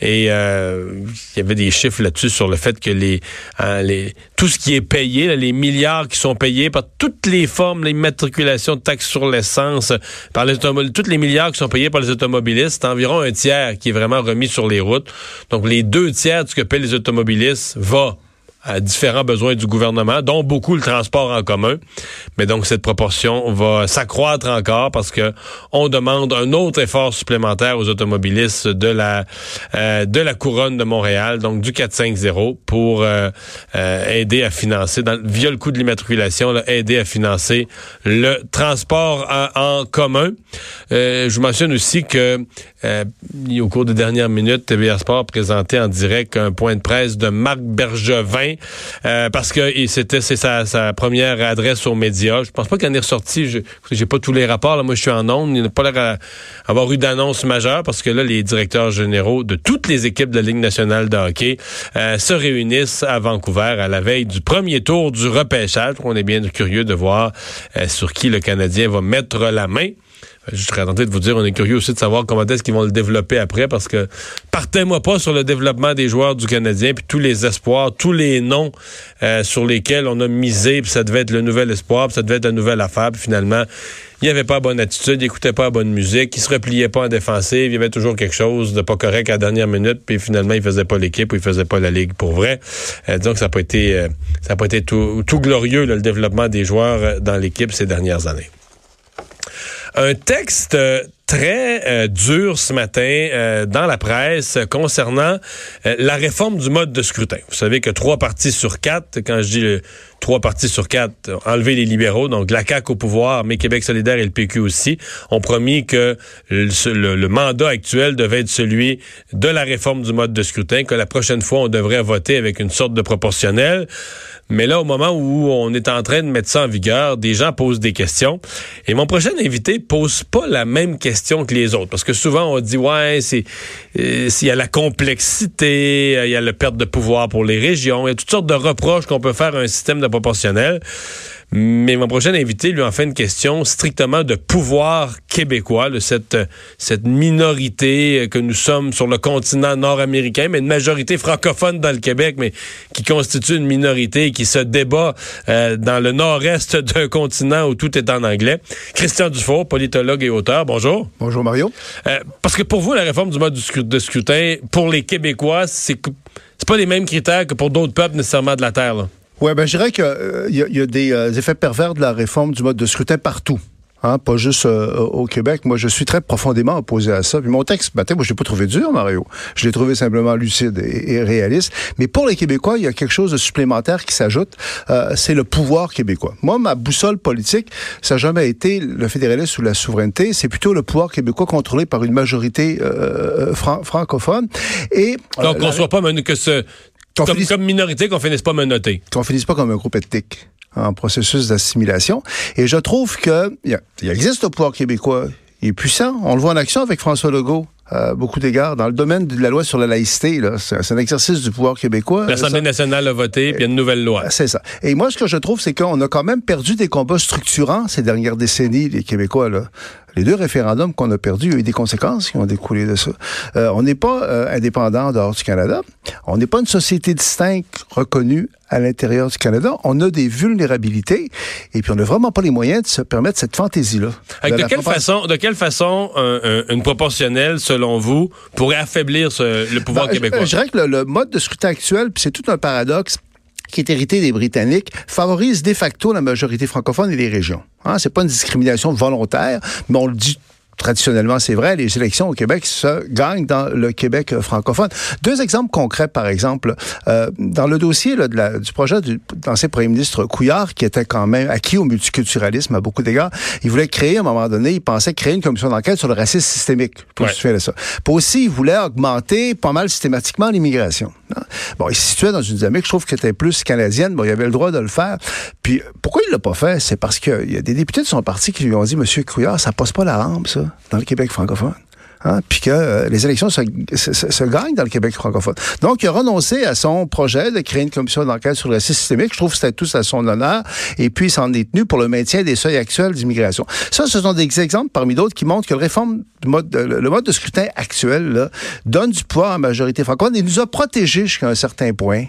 et il y avait des chiffres là-dessus sur le fait que les, hein, les tout ce qui est payé, les milliards qui sont payés par toutes les formes, l'immatriculation de taxes sur l'essence par les toutes les milliards qui sont payés par les automobilistes, c'est environ un tiers qui est vraiment remis sur les routes. Donc les deux tiers de ce que paient les automobilistes va à différents besoins du gouvernement, dont beaucoup le transport en commun. Mais donc cette proportion va s'accroître encore parce que on demande un autre effort supplémentaire aux automobilistes de la euh, de la couronne de Montréal, donc du 450 pour euh, euh, aider à financer dans, via le coût de l'immatriculation, aider à financer le transport en, en commun. je vous mentionne aussi que au cours des dernières minutes, TVA Sport présenté en direct un point de presse de Marc Bergevin euh, parce que c'était c'est sa, première adresse aux médias. Je pense pas qu'il en est ressorti. Je j'ai pas tous les rapports. Moi, je suis en ondes. Il n'a pas l'air d'avoir eu d'annonce majeure parce que là, les directeurs généraux de toutes les équipes de la Ligue nationale de hockey euh, se réunissent à Vancouver à la veille du premier tour du repêchage. On est bien curieux de voir euh, sur qui le Canadien va mettre la main. Je serais tenté de vous dire, on est curieux aussi de savoir comment est-ce qu'ils vont le développer après, parce que partez-moi pas sur le développement des joueurs du Canadien, puis tous les espoirs, tous les noms euh, sur lesquels on a misé, puis ça devait être le nouvel espoir, puis ça devait être la nouvelle affaire, puis finalement, il n'y avait pas bonne attitude, il n'écoutait pas la bonne musique, il se repliait pas en défensive, il y avait toujours quelque chose de pas correct à la dernière minute, puis finalement, il faisait pas l'équipe ou il faisait pas la ligue pour vrai. Euh, donc, ça n'a pas été, euh, ça a pas été tout, tout glorieux, le développement des joueurs euh, dans l'équipe ces dernières années un texte euh, très euh, dur ce matin euh, dans la presse concernant la réforme du mode de scrutin. Vous savez que trois partis sur quatre, quand je dis trois partis sur quatre, enlever les libéraux, donc la CAQ au pouvoir, mais Québec solidaire et le PQ aussi, ont promis que le, mandat actuel devait être celui de la réforme du mode de scrutin, que la prochaine fois on devrait voter avec une sorte de proportionnel. Mais là, au moment où on est en train de mettre ça en vigueur, des gens posent des questions. Et mon prochain invité pose pas la même question que les autres. Parce que souvent, on dit, ouais, c'est, euh, s'il y a la complexité, euh, il y a le perte de pouvoir pour les régions, il y a toutes sortes de reproches qu'on peut faire à un système de proportionnel. Mais mon prochain invité lui en fait une question strictement de pouvoir québécois, de cette, cette minorité que nous sommes sur le continent nord-américain, mais une majorité francophone dans le Québec, mais qui constitue une minorité qui se débat euh, dans le nord-est d'un continent où tout est en anglais. Christian Dufault, politologue et auteur, bonjour. Bonjour Mario. Euh, parce que pour vous, la réforme du mode de scrutin, pour les Québécois, c'est c'est pas les mêmes critères que pour d'autres peuples nécessairement de la Terre. Là. Oui, ben, je dirais qu'il euh, y, a des euh, effets pervers de la réforme du mode de scrutin partout. Hein, pas juste euh, au Québec. Moi, je suis très profondément opposé à ça. Puis mon texte, ben, moi, je l'ai pas trouvé dur, Mario. Je l'ai trouvé simplement lucide et, réaliste. Mais pour les Québécois, il y a quelque chose de supplémentaire qui s'ajoute. c'est le pouvoir québécois. Moi, ma boussole politique, ça n'a jamais été le fédéralisme ou la souveraineté. C'est plutôt le pouvoir québécois contrôlé par une majorité francophone. Et donc, on ne soit pas que ce comme, minorité, qu'on finisse pas menotter. Qu'on finisse pas comme un groupe ethnique en processus d'assimilation. Et je trouve que il existe le pouvoir québécois. Il est puissant. On le voit en action avec François Legault. Euh, beaucoup d'égards. Dans le domaine de la loi sur la laïcité, c'est un exercice du pouvoir québécois. L'Assemblée nationale a voté, puis il y a une nouvelle loi. C'est ça. Et moi, ce que je trouve, c'est qu'on a quand même perdu des combats structurants ces dernières décennies, les Québécois. Là. Les deux référendums qu'on a perdus, il y a eu des conséquences qui ont découlé de ça. Euh, on n'est pas euh, indépendant dehors du Canada. On n'est pas une société distincte reconnue à l'intérieur du Canada. On a des vulnérabilités et puis on n'a vraiment pas les moyens de se permettre cette fantaisie-là. De, quelle façon, de quelle façon une proportionnelle, selon vous, pourrait affaiblir le pouvoir ben, québécois? Je, dirais que le, mode de scrutin actuel, c'est tout un paradoxe, qui est hérité des Britanniques, favorise de facto la majorité francophone et les régions. Hein, c'est pas une discrimination volontaire, mais on le dit traditionnellement, c'est vrai, les élections au Québec se gagnent dans le Québec francophone. Deux exemples concrets, par exemple, euh, dans le dossier là, de la, du projet du l'ancien premier ministre Couillard, qui était quand même acquis au multiculturalisme à beaucoup d'égards, il voulait créer, à un moment donné, il pensait créer une commission d'enquête sur le racisme systémique. Pour ouais. de ça. Puis aussi, il voulait augmenter pas mal systématiquement l'immigration. Hein. Bon, il se situait dans une dynamique, je trouve, qui était plus canadienne. Bon, il avait le droit de le faire. Puis, pourquoi il l'a pas fait? C'est parce qu'il y a des députés de son parti qui lui ont dit, Monsieur Couillard, ça passe pas la rampe, ça dans le Québec francophone. Hein, puis que euh, les élections se, se, gagnent dans le Québec francophone. Donc, il a renoncé à son projet de créer une commission d'enquête sur le racisme systémique. Je trouve que c'était tout à son honneur. Et puis, il s'en est tenu pour le maintien des seuils actuels d'immigration. Ça, ce sont des exemples parmi d'autres qui montrent que le mode, de scrutin actuel donne du poids à la majorité francophone et nous a protégés jusqu'à un certain point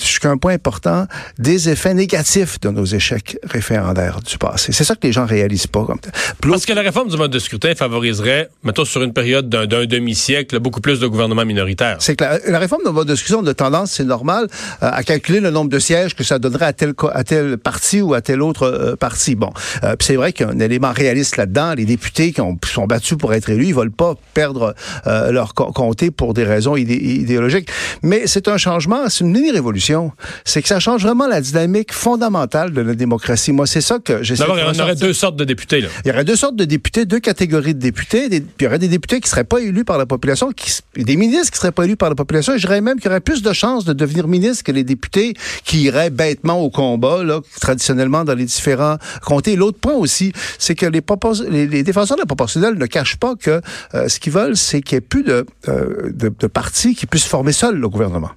jusqu'à un point important, des effets négatifs de nos échecs référendaires du passé. C'est ça que les gens réalisent pas. Comme Parce que la réforme du mode de scrutin favoriserait, mettons, sur une période d'un demi-siècle, beaucoup plus de gouvernements minoritaires. C'est que la, réforme du mode de scrutin, on a tendance, c'est normal, euh, à calculer le nombre de sièges que ça donnerait à tel, à tel parti ou à tel autre euh, parti. Bon, euh, c'est vrai qu'il y a un élément réaliste là-dedans. Les députés qui ont, sont battus pour être élus, ils veulent pas perdre leur comté pour des raisons idéologiques. Mais c'est un changement, c'est une mini-révolution c'est que ça change vraiment la dynamique fondamentale de la démocratie. Moi, c'est ça que j'essaie D'abord, il y aurait deux sortes de députés. Là. Il y aurait deux sortes de députés, deux catégories de députés. puis il y aurait des députés qui seraient pas élus par la population, qui, des ministres qui seraient pas élus par la population. Et je dirais même qu'il y aurait plus de chances de devenir ministre que les députés qui iraient bêtement au combat, là, traditionnellement dans les différents comtés. L'autre point aussi, c'est que les, les, défenseurs de la proportionnelle ne cachent pas que euh, ce qu'ils veulent, c'est qu'il n'y ait plus de, euh, de, de partis qui puissent former seuls le gouvernement.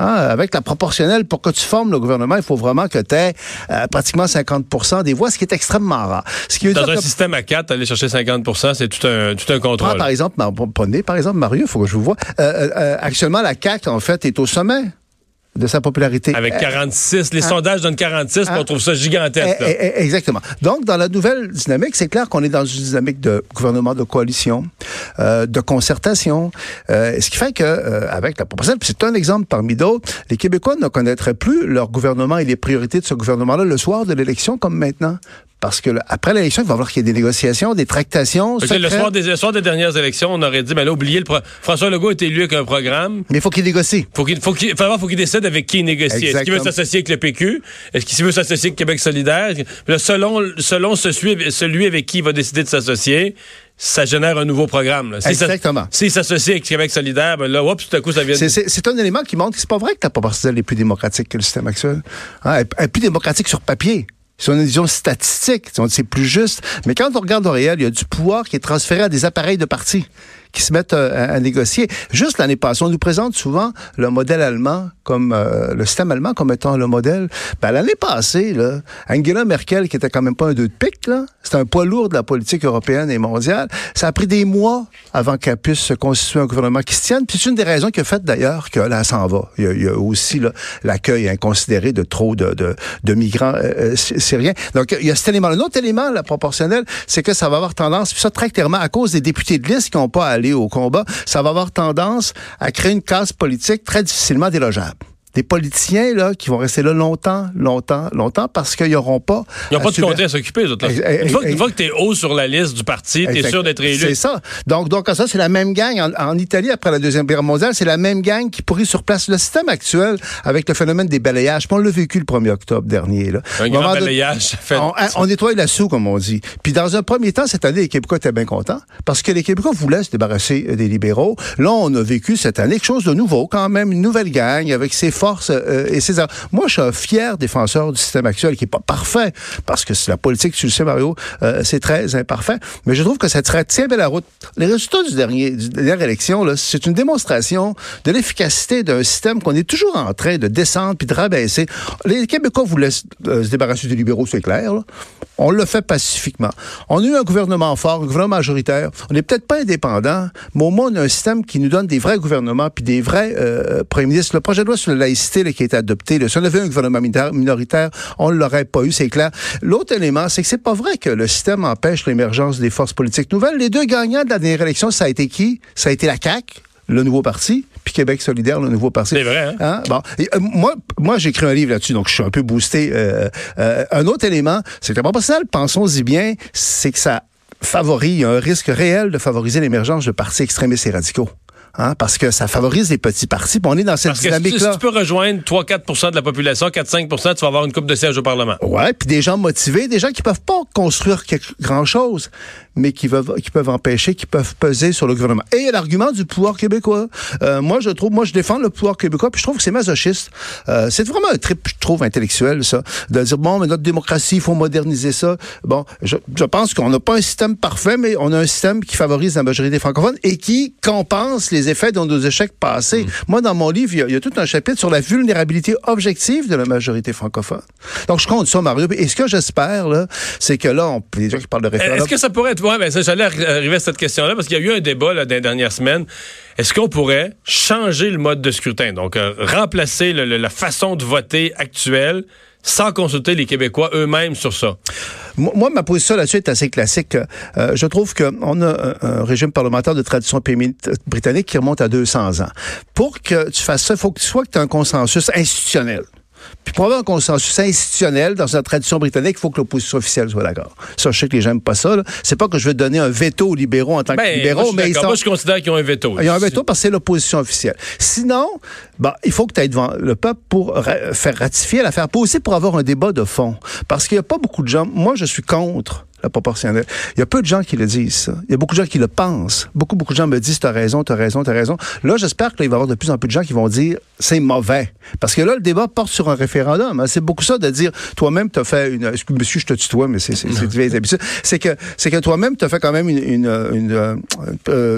Hein, avec la proportionnelle, pour que tu formes le gouvernement, il faut vraiment que tu aies euh, pratiquement 50% des voix, ce qui est extrêmement rare. Ce qui Dans un système à 4, aller chercher 50% c'est tout un, tout un contrôle. Ah, par exemple, prenez par exemple Mario, il faut que je vous vois. Euh, euh, actuellement, la CAQ, en fait, est au sommet de sa popularité. Avec 46, les hein? sondages donnent 46, hein? on trouve ça gigantesque. Eh, eh, eh, exactement. Donc, dans la nouvelle dynamique, c'est clair qu'on est dans une dynamique de gouvernement de coalition, euh, de concertation, euh, ce qui fait que, euh, avec la proposition, c'est un exemple parmi d'autres, les Québécois ne connaîtraient plus leur gouvernement et les priorités de ce gouvernement-là le soir de l'élection comme maintenant. Parce que après l'élection, il va falloir qu'il y ait des négociations, des tractations. le soir, des, le soir des dernières élections, on aurait dit, mais là, oubliez le François Legault est élu avec un programme. Mais il faut qu'il négocie. Faut qu'il faut qu'il faut qu'il décide avec qui il négocie. Est-ce qu'il veut s'associer avec le PQ Est-ce qu'il veut s'associer avec Québec solidaire? Selon selon celui, celui avec qui il va décider de s'associer, ça génère un nouveau programme. Là. Si Exactement. S'il s'associe avec Québec solidaire, ben là, oups, tout à coup, ça vient... C'est, un élément qui montre que c'est pas vrai que la proportionnelle est plus démocratique que le système actuel. Hein, elle est plus démocratique sur papier. C'est une vision statistique, c'est plus juste. Mais quand on regarde au réel, il y a du pouvoir qui est transféré à des appareils de parti qui se mettent euh, à, négocier. Juste l'année passée, on nous présente souvent le modèle allemand comme euh, le système allemand comme étant le modèle. Ben, l'année passée, là, Angela Merkel, qui était quand même pas un deux de pique, là, c'était un poids lourd de la politique européenne et mondiale. Ça a pris des mois avant qu'elle puisse se constituer un gouvernement qui se tienne. Puis c'est une des raisons qui a fait d'ailleurs que là, s'en va. Il y a, aussi là, l'accueil inconsidéré de trop de, de, de migrants euh, syriens. Donc il y a cet élément. Un autre élément, la proportionnelle, c'est que ça va avoir tendance, puis ça très clairement à cause des députés de liste qui n'ont pas à au combat, ça va avoir tendance à créer une casse politique très difficilement délogeable des politiciens là qui vont rester là longtemps, longtemps, longtemps parce qu'ils n'auront pas. Ils n'ont pas de comté à s'occuper, autres. Là. Une, fois, une fois que tu es haut sur la liste du parti, tu es sûr d'être élu. C'est ça. Donc, donc ça, c'est la même gang. En, en, Italie, après la Deuxième Guerre mondiale, c'est la même gang qui pourrit sur place le système actuel avec le phénomène des balayages. Puis on l'a vécu le 1er octobre dernier. Là. Un grand balayage. De, fait... on, on, nettoie la soupe, comme on dit. Puis dans un premier temps, cette année, les Québécois étaient bien contents parce que les Québécois voulaient se débarrasser des libéraux. Là, on a vécu cette année quelque chose de nouveau, quand même, une nouvelle gang avec ses euh, et César. Moi, je suis un fier défenseur du système actuel qui est pas parfait, parce que la politique, tu le sais, euh, c'est très imparfait. Mais je trouve que ça tient bien la route. Les résultats du dernier, du dernière élection, c'est une démonstration de l'efficacité d'un système qu'on est toujours en train de descendre puis de rabaisser. Les Québécois voulaient euh, se débarrasser des libéraux, c'est clair. On le fait pacifiquement. On a eu un gouvernement fort, un gouvernement majoritaire. On n'est peut-être pas indépendant, mais au moins on a un système qui nous donne des vrais gouvernements puis des vrais euh, premiers ministres. Le projet de loi sur la laïcité là, qui a été adopté, là, si on avait un gouvernement minoritaire, on ne l'aurait pas eu, c'est clair. L'autre élément, c'est que c'est pas vrai que le système empêche l'émergence des forces politiques nouvelles. Les deux gagnants de la dernière élection, ça a été qui? Ça a été la CAQ, le nouveau parti, puis Québec solidaire, le nouveau parti. C'est vrai, hein? hein? Bon. Et, euh, moi, moi j'ai écrit un livre là-dessus, donc je suis un peu boosté. Euh, euh, un autre élément, c'est que proportionnelle, pensons-y bien, c'est que ça favorise, il y a un risque réel de favoriser l'émergence de partis extrémistes et radicaux. Hein, parce que ça favorise les petits partis. Puis on est dans cette dynamique-là. Si, si, tu peux rejoindre 3-4% de la population, 4-5 tu vas avoir une coupe de sièges au Parlement. Ouais, puis des gens motivés, des gens qui peuvent pas construire quelque, grand-chose, mais qui peuvent, qui peuvent empêcher, qui peuvent peser sur le gouvernement. Et il y a l'argument du pouvoir québécois. Euh, moi, je trouve, moi, je défends le pouvoir québécois, puis je trouve que c'est masochiste. Euh, c'est vraiment un trip, je trouve, intellectuel, ça, de dire, bon, mais notre démocratie, il faut moderniser ça. Bon, je, je pense qu'on n'a pas un système parfait, mais on a un système qui favorise la majorité francophone et qui compense les effets de nos échecs passés. Mmh. Moi, dans mon livre, il y, a, il y, a, tout un chapitre sur la vulnérabilité objective de la majorité francophone. Donc, je compte ça, Mario. Et ce que j'espère, là, c'est que là, on, les gens qui parlent de référendum... Est-ce que ça pourrait être... Ouais, ben, ça, j'allais arriver à cette question-là, parce qu'il y a eu un débat, là, dans les dernières semaines. Est-ce qu'on pourrait changer le mode de scrutin? Donc, euh, remplacer le, le, la façon de voter actuelle sans consulter les Québécois eux-mêmes sur ça? Moi, ma position là-dessus est assez classique. Euh, je trouve qu'on a un, régime parlementaire de tradition britannique qui remonte à 200 ans. Pour que tu fasses ça, il faut que tu sois que tu aies un consensus institutionnel. Puis pour avoir un consensus institutionnel dans la tradition britannique, il faut que l'opposition officielle soit d'accord. Ça, je sais que les gens n'aiment pas ça. C'est pas que je veux donner un veto aux libéraux en tant ben, que libéraux, moi, mais ils sont... moi, je considère qu'ils ont un veto. Ils ont un veto parce que c'est l'opposition officielle. Sinon, ben, il faut que tu ailles devant le peuple pour ra faire ratifier l'affaire, pas aussi pour avoir un débat de fond. Parce qu'il n'y a pas beaucoup de gens. Moi, je suis contre la proportionnelle. Il y a peu de gens qui le disent. Il y a beaucoup de gens qui le pensent. Beaucoup, beaucoup de gens me disent, t'as raison, t'as raison, t'as raison. Là, j'espère qu'il va y avoir de plus en plus de gens qui vont dire, c'est mauvais. Parce que là, le débat porte sur un référendum. Hein. C'est beaucoup ça de dire, toi-même, t'as fait une, monsieur, je te tutoie, mais c'est, c'est, c'est C'est que, c'est que toi-même, t'as fait quand même une, euh,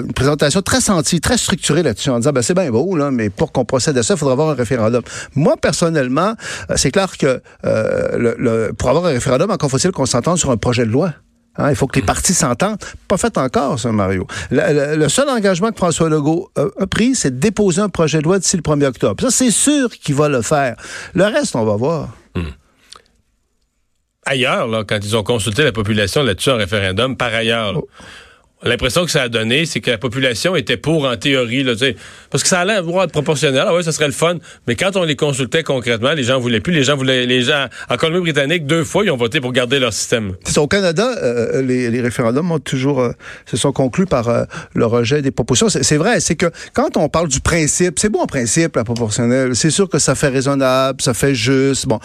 une, présentation très sentie, très structurée là-dessus, en disant, ben, c'est bien beau, là, mais pour qu'on procède à ça, il faudra avoir un référendum. Moi, personnellement, c'est clair que, euh, le, pour avoir un référendum, encore faut-il qu'on s'entende sur un projet de loi. Hein, il faut que les partis s'entendent. Pas fait encore, ça, Mario. Le, le, le, seul engagement que François Legault a, a pris, c'est de déposer un projet de loi d'ici le 1er octobre. Ça, c'est sûr qu'il va le faire. Le reste, on va voir. Hum. Ailleurs, là, quand ils ont consulté la population là-dessus en référendum, par ailleurs, là, oh. L'impression que ça a donné, c'est que la population était pour en théorie, là, parce que ça allait être proportionnel. Ah ouais, ça serait le fun. Mais quand on les consultait concrètement, les gens voulaient plus. Les gens voulaient, les gens en Colombie-Britannique, deux fois, ils ont voté pour garder leur système. Au Canada, euh, les, les, référendums ont toujours euh, se sont conclus par euh, le rejet des propositions. C'est vrai, c'est que quand on parle du principe, c'est bon en principe la proportionnelle. C'est sûr que ça fait raisonnable, ça fait juste. Bon,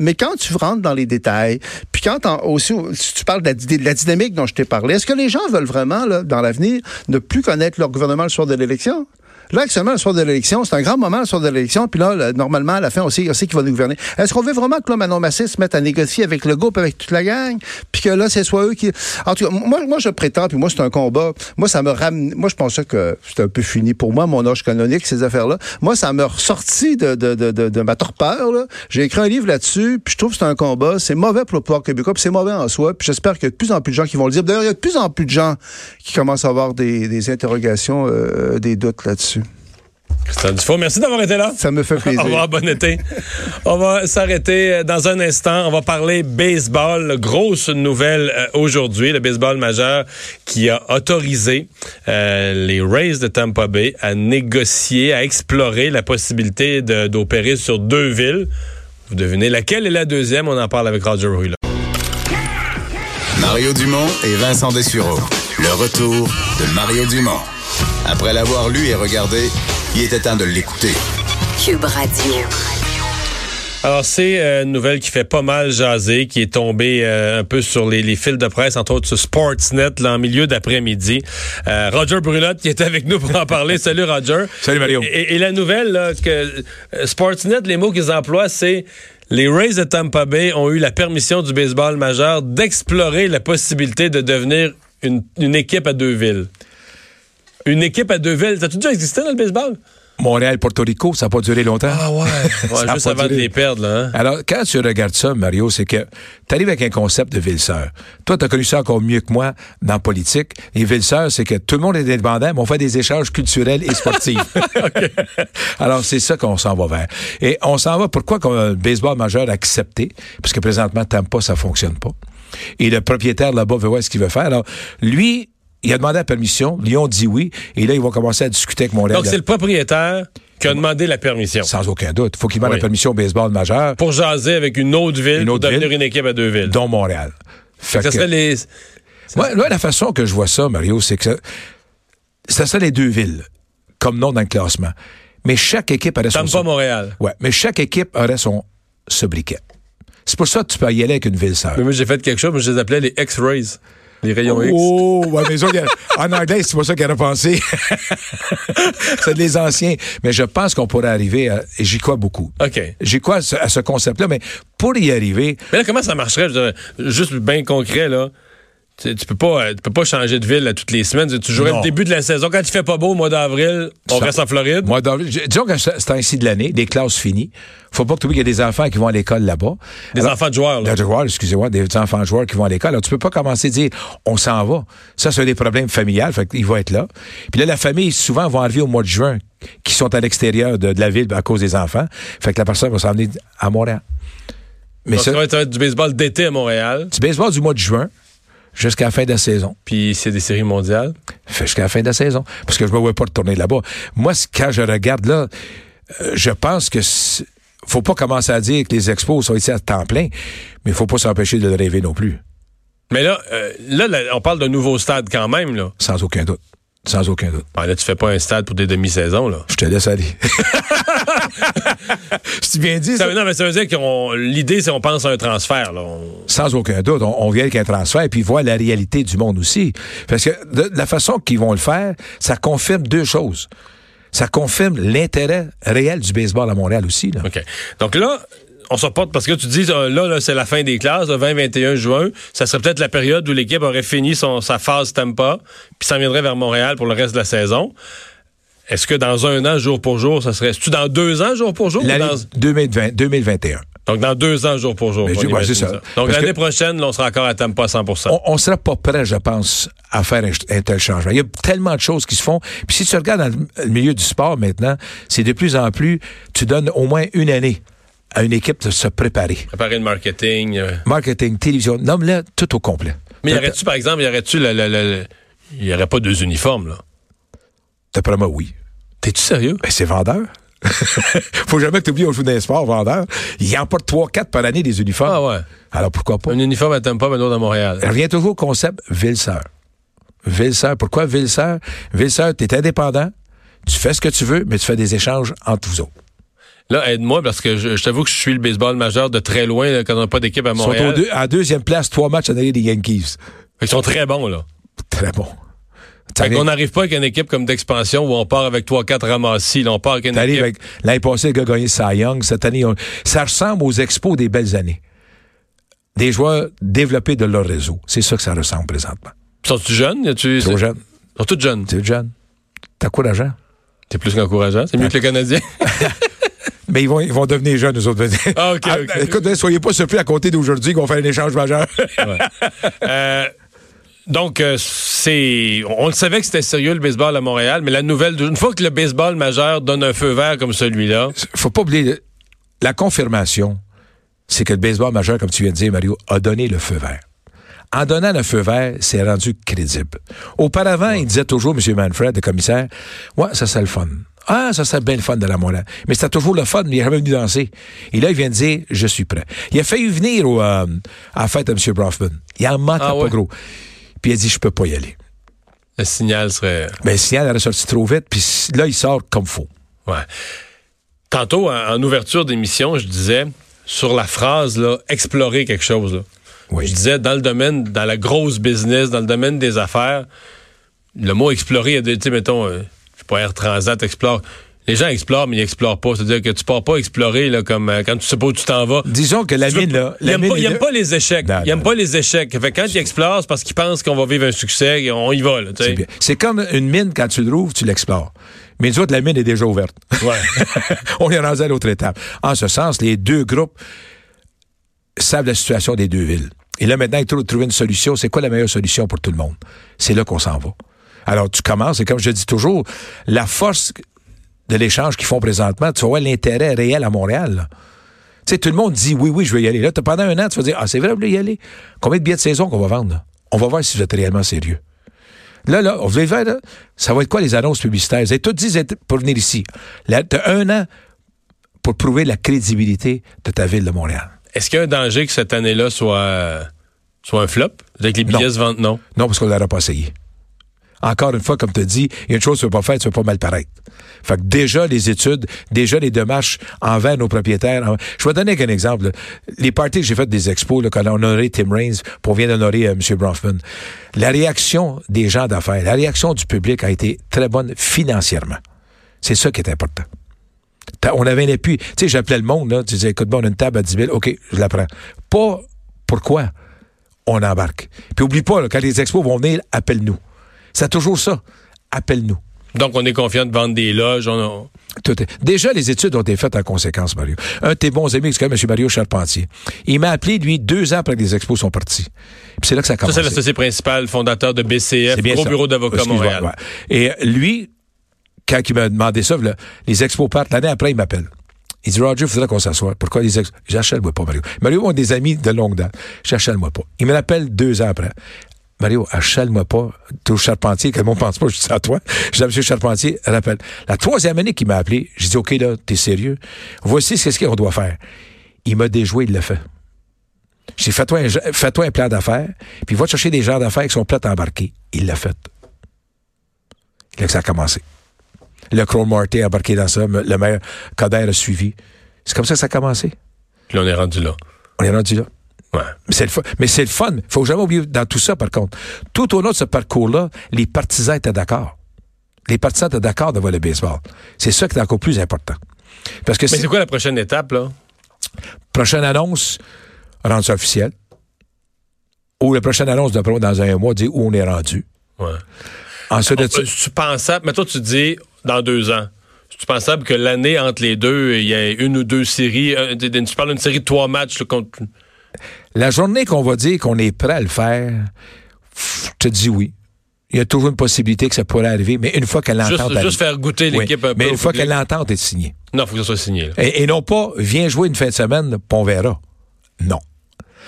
mais quand tu rentres dans les détails, puis quand t'en- aussi, si tu parles de la dynamique dont je t'ai parlé, est-ce que les gens veulent vraiment, dans l'avenir, ne plus connaître leur gouvernement le soir de l'élection? Là, actuellement, le soir de l'élection, c'est un grand moment le soir de l'élection, puis là, normalement, à la fin, on sait, on sait qui va nous gouverner. Est-ce qu'on veut vraiment que là, Manon se mette à négocier avec le groupe, avec toute la gang, puis que là, c'est soit eux qui... En tout cas, moi, moi je prétends, puis moi, c'est un combat. Moi, ça me ramène... Moi, je pensais que c'était un peu fini pour moi, mon âge canonique, ces affaires-là. Moi, ça m'a ressorti de, de, de, de, ma torpeur. J'ai écrit un livre là-dessus, puis je trouve que c'est un combat. C'est mauvais pour le pouvoir québécois, puis c'est mauvais en soi, puis j'espère qu'il y a de plus en plus de gens qui vont le dire. D'ailleurs, il y a de plus en plus de gens qui commencent à avoir des, des interrogations, euh, des doutes là-dessus. Christian Dufault, merci d'avoir été là. Ça me fait *laughs* Au plaisir. revoir, bon été. On va s'arrêter euh, dans un instant. On va parler baseball. Grosse nouvelle euh, aujourd'hui, le baseball majeur qui a autorisé euh, les Rays de Tampa Bay à négocier, à explorer la possibilité de- d'opérer sur deux villes. Vous devinez laquelle est la deuxième? On en parle avec Roger Ruiz. Mario Dumont et Vincent Dessureau. Le retour de Mario Dumont. Après l'avoir lu et regardé, il était temps de l'écouter. Cube Radio. Alors, c'est euh, une nouvelle qui fait pas mal jaser, qui est tombée euh, un peu sur les, les fils de presse, entre autres sur Sportsnet, là, en milieu d'après-midi. Euh, Roger Brulotte qui était avec nous pour en parler. *laughs* Salut, Roger. Salut, Mario. Et, et la nouvelle, là, que Sportsnet, les mots qu'ils emploient, c'est les Rays de Tampa Bay ont eu la permission du baseball majeur d'explorer la possibilité de devenir une, une équipe à deux villes. Une équipe à deux villes. Ça a-tu déjà existé dans le baseball? Montréal, Porto Rico, ça n'a pas duré longtemps. Ah ouais. *laughs* Ça a juste avant de les perdre, là. hein? Alors, quand tu regardes ça, Mario, c'est que tu arrives avec un concept de ville-sœur. Toi, tu as connu ça encore mieux que moi dans la politique. Les villes-sœurs, c'est que tout le monde est indépendant, mais on fait des échanges culturels et sportifs. *laughs* *laughs* Alors, c'est ça qu'on s'en va vers. Et on s'en va, pourquoi qu'on a le baseball majeur accepté? Parce que présentement, Tampa, ça fonctionne pas. Et le propriétaire là-bas veut voir ce qu'il veut faire. Alors, lui, il a demandé la permission. Lyon dit oui. Et là, ils vont commencer à discuter avec Montréal. Donc, c'est le propriétaire qui a demandé la permission. Sans aucun doute. faut qu'il demande Oui. la permission au baseball majeur, Pour jaser avec une autre ville, Une pour autre devenir ville. une équipe à deux villes. dont Montréal. Fait ça que- serait les... Moi, là, la façon que je vois ça, Mario, c'est que ça, ça serait les deux villes, comme nom dans le classement. Mais chaque équipe aurait son... Tampa, Montréal. Ouais, mais chaque équipe aurait son sobriquet. C'est pour ça que tu peux y aller avec une ville sœur. Mais moi, j'ai fait quelque chose, mais je les appelais les X-Rays. Les rayons X. Oh, ouais, mais ça, a- en anglais, c'est pas ça qu'il aurait pensé. *laughs* c'est des anciens. Mais je pense qu'on pourrait arriver à, et j'y crois beaucoup. OK. J'y crois à ce, ce concept-là, mais pour y arriver, Mais là, comment ça marcherait? Juste bien concret, là. Tu, tu peux pas, euh, tu peux pas changer de ville à toutes les semaines. Tu jouerais le début de la saison. Quand il fait pas beau au mois d'avril, on Ça- reste en Floride. Moi, dans- je- disons que c'est c'est ainsi de l'année, des classes finies. Faut pas que tu oublies qu'il y a des enfants qui vont à l'école là-bas. Des Alors- enfants de joueurs, là. Des joueurs, excusez-moi, des enfants de joueurs qui vont à l'école. Alors, tu peux pas commencer à dire, on s'en va. Ça, c'est des problèmes familiales, fait qu'il va être là. Puis là, la famille, souvent, vont arriver au mois de juin, qui sont à l'extérieur de, de la ville à cause des enfants. Fait que la personne va s'en venir à Montréal. Mais Donc, ça, va ça va être du baseball d'été à Montréal. du baseball du mois de juin jusqu'à la fin de la saison. Puis c'est des séries mondiales? jusqu'à la fin de la saison. Parce que je me vois pas retourner là-bas. Moi, quand je regarde là, euh, je pense que faut pas commencer à dire que les expos sont ici à temps plein, mais il faut pas s'empêcher de le rêver non plus. Mais là, euh, là, là, on parle d'un nouveau stade quand même, là. Sans aucun doute. Sans aucun doute. Ah, là, tu fais pas un stade pour des demi-saisons, là. Je te laisse aller. *laughs* *laughs* C'est bien dit, Ça, ça? non, mais ça veut dire que l'idée, c'est qu'on pense à un transfert, là. On- Sans aucun doute. On, on vient avec un transfert, puis voir la réalité du monde aussi. Parce que de, de la façon qu'ils vont le faire, ça confirme deux choses. Ça confirme l'intérêt réel du baseball à Montréal aussi. Là. OK. Donc là, on se reporte parce que tu dis, euh, là, là c'est la fin des classes, le 20-21 juin. Ça serait peut-être la période où l'équipe aurait fini son, sa phase Tampa, puis s'en viendrait vers Montréal pour le reste de la saison. Est-ce que dans un an, jour pour jour, ça serait. Est-ce-tu dans deux ans, jour pour jour? ou L'année dans- 2020, 2021. Donc dans deux ans, jour pour jour. Mais on ça. Donc l'année prochaine, là, on sera encore à Tampa à 100 On, on sera pas prêt, je pense, à faire un, un tel changement. Il y a tellement de choses qui se font. Puis si tu regardes dans le milieu du sport maintenant, c'est de plus en plus, tu donnes au moins une année à une équipe de se préparer. Préparer le marketing. euh. Marketing, télévision, nomme-le tout au complet. Mais y aurait-tu, par exemple, y aurait-tu le. le- le- Il y aurait pas deux uniformes, là? D'après moi, oui. T'es-tu sérieux? Ben, c'est vendeur. *laughs* Faut jamais que tu oublies, on joue dans les sports, vendeur. Il emporte 3-4 par année des uniformes. Ah ouais. Alors pourquoi pas? Un uniforme à Tampa, un autre à Montréal. Revient toujours au concept ville-sœur. Ville-sœur. Pourquoi ville-sœur? Ville-sœur, tu es indépendant, tu fais ce que tu veux, mais tu fais des échanges entre vous autres. Là, aide-moi parce que je, je t'avoue que je suis le baseball majeur de très loin là, quand on n'a pas d'équipe à Ils sont Montréal. au deux- en deuxième place, trois matchs en arrière des Yankees. Ils sont très bons, là. Très bon. Fait qu'on n'arrive pas avec une équipe comme d'expansion où on part avec 3-4 ramassis. Là, on part avec une équipe... avec l'année passée, le gars a gagné Cy Young. Cette année, on- ça ressemble aux expos des belles années. Des joueurs développés de leur réseau. C'est ça que ça ressemble présentement. Sont-tu jeunes? Tu... Trop jeune. Ils sont tous jeunes. C'est jeune. T'es encourageant. C'est plus qu'encourageant. C'est mieux que le Canadien. *laughs* Mais ils vont, ils vont devenir jeunes, nous autres. Ah, ok. *laughs* Écoute, ne soyez pas surpris à compter d'aujourd'hui qu'on fait un échange majeur. *laughs* Euh, donc, euh, c'est. On le savait que c'était sérieux le baseball à Montréal, mais la nouvelle, une fois que le baseball majeur donne un feu vert comme celui-là, Faut pas oublier, la confirmation, c'est que le baseball majeur, comme tu viens de dire, Mario, a donné le feu vert. En donnant le feu vert, c'est rendu crédible. Auparavant, il disait toujours, M. Manfred, le commissaire, ouais, ça c'est le fun. Ah, ça c'est bien le fun de la Montréal. Mais c'était toujours le fun, il est jamais venu danser. Et là, il vient de dire, je suis prêt. Il a failli venir au, euh, à la fête de M. Brofman. Il en manquait Ah pas gros. Puis il a dit, je peux pas y aller. le signal serait. Mais le signal aurait sorti trop vite, puis là, il sort comme faux. Ouais. Tantôt, en, en ouverture d'émission, je disais sur la phrase là, explorer quelque chose. Là. Oui. Je disais dans le domaine, dans la grosse business, dans le domaine des affaires, le mot explorer, il y a des- tu sais, mettons, euh, sais pas, Air Transat explore. Les gens explorent, mais ils explorent pas. C'est-à-dire que tu pars pas explorer là, comme euh, quand tu sais pas où tu t'en vas. Disons que la mine, là, il la aime mine pas, les échecs. Non, il aime non. pas les échecs. Fait quand il explore, c'est parce qu'il pense qu'on va vivre un succès et on y va. C'est comme une mine, quand tu le rouvres, tu l'explores. Mais nous autres, la mine est déjà ouverte. Ouais. *laughs* On est rendu à l'autre étape. En ce sens, les deux groupes savent la situation des deux villes. Et là, maintenant, ils trouvent trouver une solution. C'est quoi la meilleure solution pour tout le monde? C'est là qu'on s'en va. Alors, tu commences, et comme je dis toujours, la force de l'échange qu'ils font présentement, tu vas voir l'intérêt réel à Montréal. Tu sais, tout le monde dit oui, oui, je vais y aller. Là, pendant un an, tu vas dire, ah, c'est vrai, vous voulez y aller? Combien de billets de saison qu'on va vendre? On va voir si vous êtes réellement sérieux. Là, là, vous allez faire, là, ça va être quoi les annonces publicitaires? Vous avez tout dit pour venir ici. Là, t'as un an pour prouver la crédibilité de ta ville de Montréal. Est-ce qu'il y a un danger que cette année-là soit, soit un flop? Avec les billets Non. se vendent, non? Non, parce qu'on l'aura pas essayé. Encore une fois, comme tu dit, il y a une chose que tu ne veux pas faire, tu ne veux pas mal paraître. Fait que déjà les études, déjà les démarches envers nos propriétaires. Je vais donner un exemple. là. Les parties que j'ai faites des expos, là, quand on a honoré Tim Raines, pour vient d'honorer euh, M. Bronfman, la réaction des gens d'affaires, la réaction du public a été très bonne financièrement. C'est ça qui est important. On avait un appui. Tu sais, j'appelais le monde, là. Tu disais, écoute, bon, on a une table à 10 000. OK, je la prends. Pas pourquoi on embarque. Puis oublie pas, là, quand les expos vont venir, appelle-nous. C'est toujours ça. Appelle-nous. Donc, on est confiant de vendre des loges. On a- Tout est- Déjà, les études ont été faites en conséquence, Mario. Un de tes bons amis, c'est quand même M. Mario Charpentier. Il m'a appelé, lui, deux ans après que les expos sont partis. Puis c'est là que ça a Ça, c'est l'associé principal, fondateur de BCF, bien gros ça. bureau d'avocats à Excuse-moi, Montréal. ouais. Et euh, lui, quand il m'a demandé ça, là, les expos partent, l'année après, il m'appelle. Il dit, Roger, il faudrait qu'on s'assoie. Pourquoi les expos? J'achète-moi pas, Mario. Mario, on est des amis de longue date. J'achète-moi pas. Il me l'appelle deux ans après. Mario, achète-moi pas. T'es au Charpentier, que le monde pense pas, je dis ça à toi. Je dis à M. Charpentier, rappelle. La troisième année qu'il m'a appelé, j'ai dit, OK, là, t'es sérieux? Voici ce qu'on doit faire. Il m'a déjoué, il l'a fait. J'ai dit, fais-toi un, fais-toi un plan d'affaires, puis va chercher des gens d'affaires qui sont prêts à embarquer. Il l'a fait. Là que ça a commencé. Le Crow Marty a embarqué dans ça, le maire Coder a suivi. C'est comme ça que ça a commencé. Puis là, on est rendu là. On est rendu là. Ouais. Mais c'est le fun. Mais c'est le fun. Faut jamais oublier dans tout ça, par contre. Tout au long de ce parcours-là, les partisans étaient d'accord. Les partisans étaient d'accord de voir le baseball. C'est ça qui est encore plus important. Parce que Mais c'est quoi la prochaine étape, là? prochaine annonce, rendre ça officiel. Ou la prochaine annonce de dans un mois, dire où on est rendu. Ouais. Ensuite de ça, tu pensable, mais toi, tu dis dans deux ans. Tu pensable que l'année entre les deux, il y a une ou deux séries. euh, tu parles d'une série de trois matchs contre. La journée qu'on va dire qu'on est prêt à le faire, je te dis oui. Il y a toujours une possibilité que ça pourrait arriver, mais une fois que l'entente Juste, juste faire goûter l'équipe un peu. Mais une fois que l'entente est signée. Non, il faut que ça soit signé. Et, et non pas, viens jouer une fin de semaine, puis on verra. Non.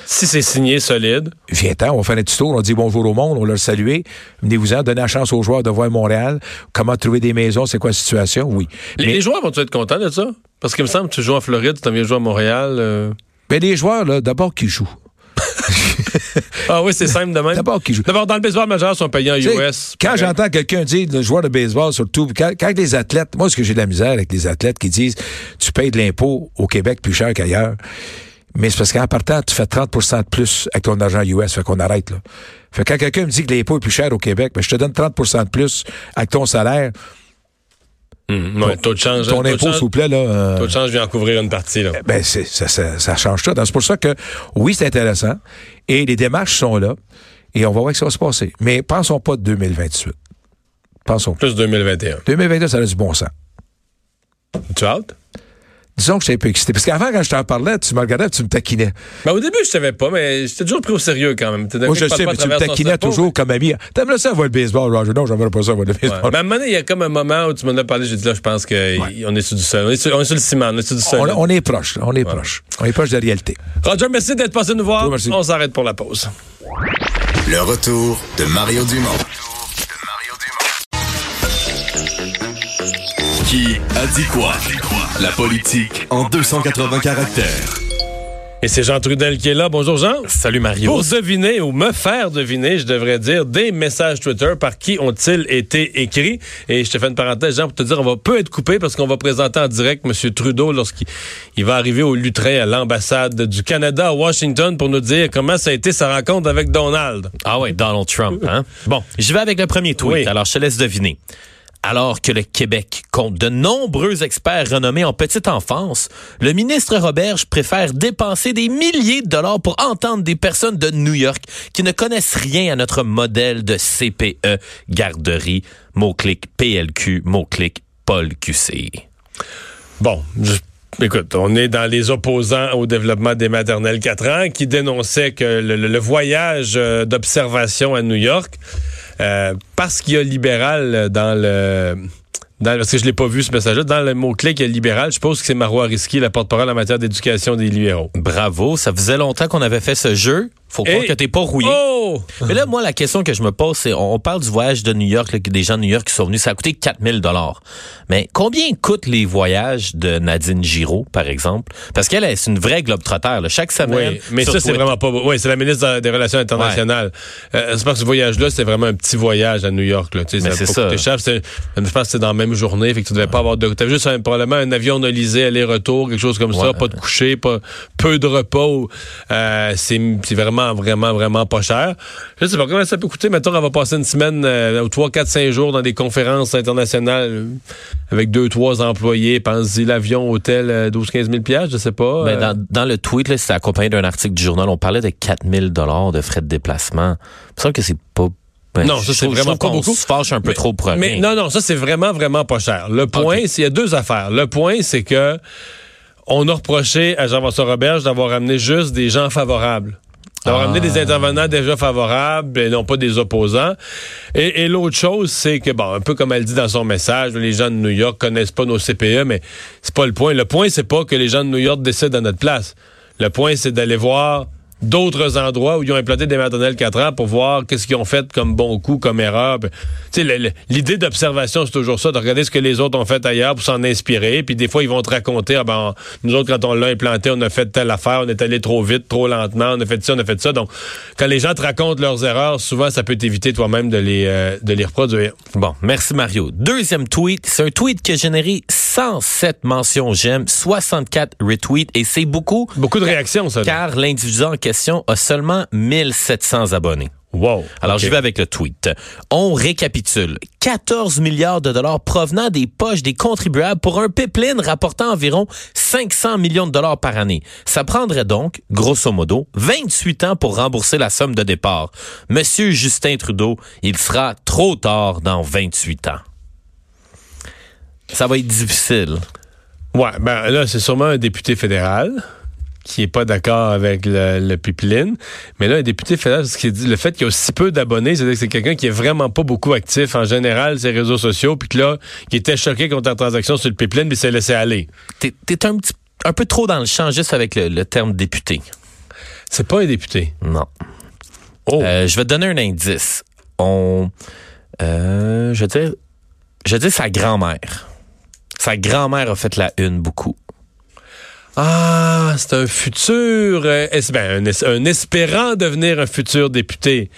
Si c'est signé solide, Viens-t'en, on va faire un petit tour, on dit bonjour au monde, on leur salue. Venez-vous-en, donner la chance aux joueurs de voir Montréal, comment trouver des maisons, c'est quoi la situation, oui. les, Mais- les joueurs vont-ils être contents de ça? Parce qu'il me semble que tu joues en Floride, tu t'en viens jouer à Montréal. euh, Mais les joueurs, là, d'abord, qui jouent. *laughs* ah oui, c'est simple de même. D'abord, qui joue. D'abord, dans le baseball majeur, ils sont payés en US. Quand j'entends quelqu'un dire, le joueur de baseball surtout, quand, quand les athlètes, moi, ce que j'ai de la misère avec les athlètes qui disent, tu payes de l'impôt au Québec plus cher qu'ailleurs. Mais c'est parce qu'en partant, tu fais 30% de plus avec ton argent US, fait qu'on arrête, là. Fait que quand quelqu'un me dit que l'impôt est plus cher au Québec, ben, je te donne 30% de plus avec ton salaire. Hum, ouais, taux de change. Ton impôt, s'il vous plaît, là. euh, Taux de change vient en couvrir une partie, là. ben, c'est, ça, ça, ça change tout. Donc, C'est pour ça que, oui, c'est intéressant. Et les démarches sont là. Et on va voir que ça va se passer. Mais pensons pas de 2028. Pensons. Plus 2021. 2022, ça a du bon sens. Tu as hâte? Disons que j'étais un peu excité. Parce qu'avant, quand je t'en parlais, tu me regardais et tu me taquinais. Ben, au début, je savais pas, mais j'étais toujours pris au sérieux quand même. Moi, je sais, mais tu me taquinais toujours comme ami. T'aimerais ça voir le baseball, Roger? Non, j'aimerais pas ça voir le Ouais. baseball. Mais à un moment donné, il y a comme un moment où tu m'en as parlé, j'ai dit là, je pense qu'on est sur du sol. On est sur, on est sur le ciment, on est sur du sol. On, on est proche, là. on est proche. On est proche de la réalité. Roger, merci d'être passé nous voir. Toi. On s'arrête pour la pause. Le retour de Mario Dumont. Qui a dit quoi? La politique en 280 caractères. Et c'est Jean Trudel qui est là. Bonjour Jean. Salut Mario. Pour deviner ou me faire deviner, je devrais dire, des messages Twitter par qui ont-ils été écrits. Et je te fais une parenthèse, Jean, pour te dire, on va peu être coupé parce qu'on va présenter en direct M. Trudeau lorsqu'il il va arriver au Lutrin à l'ambassade du Canada à Washington pour nous dire comment ça a été sa rencontre avec Donald. Ah ouais, Donald Trump. Hein? *laughs* bon, je vais avec le premier tweet. Oui. Alors, je te laisse deviner. Alors que le Québec compte de nombreux experts renommés en petite enfance, le ministre Roberge préfère dépenser des milliers de dollars pour entendre des personnes de New York qui ne connaissent rien à notre modèle de CPE, garderie, mot-clic PLQ, mot-clic Paul QC. Bon, écoute, on est dans les opposants au développement des maternelles 4 ans qui dénonçaient que le voyage euh, d'observation à New York, euh, parce qu'il y a libéral dans le... Parce que je l'ai pas vu ce message-là. Dans le mot-clé qu'il y a libéral, je suppose que c'est Marois Risky, la porte-parole en matière d'éducation des libéraux. Bravo, ça faisait longtemps qu'on avait fait ce jeu. Faut croire Et- que t'es pas rouillé. Oh! Mais là, moi, la question que je me pose, c'est, on parle du voyage de New York, là, des gens de New York qui sont venus, ça a coûté 4000 dollars. Mais combien coûtent les voyages de Nadine Giraud, par exemple? Parce qu'elle, elle, c'est une vraie globe-trotter, là. Chaque semaine. Oui, mais ça, c'est vraiment pas... Oui, c'est la ministre des Relations internationales. Euh, c'est parce que ce voyage-là, c'est vraiment un petit voyage à New York. Là. Tu sais, c'est pas ça. cher. Je pense que c'est dans la même journée, fait que tu devais pas avoir de... T'avais juste un, probablement un avion nolisé, aller-retour, quelque chose comme ça, pas de coucher, pas, peu de repos. Euh, c'est c'est vraiment, vraiment, vraiment pas cher. Je sais pas comment ça peut coûter. Mettons, on va passer une semaine euh, ou trois, quatre, cinq jours dans des conférences internationales euh, avec deux, trois employés. Pense-y, l'avion, hôtel, euh, 12, 15 000 piastres, je sais pas. Ben, Euh, dans, dans le tweet, là, c'était accompagné d'un article du journal. On parlait de 4000 dollars de frais de déplacement. Il me semble que c'est pas. ben, Non, ça, c'est vraiment pas beaucoup. se fâche un peu trop pour rien. Mais non, non, ça c'est vraiment, vraiment pas cher. Le point, c'est il y a deux affaires. Le point, c'est que on a reproché à Jean-François Roberge d'avoir amené juste des gens favorables. D'avoir Ah. amené des intervenants déjà favorables et non pas des opposants. Et, et l'autre chose, c'est que, bon, un peu comme elle dit dans son message, les gens de New York connaissent pas nos CPE, mais c'est pas le point. Le point, c'est pas que les gens de New York décident à notre place. Le point, c'est d'aller voir d'autres endroits où ils ont implanté des maternelles 4 ans pour voir qu'est-ce qu'ils ont fait comme bon coup, comme erreur. L'idée d'observation, c'est toujours ça, de regarder ce que les autres ont fait ailleurs pour s'en inspirer. Puis des fois, ils vont te raconter, ah ben, nous autres, quand on l'a implanté, on a fait telle affaire, on est allé trop vite, trop lentement, on a fait ça, on a fait ça. Donc, quand les gens te racontent leurs erreurs, souvent, ça peut t'éviter toi-même de les, euh, de les reproduire. Bon, merci Mario. Deuxième tweet, c'est un tweet qui a généré 107 mentions j'aime, 64 retweets et c'est beaucoup. Beaucoup de réactions, ça. Car l'individu en question a seulement 1700 abonnés. Wow. Alors, OK. j'y vais avec le tweet. On récapitule. 14 milliards de dollars provenant des poches des contribuables pour un pipeline rapportant environ 500 millions de dollars par année. Ça prendrait donc, grosso modo, 28 ans pour rembourser la somme de départ. Monsieur Justin Trudeau, il sera trop tard dans 28 ans. Ça va être difficile. Ouais, ben là, c'est sûrement un député fédéral qui est pas d'accord avec le, le pipeline. Mais là, un député fédéral, ce qui dit, le fait qu'il y a aussi peu d'abonnés, c'est-à-dire que c'est quelqu'un qui est vraiment pas beaucoup actif en général sur les réseaux sociaux, puis que là, qui était choqué contre la transaction sur le pipeline, puis s'est laissé aller. T'es t'es un petit un peu trop dans le champ juste avec le, le terme député. C'est pas un député. Non. Oh. Euh, je vais te donner un indice. On, euh, je vais dire, je vais dire sa grand-mère. Sa grand-mère a fait la une beaucoup. Ah, c'est un futur, euh, ben, un, un espérant devenir un futur député.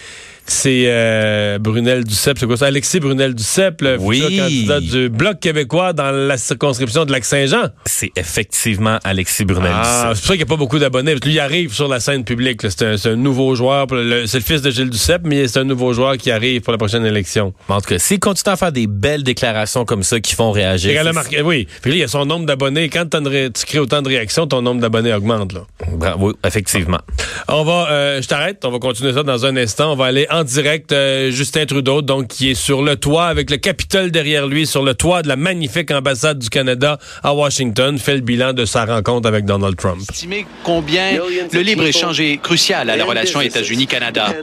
C'est euh, Brunel Duceppe, c'est quoi ça? Alexis Brunel Duceppe, le Oui. futur candidat du Bloc québécois dans la circonscription de Lac-Saint-Jean. C'est effectivement Alexis Brunel. Ah, Duceppe. c'est pour ça qu'il n'y a pas beaucoup d'abonnés. Lui, il arrive sur la scène publique. là. C'est un, nouveau joueur. C'est le fils de Gilles Duceppe, mais c'est un nouveau joueur qui arrive pour la prochaine élection. En tout cas, s'il continue à faire des belles déclarations comme ça qui font réagir. C'est- marqué- oui. Puis là, il y a son nombre d'abonnés. Quand tu crées autant de réactions, ton nombre d'abonnés augmente. Là. Bravo, effectivement. On va, euh, je t'arrête. On va continuer ça dans un instant. On va aller en direct. euh, Justin Trudeau, donc, qui est sur le toit avec le Capitole derrière lui, sur le toit de la magnifique ambassade du Canada à Washington, fait le bilan de sa rencontre avec Donald Trump. Estimez combien le libre-échange est crucial à la relation États-Unis-Canada.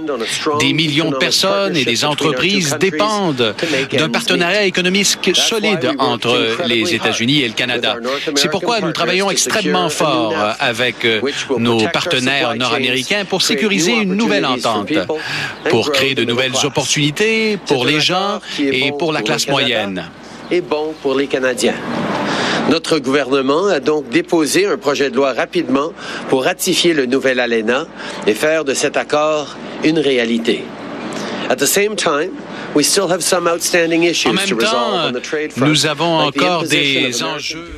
Des millions de personnes et des entreprises dépendent d'un partenariat économique solide entre les États-Unis et le Canada. C'est pourquoi nous travaillons extrêmement fort avec euh, nos partenaires nord-américains pour sécuriser une nouvelle entente, pour créer de nouvelles opportunités pour les gens et pour la classe moyenne. est bon pour les Canadiens. Notre gouvernement a donc déposé un projet de loi rapidement pour ratifier le nouvel ALENA et faire de cet accord une réalité. At the same time, we still have some outstanding issues En to même resolve temps, on the trade front, nous avons like encore des enjeux.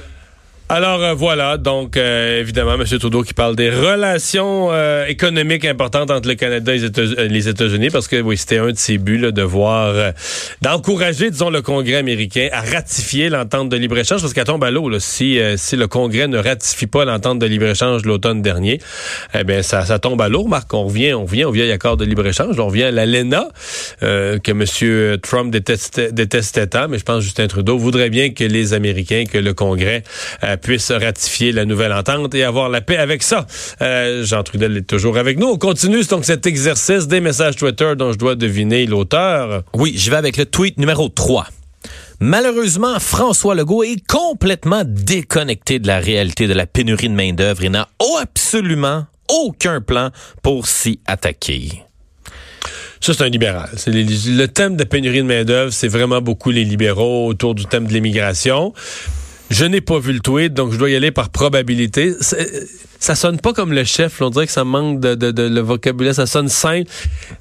Alors euh, voilà, donc euh, évidemment, M. Trudeau qui parle des relations euh, économiques importantes entre le Canada et euh, les États-Unis, parce que oui, c'était un de ses buts de voir, d'encourager, disons, le Congrès américain à ratifier l'entente de libre-échange, parce qu'elle tombe à l'eau. Si, si le Congrès ne ratifie pas l'entente de libre-échange l'automne dernier, eh bien, ça, ça tombe à l'eau, Marc. On revient, on revient au vieil accord de libre-échange, on revient à l'ALENA, que M. Trump détestait, détestait tant, mais je pense que Justin Trudeau voudrait bien que les Américains, que le Congrès puisse ratifier la nouvelle entente et avoir la paix avec ça. Euh, Jean Trudel est toujours avec nous. On continue donc cet exercice des messages Twitter dont je dois deviner l'auteur. Oui, je vais avec le tweet numéro 3. Malheureusement, François Legault est complètement déconnecté de la réalité de la pénurie de main-d'œuvre et n'a absolument aucun plan pour s'y attaquer. Ça, c'est un libéral. C'est le thème de pénurie de main-d'œuvre, c'est vraiment beaucoup les libéraux autour du thème de l'immigration. Je n'ai pas vu le tweet, donc je dois y aller par probabilité. Ça sonne pas comme le chef, là. on dirait que ça manque de, de- de- le vocabulaire, ça sonne simple.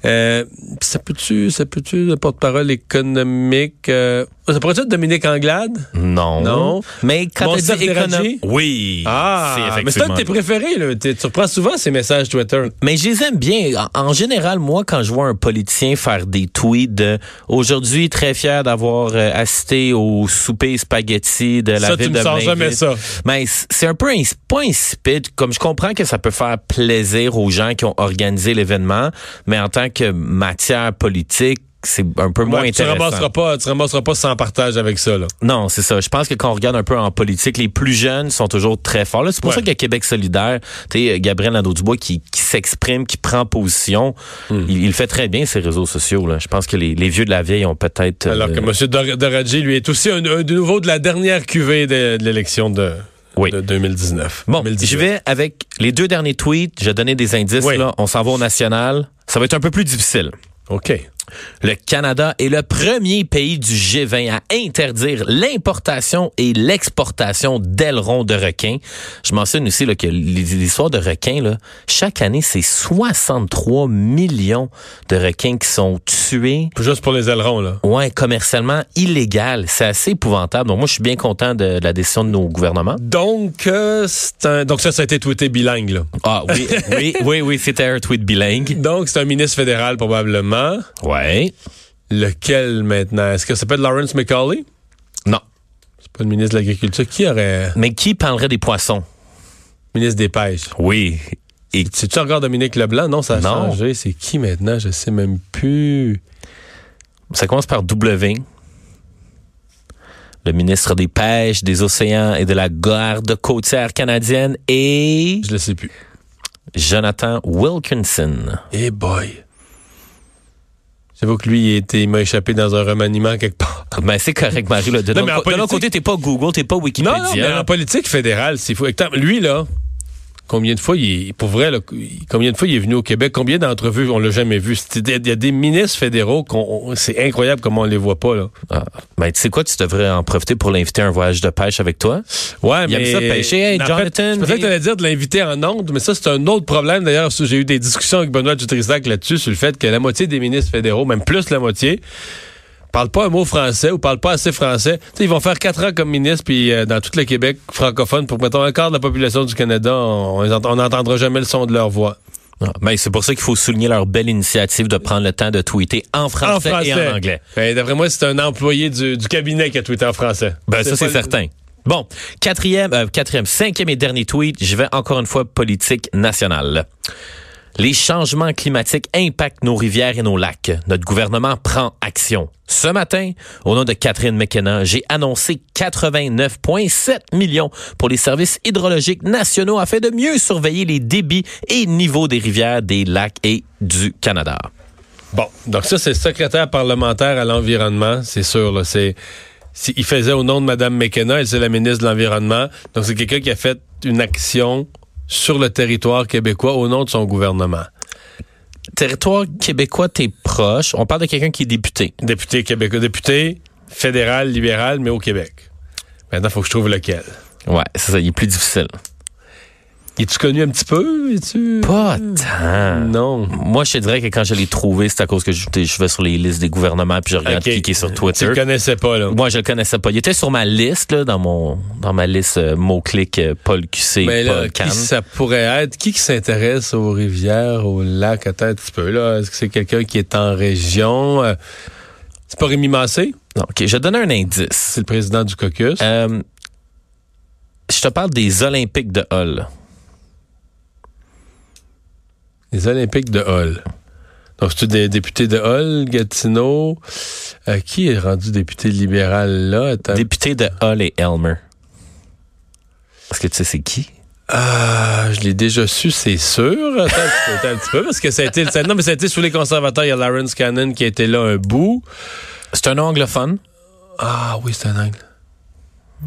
Euh, ça peut-tu, ça peut-tu, le porte-parole économique, euh, ça pourrait être Dominique Anglade? Non. Non. Mais quand tu dis économie... Deradji? Oui. Ah, mais c'est un de tes préférés, là. Tu reprends souvent ces messages Twitter. Mais je les aime bien. En, en général, moi, quand je vois un politicien faire des tweets de aujourd'hui très fier d'avoir euh, assisté au souper spaghetti de la Ça, tu ville me de sors Blainville. jamais ça. Mais c'est un peu ins- pas insipide. Comme je comprends que ça peut faire plaisir aux gens qui ont organisé l'événement, mais en tant que matière politique, c'est un peu moins Ouais, tu intéressant. ramasseras pas, tu ramasseras pas sans partage avec ça, là. Non, c'est ça. Je pense que quand on regarde un peu en politique, les plus jeunes sont toujours très forts. C'est pour Ouais. ça qu'il y a Québec solidaire, tu sais, Gabriel Nadeau-Dubois qui, qui s'exprime, qui prend position. Hmm. Il, il fait très bien ces réseaux sociaux. Là. Je pense que les, les vieux de la vieille ont peut-être... Alors que euh, M. Dor- Doradji, lui, est aussi un, un de nouveau de la dernière cuvée de, de l'élection de, Oui. de 2019. Bon, 2018. je vais avec les deux derniers tweets. Je vais donner des indices. Oui. Là. On s'en va au national. Ça va être un peu plus difficile. OK. Le Canada est le premier pays du G20 à interdire l'importation et l'exportation d'ailerons de requins. Je mentionne aussi là, que l'histoire de requins, là, chaque année, c'est 63 millions de requins qui sont tués. Juste pour les ailerons, là. Ouais, commercialement illégal. C'est assez épouvantable. Donc moi, je suis bien content de la décision de nos gouvernements. Donc, euh, c'est un- donc ça, ça a été tweeté bilingue, là. Ah oui, oui, oui, oui, c'était un tweet bilingue. *laughs* Donc, c'est un ministre fédéral, probablement. Ouais. Lequel, maintenant? Est-ce que ça peut être Lawrence McCauley? Non. C'est pas le ministre de l'Agriculture. Qui aurait... Mais qui parlerait des poissons? Ministre des Pêches. Oui. Et C'est-tu encore Dominique Leblanc? Non, ça a Non. changé. C'est qui maintenant? Je sais même plus. Ça commence par W. Le ministre des Pêches, des Océans et de la Garde côtière canadienne et Je le sais plus. Jonathan Wilkinson. Eh boy. J'avoue que lui, il, était- il m'a échappé dans un remaniement quelque part. Ben, c'est correct, Marie. Là. De Non, l'autre mais politique- côté, t'es pas Google, t'es pas Non, Wikipédia. non, mais en politique fédérale, c'est fou. Lui, là, combien de fois il est, pour vrai, là, combien de fois il est venu au Québec, combien d'entrevues on l'a jamais vu? Il y a des ministres fédéraux, qu'on, c'est incroyable comment on les voit pas là. Ah, ben tu sais quoi, tu devrais en profiter pour l'inviter à un voyage de pêche avec toi. Ouais, Il mais aime ça pêcher. Hey, fait, Jonathan, Peut-être que dire de l'inviter en ondes, mais ça c'est un autre problème. D'ailleurs, j'ai eu des discussions avec Benoît Dutrisac là-dessus sur le fait que la moitié des ministres fédéraux, même plus la moitié, parlent pas un mot français ou parlent pas assez français. Ils vont faire quatre ans comme ministre, puis euh, dans tout le Québec francophone, pour mettons un quart de la population du Canada, on n'entendra jamais le son de leur voix. Ah, ben, c'est pour ça qu'il faut souligner leur belle initiative de prendre le temps de tweeter en français, et en anglais. Ben, D'après moi, c'est un employé du, du cabinet qui a tweeté en français. Ben, ça, c'est certain. Bon, quatrième, euh, quatrième, cinquième et dernier tweet, je vais encore une fois politique nationale. Les changements climatiques impactent nos rivières et nos lacs. Notre gouvernement prend action. Ce matin, au nom de Catherine McKenna, j'ai annoncé 89,7 millions pour les services hydrologiques nationaux afin de mieux surveiller les débits et niveaux des rivières, des lacs et du Canada. Bon, donc ça, c'est secrétaire parlementaire à l'environnement, c'est sûr. C'est- il faisait au nom de Mme McKenna, elle c'est la ministre de l'Environnement. Donc c'est quelqu'un qui a fait une action sur le territoire québécois au nom de son gouvernement. Territoire québécois, t'es proche. On parle de quelqu'un qui est député. Député québécois, député fédéral, libéral, mais au Québec. Maintenant, il faut que je trouve lequel. Ouais, c'est ça, il est plus difficile. Es-tu connu un petit peu? Es-tu... Pas tant. Non. Moi, je te dirais que quand je l'ai trouvé, c'est à cause que je, je vais sur les listes des gouvernements puis je regarde Ok. qui, qui est sur Tu Twitter. le connaissais pas, là. Moi, je le connaissais pas. Il était sur ma liste, là, dans mon, dans ma liste euh, mots-clics euh, Paul QC, Mais là, Paul qui ça pourrait être? Qui qui s'intéresse aux rivières, aux lacs? Attends un petit peu, là. Est-ce que c'est quelqu'un qui est en région? Euh, c'est pas Rémi Massé? Non, ok, je vais te donner un indice. C'est le président du caucus. Euh, je te parle des Olympiques de Hull. Les Olympiques de Hull. Donc, c'est des députés de Hull, Gatineau? Euh, qui est rendu député libéral, là? Attends. Député de Hull et Elmer. Est-ce que tu sais c'est qui? Ah, je l'ai déjà su, c'est sûr. Attends, un petit peu, attends un petit peu, parce que ça a été, ça- non, mais ça a été sous les conservateurs. Il y a Lawrence Cannon qui était là un bout. C'est un anglophone. Ah oui, c'est un angle.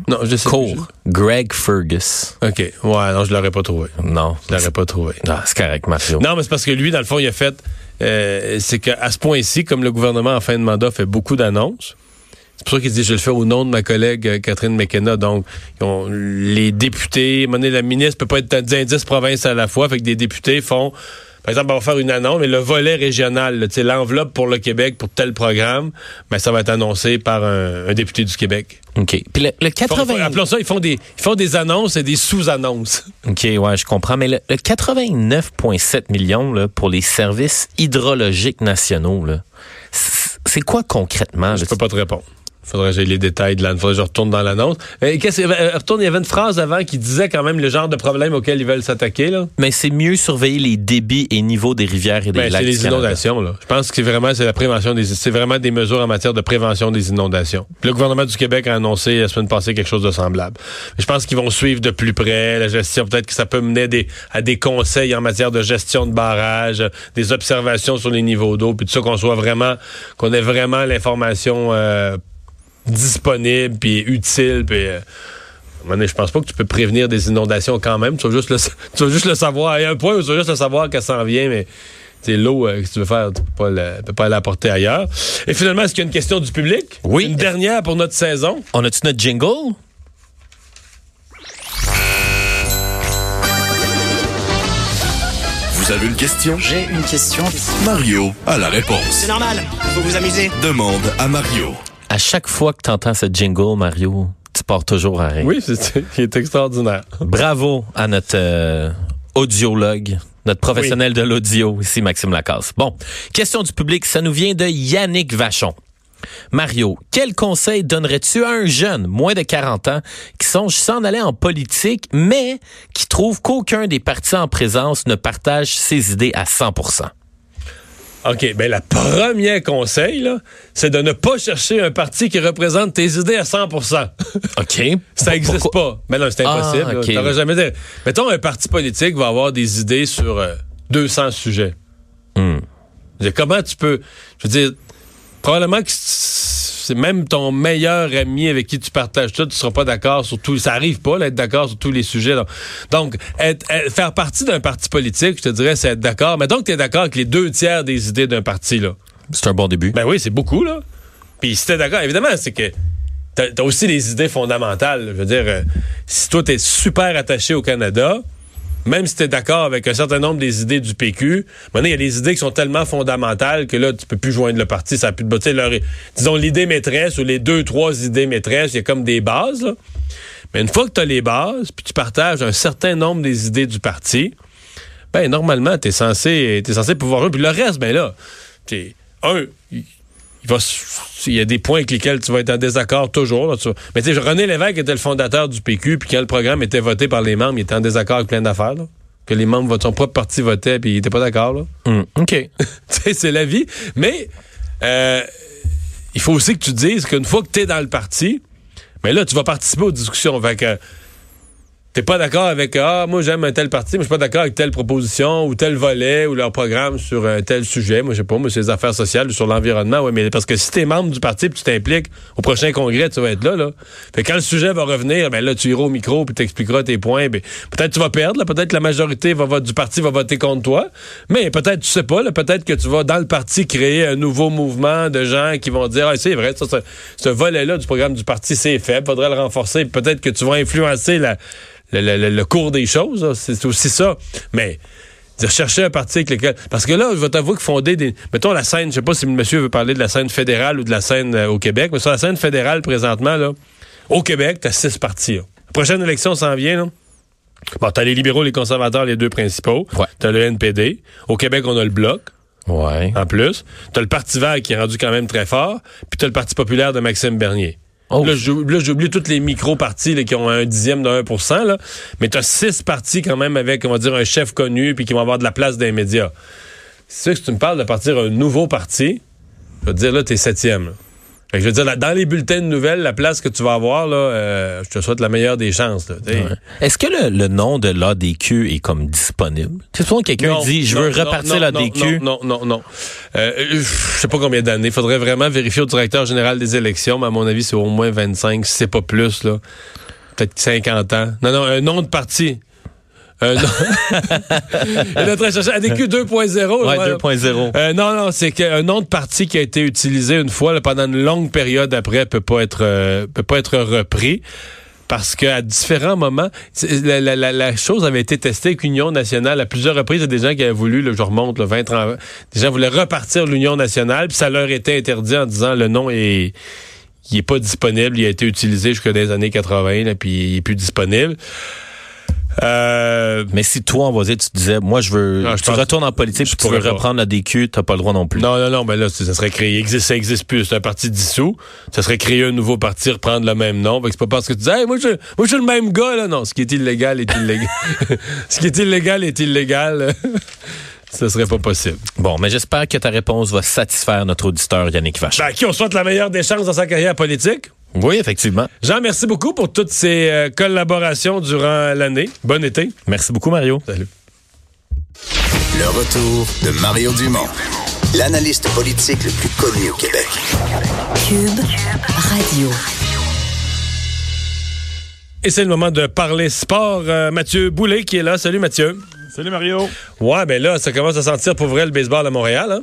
Non, je sais Court. Greg Fergus. OK. Ouais, non, je l'aurais pas trouvé. Non. Je l'aurais pas trouvé. Ah, c'est correct, Mario. Non, mais c'est parce que lui, dans le fond, il a fait. euh, c'est qu'à ce point-ci, comme le gouvernement en fin de mandat fait beaucoup d'annonces, c'est pour ça qu'il dit je le fais au nom de ma collègue euh, Catherine McKenna. Donc, ont- les députés, la ministre peut pas être dans 10 provinces à la fois. Fait que des députés font. Par exemple, on va faire une annonce, mais le volet régional, l'enveloppe pour le Québec, pour tel programme, ben, ça va être annoncé par un, un député du Québec. OK. Puis le, le Ils font- 80... appelons ça, ils font des, ils font des annonces et des sous-annonces. OK, ouais, je comprends. Mais le, le 89,7 millions là, pour les services hydrologiques nationaux, là, c'est quoi concrètement? Je là? peux pas te répondre. Faudrait que j'aie les détails de l'annonce. Faudrait que je retourne dans l'annonce. Euh, qu'est-ce- euh, retourne, il y avait une phrase avant qui disait quand même le genre de problème auquel ils veulent s'attaquer. Là. Mais c'est mieux surveiller les débits et niveaux des rivières et des Ben, lacs c'est les inondations. Là. Je pense que c'est vraiment c'est la prévention des c'est vraiment des mesures en matière de prévention des inondations. Le gouvernement du Québec a annoncé la semaine passée quelque chose de semblable. Mais je pense qu'ils vont suivre de plus près la gestion. Peut-être que ça peut mener à des, à des conseils en matière de gestion de barrages, des observations sur les niveaux d'eau, puis tout ça qu'on soit vraiment qu'on ait vraiment l'information euh, disponible puis utile puis euh, je pense pas que tu peux prévenir des inondations quand même. Tu vas juste le, *laughs* tu vas juste le savoir. Il y a un point où tu vas juste le savoir qu'elle s'en vient, mais c'est l'eau euh, que tu veux faire, tu peux pas, la- peux pas l'apporter ailleurs. Et finalement, est-ce qu'il y a une question du public? Oui. Une dernière pour notre saison? On a-tu notre jingle? Vous avez une question? J'ai une question. Mario a la réponse. C'est normal, faut vous amuser. Demande à Mario. À chaque fois que tu entends ce jingle, Mario, tu pars toujours à rire. Oui, c'est, il est extraordinaire. Bravo à notre euh, audiologue, notre professionnel de l'audio, ici Maxime Lacasse. Bon, question du public, ça nous vient de Yannick Vachon. Mario, quel conseil donnerais-tu à un jeune, moins de 40 ans, qui songe s'en aller en politique, mais qui trouve qu'aucun des partis en présence ne partage ses idées à 100 OK, ben la première conseil, là, c'est de ne pas chercher un parti qui représente tes idées à 100% *laughs* OK. Ça n'existe pas. Mais non, c'est impossible. Ah, là. ok. T'auras jamais dit- Mettons, un parti politique va avoir des idées sur euh, 200 sujets. Hmm. Je veux dire, comment tu peux... Je veux dire, probablement que c'est même ton meilleur ami avec qui tu partages tout, tu seras pas d'accord sur tout. Ça arrive pas d'être d'accord sur tous les sujets. là. Donc, être- être- faire partie d'un parti politique, je te dirais, c'est être d'accord. Mais donc, tu es d'accord avec les deux tiers des idées d'un parti, là. C'est un bon début. Ben oui, c'est beaucoup, là. Puis si t'es d'accord, évidemment, c'est que t'as as aussi des idées fondamentales. Je veux dire, euh, si toi, t'es super attaché au Canada, même si t'es d'accord avec un certain nombre des idées du PQ, maintenant, il y a des idées qui sont tellement fondamentales que là, tu peux plus joindre le parti. Ça a plus de tu leur- Disons, l'idée maîtresse ou les deux, trois idées maîtresses, il y a comme des bases. Mais une fois que tu as les bases, puis tu partages un certain nombre des idées du parti, ben normalement, tu es censé, censé pouvoir... Puis le reste, ben là, un, il, va, il y a des points avec lesquels tu vas être en désaccord toujours. là, tu vas- mais tu sais, René Lévesque était le fondateur du PQ, puis quand le programme était voté par les membres, il était en désaccord avec plein d'affaires. là. Que les membres de son propre parti votaient, puis il était pas d'accord. là. Hmm, OK. *laughs* Tu sais, c'est la vie. Mais euh, il faut aussi que tu dises qu'une fois que tu es dans le parti, mais là, tu vas participer aux discussions. Fait que t'es pas d'accord avec Ah, moi j'aime un tel parti, mais je suis pas d'accord avec telle proposition ou tel volet ou leur programme sur un tel sujet. Moi, je sais pas, moi, c'est les affaires sociales ou sur l'environnement. Oui, mais parce que si t'es membre du parti puis tu t'impliques au prochain congrès, tu vas être là, là. Fait quand le sujet va revenir, ben là, tu iras au micro puis t'expliqueras tes points. Ben, peut-être tu vas perdre, là. Peut-être que la majorité va, du parti va voter contre toi. Mais peut-être, tu sais pas, là. Peut-être que tu vas dans le parti créer un nouveau mouvement de gens qui vont dire, ah, c'est vrai, ça, ça- ce volet-là du programme du parti, c'est faible. Faudrait le renforcer. Peut-être que tu vas influencer la, le, le- le- le cours des choses. C'est aussi ça. Mais dire chercher un parti avec lequel. Parce que là, je vais t'avouer que fonder des. Mettons la scène, je sais pas si le monsieur veut parler de la scène fédérale ou de la scène euh, au Québec, mais sur la scène fédérale présentement, là, au Québec, t'as six partis. là. La prochaine élection s'en vient, là. Bon, t'as les libéraux, les conservateurs, les deux principaux. T'as le NPD. Au Québec, on a le Bloc. Ouais. En plus. T'as le Parti vert qui est rendu quand même très fort. Puis t'as le Parti populaire de Maxime Bernier. Là, j'ou- là, j'oublie tous les micro-partis qui ont un dixième de 1 là. Mais t'as six partis quand même avec, on va dire, un chef connu puis qui vont avoir de la place dans les médias. C'est que si tu me parles de partir un nouveau parti, je vais te dire, là, t'es septième. Fait que je veux dire, dans les bulletins de nouvelles, la place que tu vas avoir, là, euh, je te souhaite la meilleure des chances. Est-ce que le, le nom de l'ADQ est comme disponible? Tu sais, souvent quelqu'un dit, je non, veux repartir l'ADQ. Non, non, non, non. Euh, je sais pas combien d'années. Il faudrait vraiment vérifier au directeur général des élections, mais à mon avis, c'est au moins 25, si c'est pas plus, là. Peut-être 50 ans. Non, non, un nom de parti. *laughs* En train de chercher ADQ 2.0. Ouais, là. 2.0. Euh, non, non, c'est qu'un nom de parti qui a été utilisé une fois là, pendant une longue période après peut pas être euh, peut pas être repris. Parce qu'à différents moments, la, la- la- la chose avait été testée avec l'Union nationale à plusieurs reprises. Il y a des gens qui avaient voulu, là, je remonte, le 20, 30, des gens voulaient repartir l'Union nationale, puis ça leur était interdit en disant le nom est, il est pas disponible, il a été utilisé jusqu'à des années 80, là, puis il est plus disponible. Euh, Mais si toi, va dire, tu disais, moi, je veux, je tu pense- retournes en politique, puis tu veux pas. reprendre l'ADQ, t'as pas le droit non plus. Non, non, non, ben là, ça serait créé. Existe, ça existe plus. C'est un parti dissous. Ça serait créer un nouveau parti, reprendre le même nom. Fait que c'est pas parce que tu dis, hey, moi, je, moi, je suis le même gars, là. Non, ce qui est illégal est illégal. *laughs* ce qui est illégal est illégal. *laughs* Ce serait pas possible. Bon, mais j'espère que ta réponse va satisfaire notre auditeur Yannick Vachon. Ben, à qui on souhaite la meilleure des chances dans sa carrière politique? Oui, effectivement. Jean, merci beaucoup pour toutes ces euh, collaborations durant l'année. Bon été. Merci beaucoup, Mario. Salut. Le retour de Mario Dumont, l'analyste politique le plus connu au Québec. Cube Radio. Et c'est le moment de parler sport. Euh, Mathieu Boulet qui est là. Salut, Mathieu. Salut Mario. Ouais, ben là, ça commence à sentir pour vrai le baseball à Montréal, hein?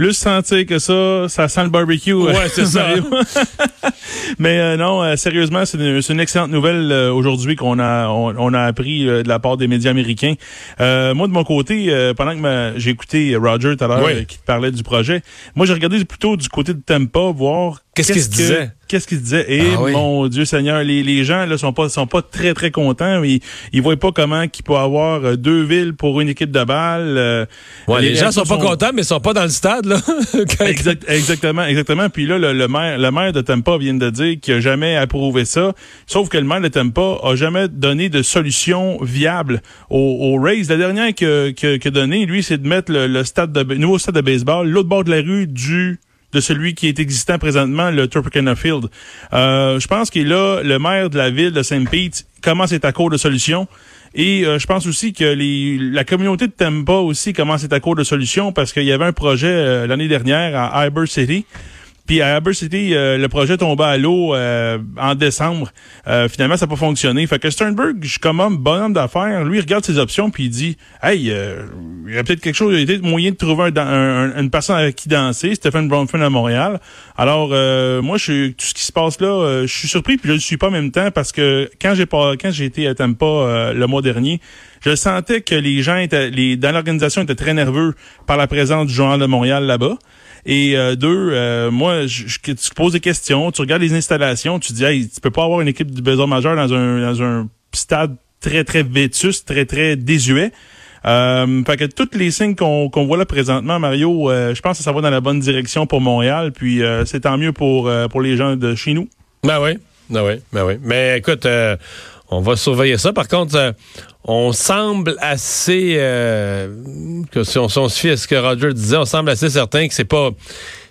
Plus sentir que ça, ça sent le barbecue. Ouais, euh, c'est *laughs* ça. Mario. *laughs* Mais euh, non, euh, sérieusement, c'est une, c'est une excellente nouvelle euh, aujourd'hui qu'on a on, on a appris euh, de la part des médias américains. Euh, moi, de mon côté, euh, pendant que j'ai écouté Roger tout à l'heure Oui. qui te parlait du projet, moi j'ai regardé plutôt du côté de Tampa, voir Qu'est-ce qu'il se disait? Qu'est-ce qu'il se disait? Et Ah oui. mon Dieu Seigneur, les, les gens là sont pas sont pas très très contents. Ils ils voient pas comment qu'il peut avoir euh, deux villes pour une équipe de balle. euh, Ouais, les, gens sont pas contents, mais ils sont pas dans le stade, là. *laughs* Exact- exactement, exactement. Puis là, le, le maire, le maire de Tampa vient de dire qu'il a jamais approuvé ça. Sauf que le maire de Tampa a jamais donné de solution viable aux, aux Rays. La dernière que que, que donné, lui, c'est de mettre le, le stade de nouveau stade de baseball l'autre bord de la rue du de celui qui est existant présentement, le Tropicana Field. Euh, je pense que là, le maire de la ville de Saint Pete commence à être à court de solutions. Et euh, je pense aussi que les, la communauté de Tampa aussi commence à être à court de solutions parce qu'il y avait un projet euh, l'année dernière à Iber City. Puis à Haber City, euh, le projet tombait à l'eau euh, en décembre. Euh, finalement, ça n'a pas fonctionné. Fait que Sternberg, je suis comme homme, bonhomme d'affaires, lui il regarde ses options puis il dit Hey, il y a peut-être quelque chose, il y a peut-être moyen de trouver un, un, une personne avec qui danser, Stephen Bronfman à Montréal. Alors moi, je tout ce qui se passe là, je suis surpris puis je le suis pas en même temps parce que quand j'ai pas quand j'ai été à Tampa le mois dernier, je sentais que les gens étaient, les, dans l'organisation étaient très nerveux par la présence du Journal de Montréal là-bas. Et euh, deux, euh, moi, je, je, tu poses des questions, tu regardes les installations, tu dis, hey, tu peux pas avoir une équipe du besoin majeur dans un, dans un stade très, très vétus, très, très désuet. Euh, fait que tous les signes qu'on voit là présentement, Mario, euh, je pense que ça va dans la bonne direction pour Montréal. Puis c'est tant mieux pour pour les gens de chez nous. Ben oui, ben oui, ben oui. Mais écoute, on va surveiller ça. Par contre, on semble assez euh, que si on, se fie à ce que Roger disait, on semble assez certain que c'est pas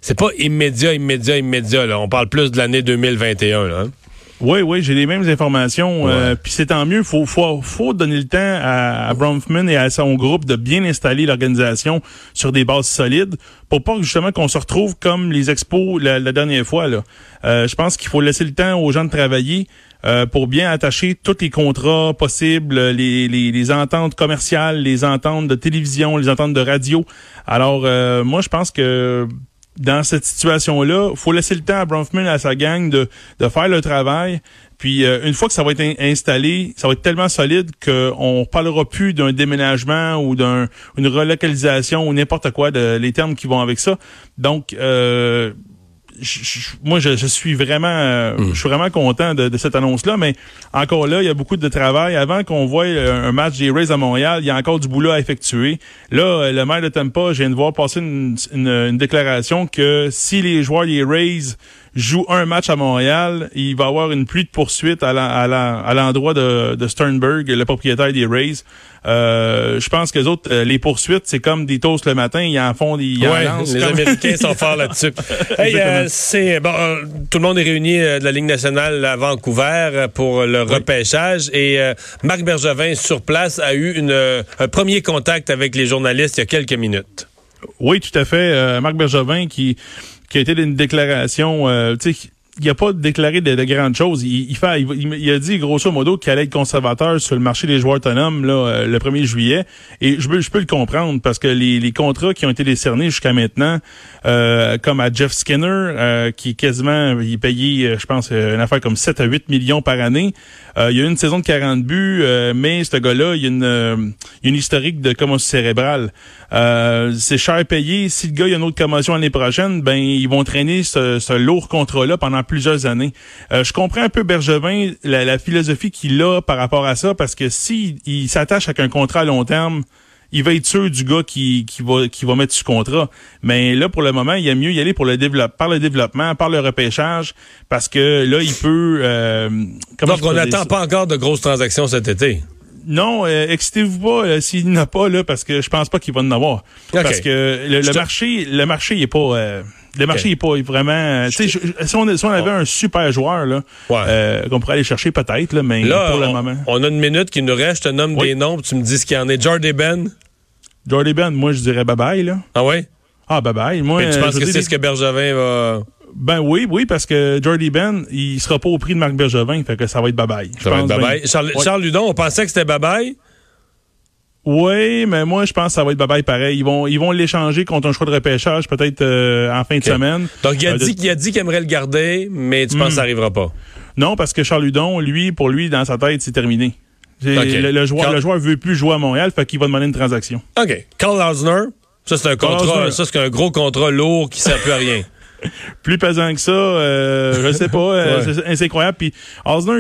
c'est pas immédiat, immédiat, immédiat. Là. On parle plus de l'année 2021. Là, hein. Oui, oui, j'ai les mêmes informations. Euh, puis c'est tant mieux. Faut, faut, faut donner le temps à, à Bronfman et à son groupe de bien installer l'organisation sur des bases solides pour pas justement qu'on se retrouve comme les expos la, dernière fois. Là. Euh, je pense qu'il faut laisser le temps aux gens de travailler. Euh, pour bien attacher tous les contrats possibles, les, les, les, ententes commerciales, les ententes de télévision, les ententes de radio. Alors, euh, moi, je pense que dans cette situation-là, faut laisser le temps à Bronfman et à sa gang de, de faire le travail. Puis euh, une fois que ça va être installé, ça va être tellement solide qu'on parlera plus d'un déménagement ou d'une relocalisation ou n'importe quoi de les termes qui vont avec ça. Donc euh, moi, je, suis vraiment, euh, mm. je suis vraiment content de, cette annonce-là, mais encore là, il y a beaucoup de travail. Avant qu'on voie un match des Rays à Montréal, il y a encore du boulot à effectuer. Là, euh, le maire de Tampa, je viens de voir passer une, une déclaration que si les joueurs des Rays joue un match à Montréal, il va avoir une pluie de poursuites à l'endroit de, de, Sternberg, le propriétaire des Rays. Euh, je pense que les autres, euh, les poursuites, c'est comme des toasts le matin, ils en font des. Ils ouais, les Américains sont *laughs* forts là-dessus. Euh, c'est bon, tout le monde est réuni de la Ligue nationale à Vancouver pour le repêchage et Marc Bergevin sur place a eu une, un premier contact avec les journalistes il y a quelques minutes. Oui, tout à fait. Marc Bergevin qui qui a été une déclaration, euh, tu sais, il a pas déclaré de, grandes choses. Il, fait, il, a dit grosso modo qu'il allait être conservateur sur le marché des joueurs autonomes là, euh, le 1er juillet. Et je peux, je peux le comprendre parce que les, les contrats qui ont été décernés jusqu'à maintenant, euh, comme à Jeff Skinner, euh, qui quasiment, il payait, je pense, une affaire comme 7 à 8 millions par année. il y a une saison de 40 buts, mais ce gars-là, il y a une, une historique de commotion cérébrale. c'est cher payé. Si le gars il a une autre commotion l'année prochaine, ben ils vont traîner ce, ce lourd contrat-là pendant plusieurs années. Euh, je comprends un peu Bergevin, la, philosophie qu'il a par rapport à ça, parce que s'il il, s'attache avec un contrat à long terme, il va être sûr du gars qui, qui va qui va mettre ce contrat. Mais là, pour le moment, il y a mieux y aller pour le développe, par le développement, par le repêchage, parce que là, il peut. Euh, Donc, on n'attend pas encore de grosses transactions cet été. Non, euh, excitez-vous pas euh, s'il n'y en a pas là, parce que je pense pas qu'il va en avoir. Parce que le, marché, le marché il est pas. Euh, le marché n'est pas vraiment. Si on, si on avait un super joueur là, qu'on pourrait aller chercher peut-être, là, mais pour le moment. On a une minute qui nous reste. Je te nomme des noms, tu me dis ce qu'il y en est. Jordy Ben? Jordy Ben, moi je dirais bye bye là. Ah ouais? Ah bye bye. Moi. tu penses que c'est ce que Bergevin va. Ben oui, oui, parce que Jordy Ben, il sera pas au prix de Marc Bergevin, fait que ça va être bye-bye. Ça va être bye-bye. Charles, Charles, Ludon, on pensait que c'était bye-bye. Oui, mais moi, je pense que ça va être bye-bye pareil. Ils vont, ils vont l'échanger contre un choix de repêchage peut-être euh, en fin de semaine. Donc, il a, euh, dit, qu'il a dit qu'il aimerait le garder, mais tu penses que ça n'arrivera hmm. pas? Non, parce que Charles Ludon, lui, pour lui, dans sa tête, c'est terminé. Le, joueur, le joueur veut plus jouer à Montréal, fait qu'il va demander une transaction. OK. Carl Lausner, ça, c'est un contrat, ça, c'est un gros contrat lourd qui sert plus à rien. *laughs* plus pesant que ça, euh, je sais pas, euh, *laughs* c'est incroyable. Puis Osner,